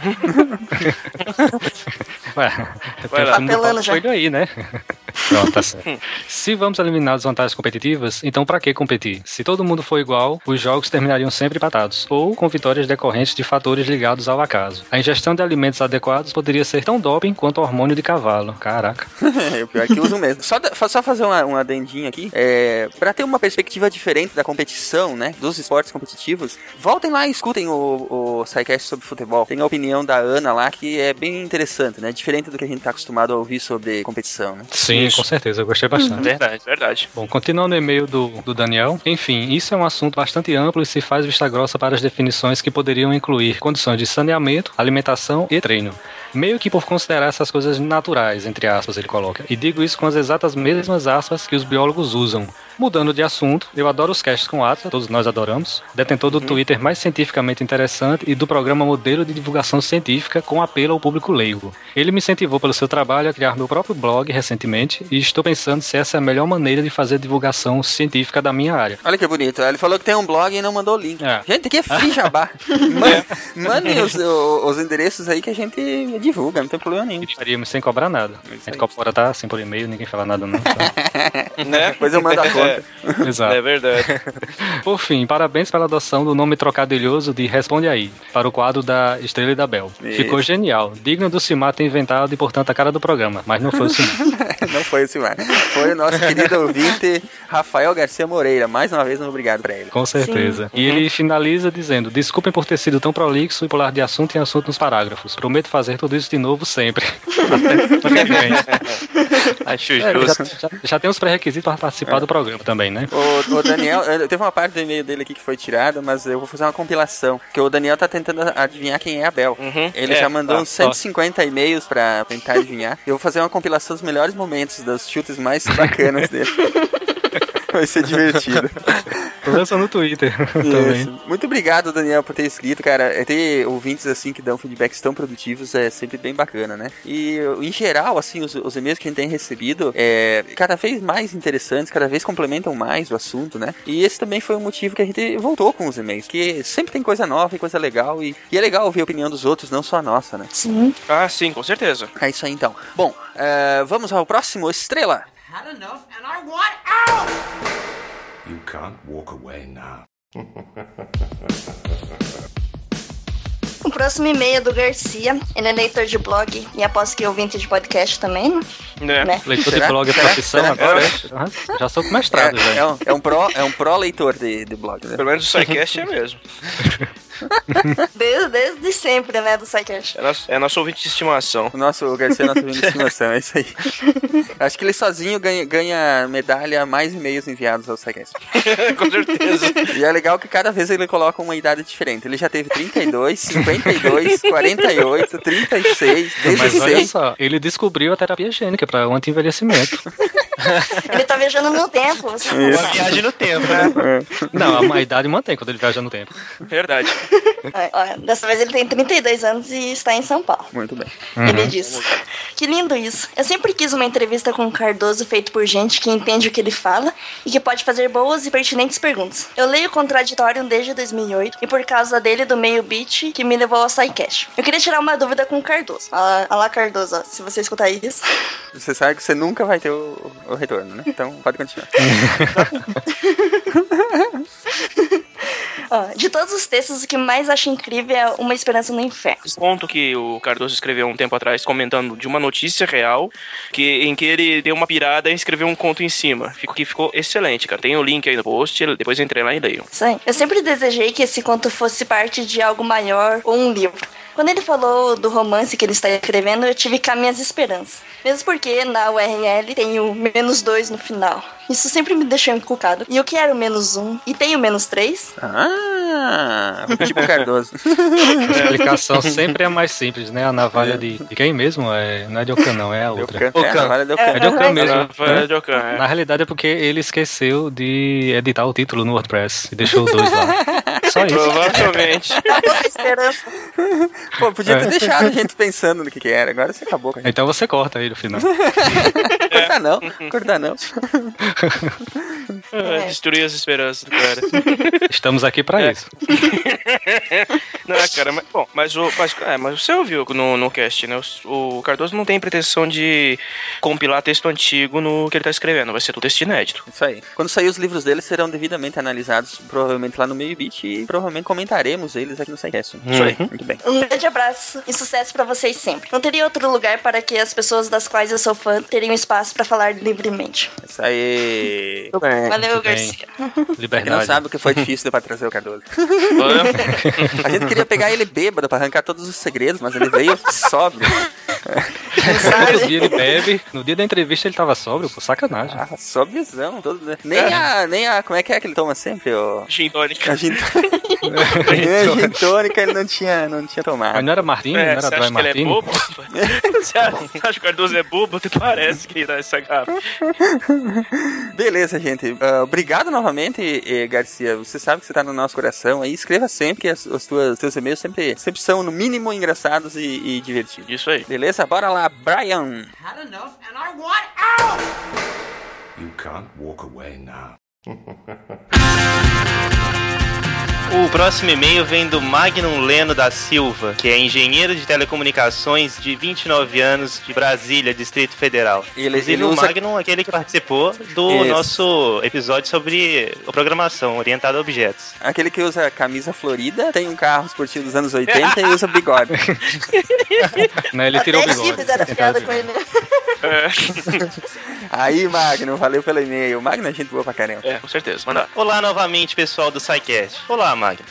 Ué, Vai lá. do Apelando já. Aí, né? Pronto, tá certo. Se vamos eliminar as vantagens competitivas, então pra que competir? Se todo mundo for igual, os jogos terminariam sempre empatados, ou com vitórias decorrentes de fatores ligados ao acaso. A ingestão de alimentos adequados poderia ser tão doping quanto hormônio de cavalo. Caraca. É, o pior é que usam mesmo. Só, só fazer uma, um adendinho aqui. É, pra ter uma perspectiva diferente da competição, né? Dos esportes competitivos, voltem lá e escutem o, o SciCast sobre futebol. Tem a opinião da Ana lá que é bem interessante, né? Diferente do que a gente tá acostumado a ouvir sobre competição, né? Sim, com certeza, eu gostei bastante. Verdade, verdade. Bom, continuando o e-mail do, do Daniel. Enfim, isso é um assunto bastante amplo e se faz vista grossa para as definições que poderiam incluir condições de saneamento, alimentação e treino. Meio que por considerar essas coisas naturais, entre aspas, ele coloca. E digo isso com as exatas mesmas aspas que os biólogos usam. Mudando de assunto, eu adoro os casts com Atlas, todos nós adoramos. Detentor do Twitter mais cientificamente interessante e do programa Modelo de Divulgação Científica com apelo ao público leigo. Ele me incentivou pelo seu trabalho a criar meu próprio blog recentemente e estou pensando se essa é a melhor maneira de fazer divulgação científica da minha área. Olha que bonito. Ele falou que tem um blog e não mandou o link. É. Gente, aqui é free jabá. Man- Mandem os, os endereços aí que a gente divulga, não tem problema nenhum. Faríamos sem cobrar nada. A gente cobra tá assim por e-mail, ninguém fala nada não. tá? Né? Depois eu mando a conta. Exato. É verdade. Por fim, parabéns pela adoção do nome trocadilhoso de Responde Aí, para o quadro da Estrela e da Bel. Isso. Ficou genial. Digno do Cimar ter inventado e, portanto, a cara do programa, mas não foi o Cimar. não foi esse mar. Foi o nosso querido ouvinte Rafael Garcia Moreira. Mais uma vez, um obrigado pra ele. Com certeza. E ele finaliza dizendo: Desculpem por ter sido tão prolixo e pular de assunto em assunto nos parágrafos. Prometo fazer tudo isso de novo sempre. Até semana que vem. Acho É, justo. já, já- já tem os pré-requisitos para participar do programa. Programa também, né? O, o Daniel, teve uma parte do e-mail dele aqui que foi tirada, mas eu vou fazer uma compilação. Que o Daniel tá tentando adivinhar quem é a Bel. Ele é, já mandou tá, uns 150 e-mails pra tentar adivinhar. Eu vou fazer uma compilação dos melhores momentos, dos chutes mais bacanas dele. Vai ser divertido. Lança no Twitter também. Muito obrigado, Daniel, por ter escrito, cara. É Ter ouvintes assim que dão feedbacks tão produtivos é sempre bem bacana, né? E em geral, assim, os, os e-mails que a gente tem recebido é cada vez mais interessantes, cada vez complementam mais o assunto, né? E esse também foi o motivo que a gente voltou com os e-mails, que sempre tem coisa nova e coisa legal e, e é legal ouvir a opinião dos outros, não só a nossa, né? Sim. Ah, sim, com certeza. É isso aí então. Bom, eh, vamos ao próximo, Estrela. Had enough and I want out! You can't walk away now. O próximo e-mail é do Garcia. Ele é leitor de blog e aposto que é ouvinte de podcast também, né? É. Né? Leitor Será? de blog é profissão Será? agora? É. Já sou com mestrado, É, já. é um, é um pró, é um pró leitor de, de blog, né? Pelo menos o SciCast é mesmo. Desde, desde sempre, né, do SciCast. É nosso, é nosso ouvinte de estimação. O nosso Garcia é nosso amigo de estimação, é isso aí. Acho que ele sozinho ganha, ganha medalha mais e-mails enviados ao SciCast. com certeza. E é legal que cada vez ele coloca uma idade diferente. Ele já teve 32, 52, 48, 36, Mas olha 16. só, ele descobriu a terapia gênica para o anti-envelhecimento. Ele tá viajando no tempo, você Uma sabe. viagem no tempo, né? Não, a idade mantém quando ele viaja no tempo. Verdade. Olha, olha, Dessa vez ele tem 32 anos e está em São Paulo. Muito bem. Ele diz: Que lindo isso. Eu sempre quis uma entrevista com o Cardoso feito por gente que entende o que ele fala e que pode fazer boas e pertinentes perguntas. Eu leio o Contraditório desde 2008 e por causa dele do meio beat que me levou ao SciCast. Eu queria tirar uma dúvida com o Cardoso. Olha lá, Cardoso, ó, se você escutar isso. Você sabe que você nunca vai ter o, o retorno, né? Então pode continuar. De todos os textos, o que mais acho incrível é Uma Esperança no Inferno. Esse ponto que o Cardoso escreveu um tempo atrás, comentando de uma notícia real, que, em que ele deu uma pirada e escreveu um conto em cima. Ficou, que ficou excelente, cara. Tem o link aí no post, depois entrei lá e leio. Isso aí. Eu sempre desejei que esse conto fosse parte de algo maior ou um livro. Quando ele falou do romance que ele está escrevendo, eu tive cá minhas esperanças. Mesmo porque na URL tem o menos dois no final. Isso sempre me deixou encucado. E eu quero menos um. E tem o menos três? Ah, vou pedir pro Cardoso. A explicação sempre é a mais simples, né? A navalha de, de quem mesmo? É, não é de Okan, não, é a outra. Okan, é, a navalha de Okan. É de Okan mesmo. Navalha de Okan, é. Na realidade é porque ele esqueceu de editar o título no WordPress e deixou dois lá. Só isso. Provavelmente. Pô, podia ter É. deixado a gente pensando no que, que era. Agora você acabou com a gente. Então você corta aí no final. Cortar não, cortar não. Ah, Destruir as esperanças do cara. Estamos aqui pra É. isso. Não, cara, mas, bom, mas, o, mas, é, mas você ouviu no, no cast, né? O, o Cardoso não tem pretensão de compilar texto antigo no que ele tá escrevendo, vai ser tudo texto inédito. Isso aí. Quando sair os livros dele, serão devidamente analisados, provavelmente lá no meio beat, e provavelmente comentaremos eles aqui no SciCast. Isso aí. Muito bem. Um grande abraço e sucesso pra vocês sempre. Não teria outro lugar para que as pessoas das quais eu sou fã teriam espaço pra falar livremente. Isso aí. Valeu, Muito bem. Garcia. Ele não Liberdade. sabe o que foi difícil pra trazer o Cardoso. A gente queria pegar ele bêbado pra arrancar todos os segredos, mas ele veio sóbrio. No dia ele bebe, no dia da entrevista ele tava sóbrio, pô, sacanagem. Ah, sóbriozão. Todo... Nem a, nem a. Como é que é que ele toma sempre? O... Gin tônica. A gin a gin tônica ele não tinha, não tinha tomado. Mas não era Martini, É, não era Dry acha que ele é Martini? bobo? você acha você acha que o Cardoso é bobo? Até parece que dá essa garrafa. Beleza, gente. Ah, obrigado novamente, eh, Garcia. Você sabe que você tá no nosso coração aí. Escreva sempre, que as, os tuas, teus e-mails sempre, sempre são, no mínimo, engraçados e, e divertidos. Isso aí. Beleza? Bora lá, Brian. Had enough and I want out! You can't walk away now. O próximo e-mail vem do Magnum Leno da Silva, que é engenheiro de telecomunicações de 29 anos de Brasília, Distrito Federal. Ele- Inclusive ele o usa- Magnum, aquele que participou do Isso. nosso episódio sobre programação orientada a objetos. Aquele que usa camisa florida, tem um carro esportivo dos anos 80 e usa bigode. Né, ele tirou o Até bigode. Chives era Tem piada caso. com ele. Aí, Magno, valeu pelo e-mail. Magno é gente boa pra caramba. É, com certeza. Manda. Olá novamente, pessoal do SciCast. Olá, Magno.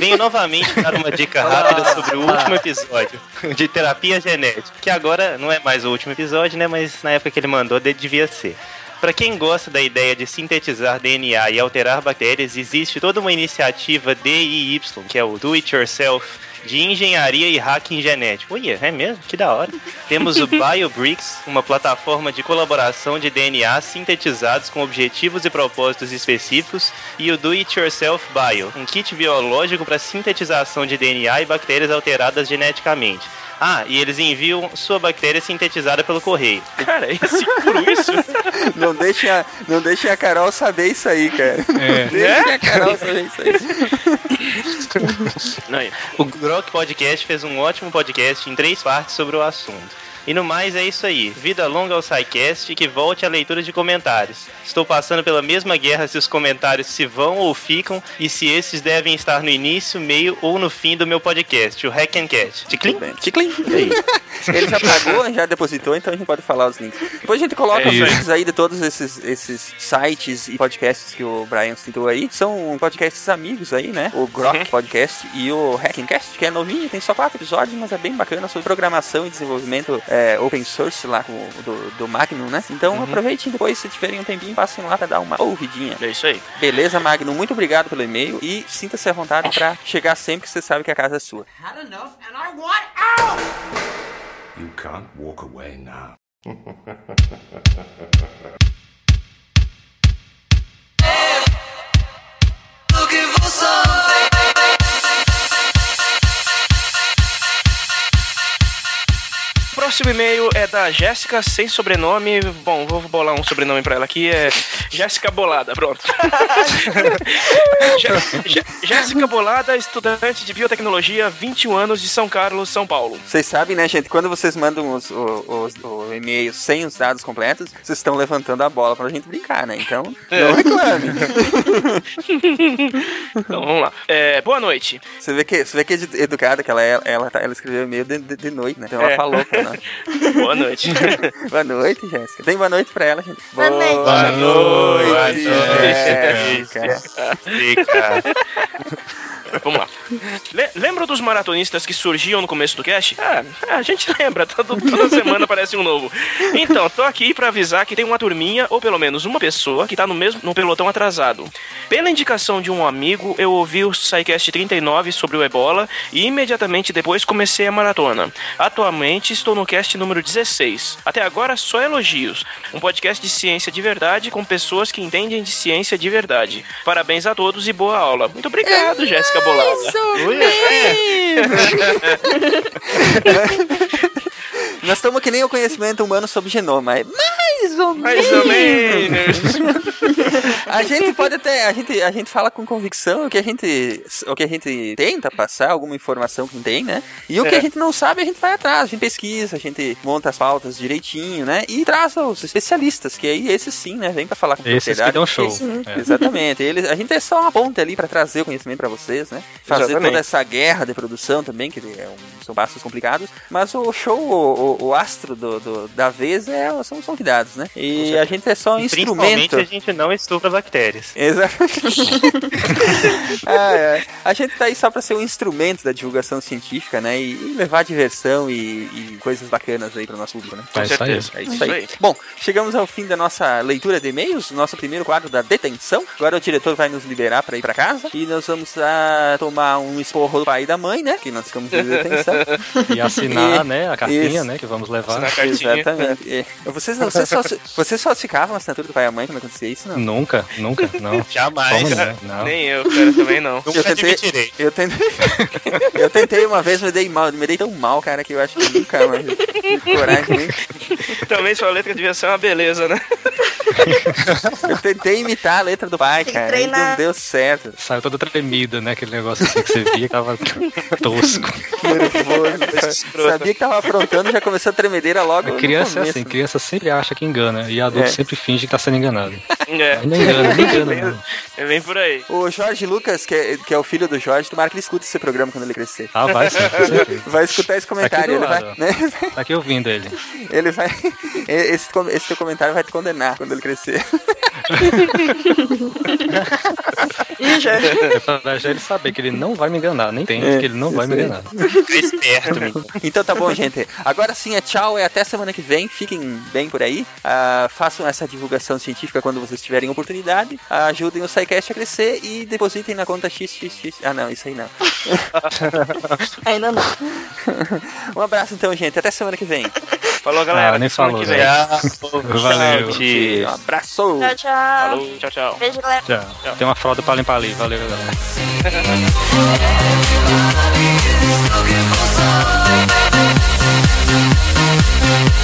Venho novamente dar uma dica rápida sobre o último episódio de terapia genética, que agora não é mais o último episódio, né? Mas na época que ele mandou, de- devia ser. Para quem gosta da ideia de sintetizar DNA e alterar bactérias, existe toda uma iniciativa DIY, que é o Do It Yourself, de engenharia e hacking genético. Ui, é mesmo? Que da hora. Temos o BioBricks, uma plataforma de colaboração de DNA sintetizados com objetivos e propósitos específicos, e o Do It Yourself Bio, um kit biológico para sintetização de DNA e bactérias alteradas geneticamente. Ah, e eles enviam sua bactéria sintetizada pelo correio. Cara, é seguro isso? Não deixem a, não deixem a Carol saber isso aí, cara. É. Deixem a Carol saber isso aí. Não, é. O Grok Podcast fez um ótimo podcast em três partes sobre o assunto. E no mais é isso aí. Vida longa ao SciCast e que volte a leitura de comentários. Estou passando pela mesma guerra se os comentários se vão ou ficam e se esses devem estar no início, meio ou no fim do meu podcast, o Hack and Cat. Ticlin? Ticlin. Ele já pagou, já depositou, então a gente pode falar os links. Depois a gente coloca É os links aí de todos esses, esses sites e podcasts que o Brian citou aí. São podcasts amigos aí, né? O Grok Podcast e o Hackingcast, que é novinho, tem só quatro episódios, mas é bem bacana sobre programação e desenvolvimento é, open source lá com, do, do Magnum, né? Então aproveitem depois, se tiverem um tempinho, passem lá pra dar uma ouvidinha. É isso aí. Beleza, Magnum? Muito obrigado pelo e-mail e sinta-se à vontade pra chegar sempre que você sabe que a casa é sua. Had enough and I want out! You can't walk away now. Looking for something. Próximo e-mail é da Jéssica, sem sobrenome. Bom, vou bolar um sobrenome pra ela aqui. É Jéssica Bolada, pronto. Jé- Jé- Jéssica Bolada, estudante de biotecnologia, 21 anos de São Carlos, São Paulo. Vocês sabem, né, gente? Quando vocês mandam os, os, o e-mail sem os dados completos, vocês estão levantando a bola pra gente brincar, né? Então, não reclame. Então vamos lá. É, boa noite. Você vê que, você vê que edu- educada que ela é, ela, tá- ela escreveu e-mail de, de, de noite, né? Então ela É. falou pra nós. Boa noite. boa noite, Jéssica. Tem boa noite pra ela, gente. Boa noite. Boa noite, Jéssica. Jéssica. Vamos lá. Le- lembram dos maratonistas que surgiam no começo do cast? Ah, a gente lembra, todo- toda semana aparece um novo. Então, tô aqui pra avisar que tem uma turminha, ou pelo menos uma pessoa, que tá no mesmo no pelotão atrasado. Pela indicação de um amigo, eu ouvi o SciCast 39 sobre o ebola e imediatamente depois comecei a maratona. Atualmente estou no cast número 16. Até agora só elogios. Um podcast de ciência de verdade com pessoas que entendem de ciência de verdade. Parabéns a todos e boa aula. Muito obrigado, Jéssica Bolada. Ui, Nós estamos que nem o conhecimento humano sobre genoma. É mais ou Mais ou menos. a gente pode até. A gente, a gente fala com convicção o que a gente. O que a gente tenta passar, alguma informação que tem, né? E o que É. a gente não sabe, a gente vai atrás, a gente pesquisa, a gente monta as pautas direitinho, né? E traz os especialistas, que aí esses sim, né? Vem pra falar com Esses que propriedade. dão show. Sim, É. Exatamente. Eles, a gente é só uma ponte ali pra trazer o conhecimento pra vocês, né? Fazer Exatamente. toda essa guerra de produção também, que é um- são passos complicados. Mas o show, o, o- o astro do, do- da vez é, são os convidados, né? E a gente é só um E Principalmente instrumento. a gente não estupra bactérias. Exatamente. Ah, é. A gente tá aí só pra ser um instrumento da divulgação científica, né? E, e levar diversão e, e coisas bacanas aí pro nosso público, né? É isso aí. É isso aí. Bom, chegamos ao fim da nossa leitura de e-mails, nosso primeiro quadro da detenção. Agora o diretor vai nos liberar pra ir pra casa e nós vamos ah, tomar um esporro do pai e da mãe, né? Que nós ficamos de detenção. E assinar, E- né, a cartinha, isso. né, que vamos levar. A. Exatamente. É. Vocês, vocês, só, vocês só ficavam na assinatura do pai e da mãe quando acontecia isso, não? Nunca, nunca, não. Jamais. Cara, não? Nem eu, cara, também não. Nunca Eu tentei, admitirei. eu tentei, eu tentei uma vez, me dei mal, me dei tão mal, cara, que eu acho que nunca mais coragem nem. Também sua letra devia ser uma beleza, né? Eu tentei imitar a letra do pai, cara, e não treinar. deu certo. Saiu toda tremida, né, aquele negócio assim que você via que tava tosco. Nervoso. Sabia que tava aprontando, já começou a tremedeira logo. A criança é assim, criança sempre acha que engana, e adulto É. sempre finge que tá sendo enganado. É. Não engana, não engana, não. É bem por aí. O Jorge Lucas, que é, que é o filho do Jorge, tomara que ele escute esse programa quando ele crescer. Ah, vai sim. Vai escutar esse comentário, ele Tá aqui vai, do lado, né? Tá aqui ouvindo ele. Ele vai. Esse, esse teu comentário vai te condenar quando ele crescer. Ih, já. É pra já ele saber que ele não vai me enganar, nem tem, É, que ele não vai me enganar. É esperto. Então tá bom, gente. Agora sim é tchau, é até semana que vem. Fiquem bem por aí. Ah, façam essa divulgação científica quando vocês tiverem oportunidade. ajudem o SciCast a crescer e depositem na conta XXX. Ah, não, isso aí não. Ainda não. um abraço então, gente. Até semana que vem. Falou, galera. Ah, nem Até semana falou, que vem. né? Valeu. Um abraço. Tchau, tchau. Falou, tchau, tchau. Beijo, galera. Tchau. Tem uma fralda pra limpar ali. Valeu, galera.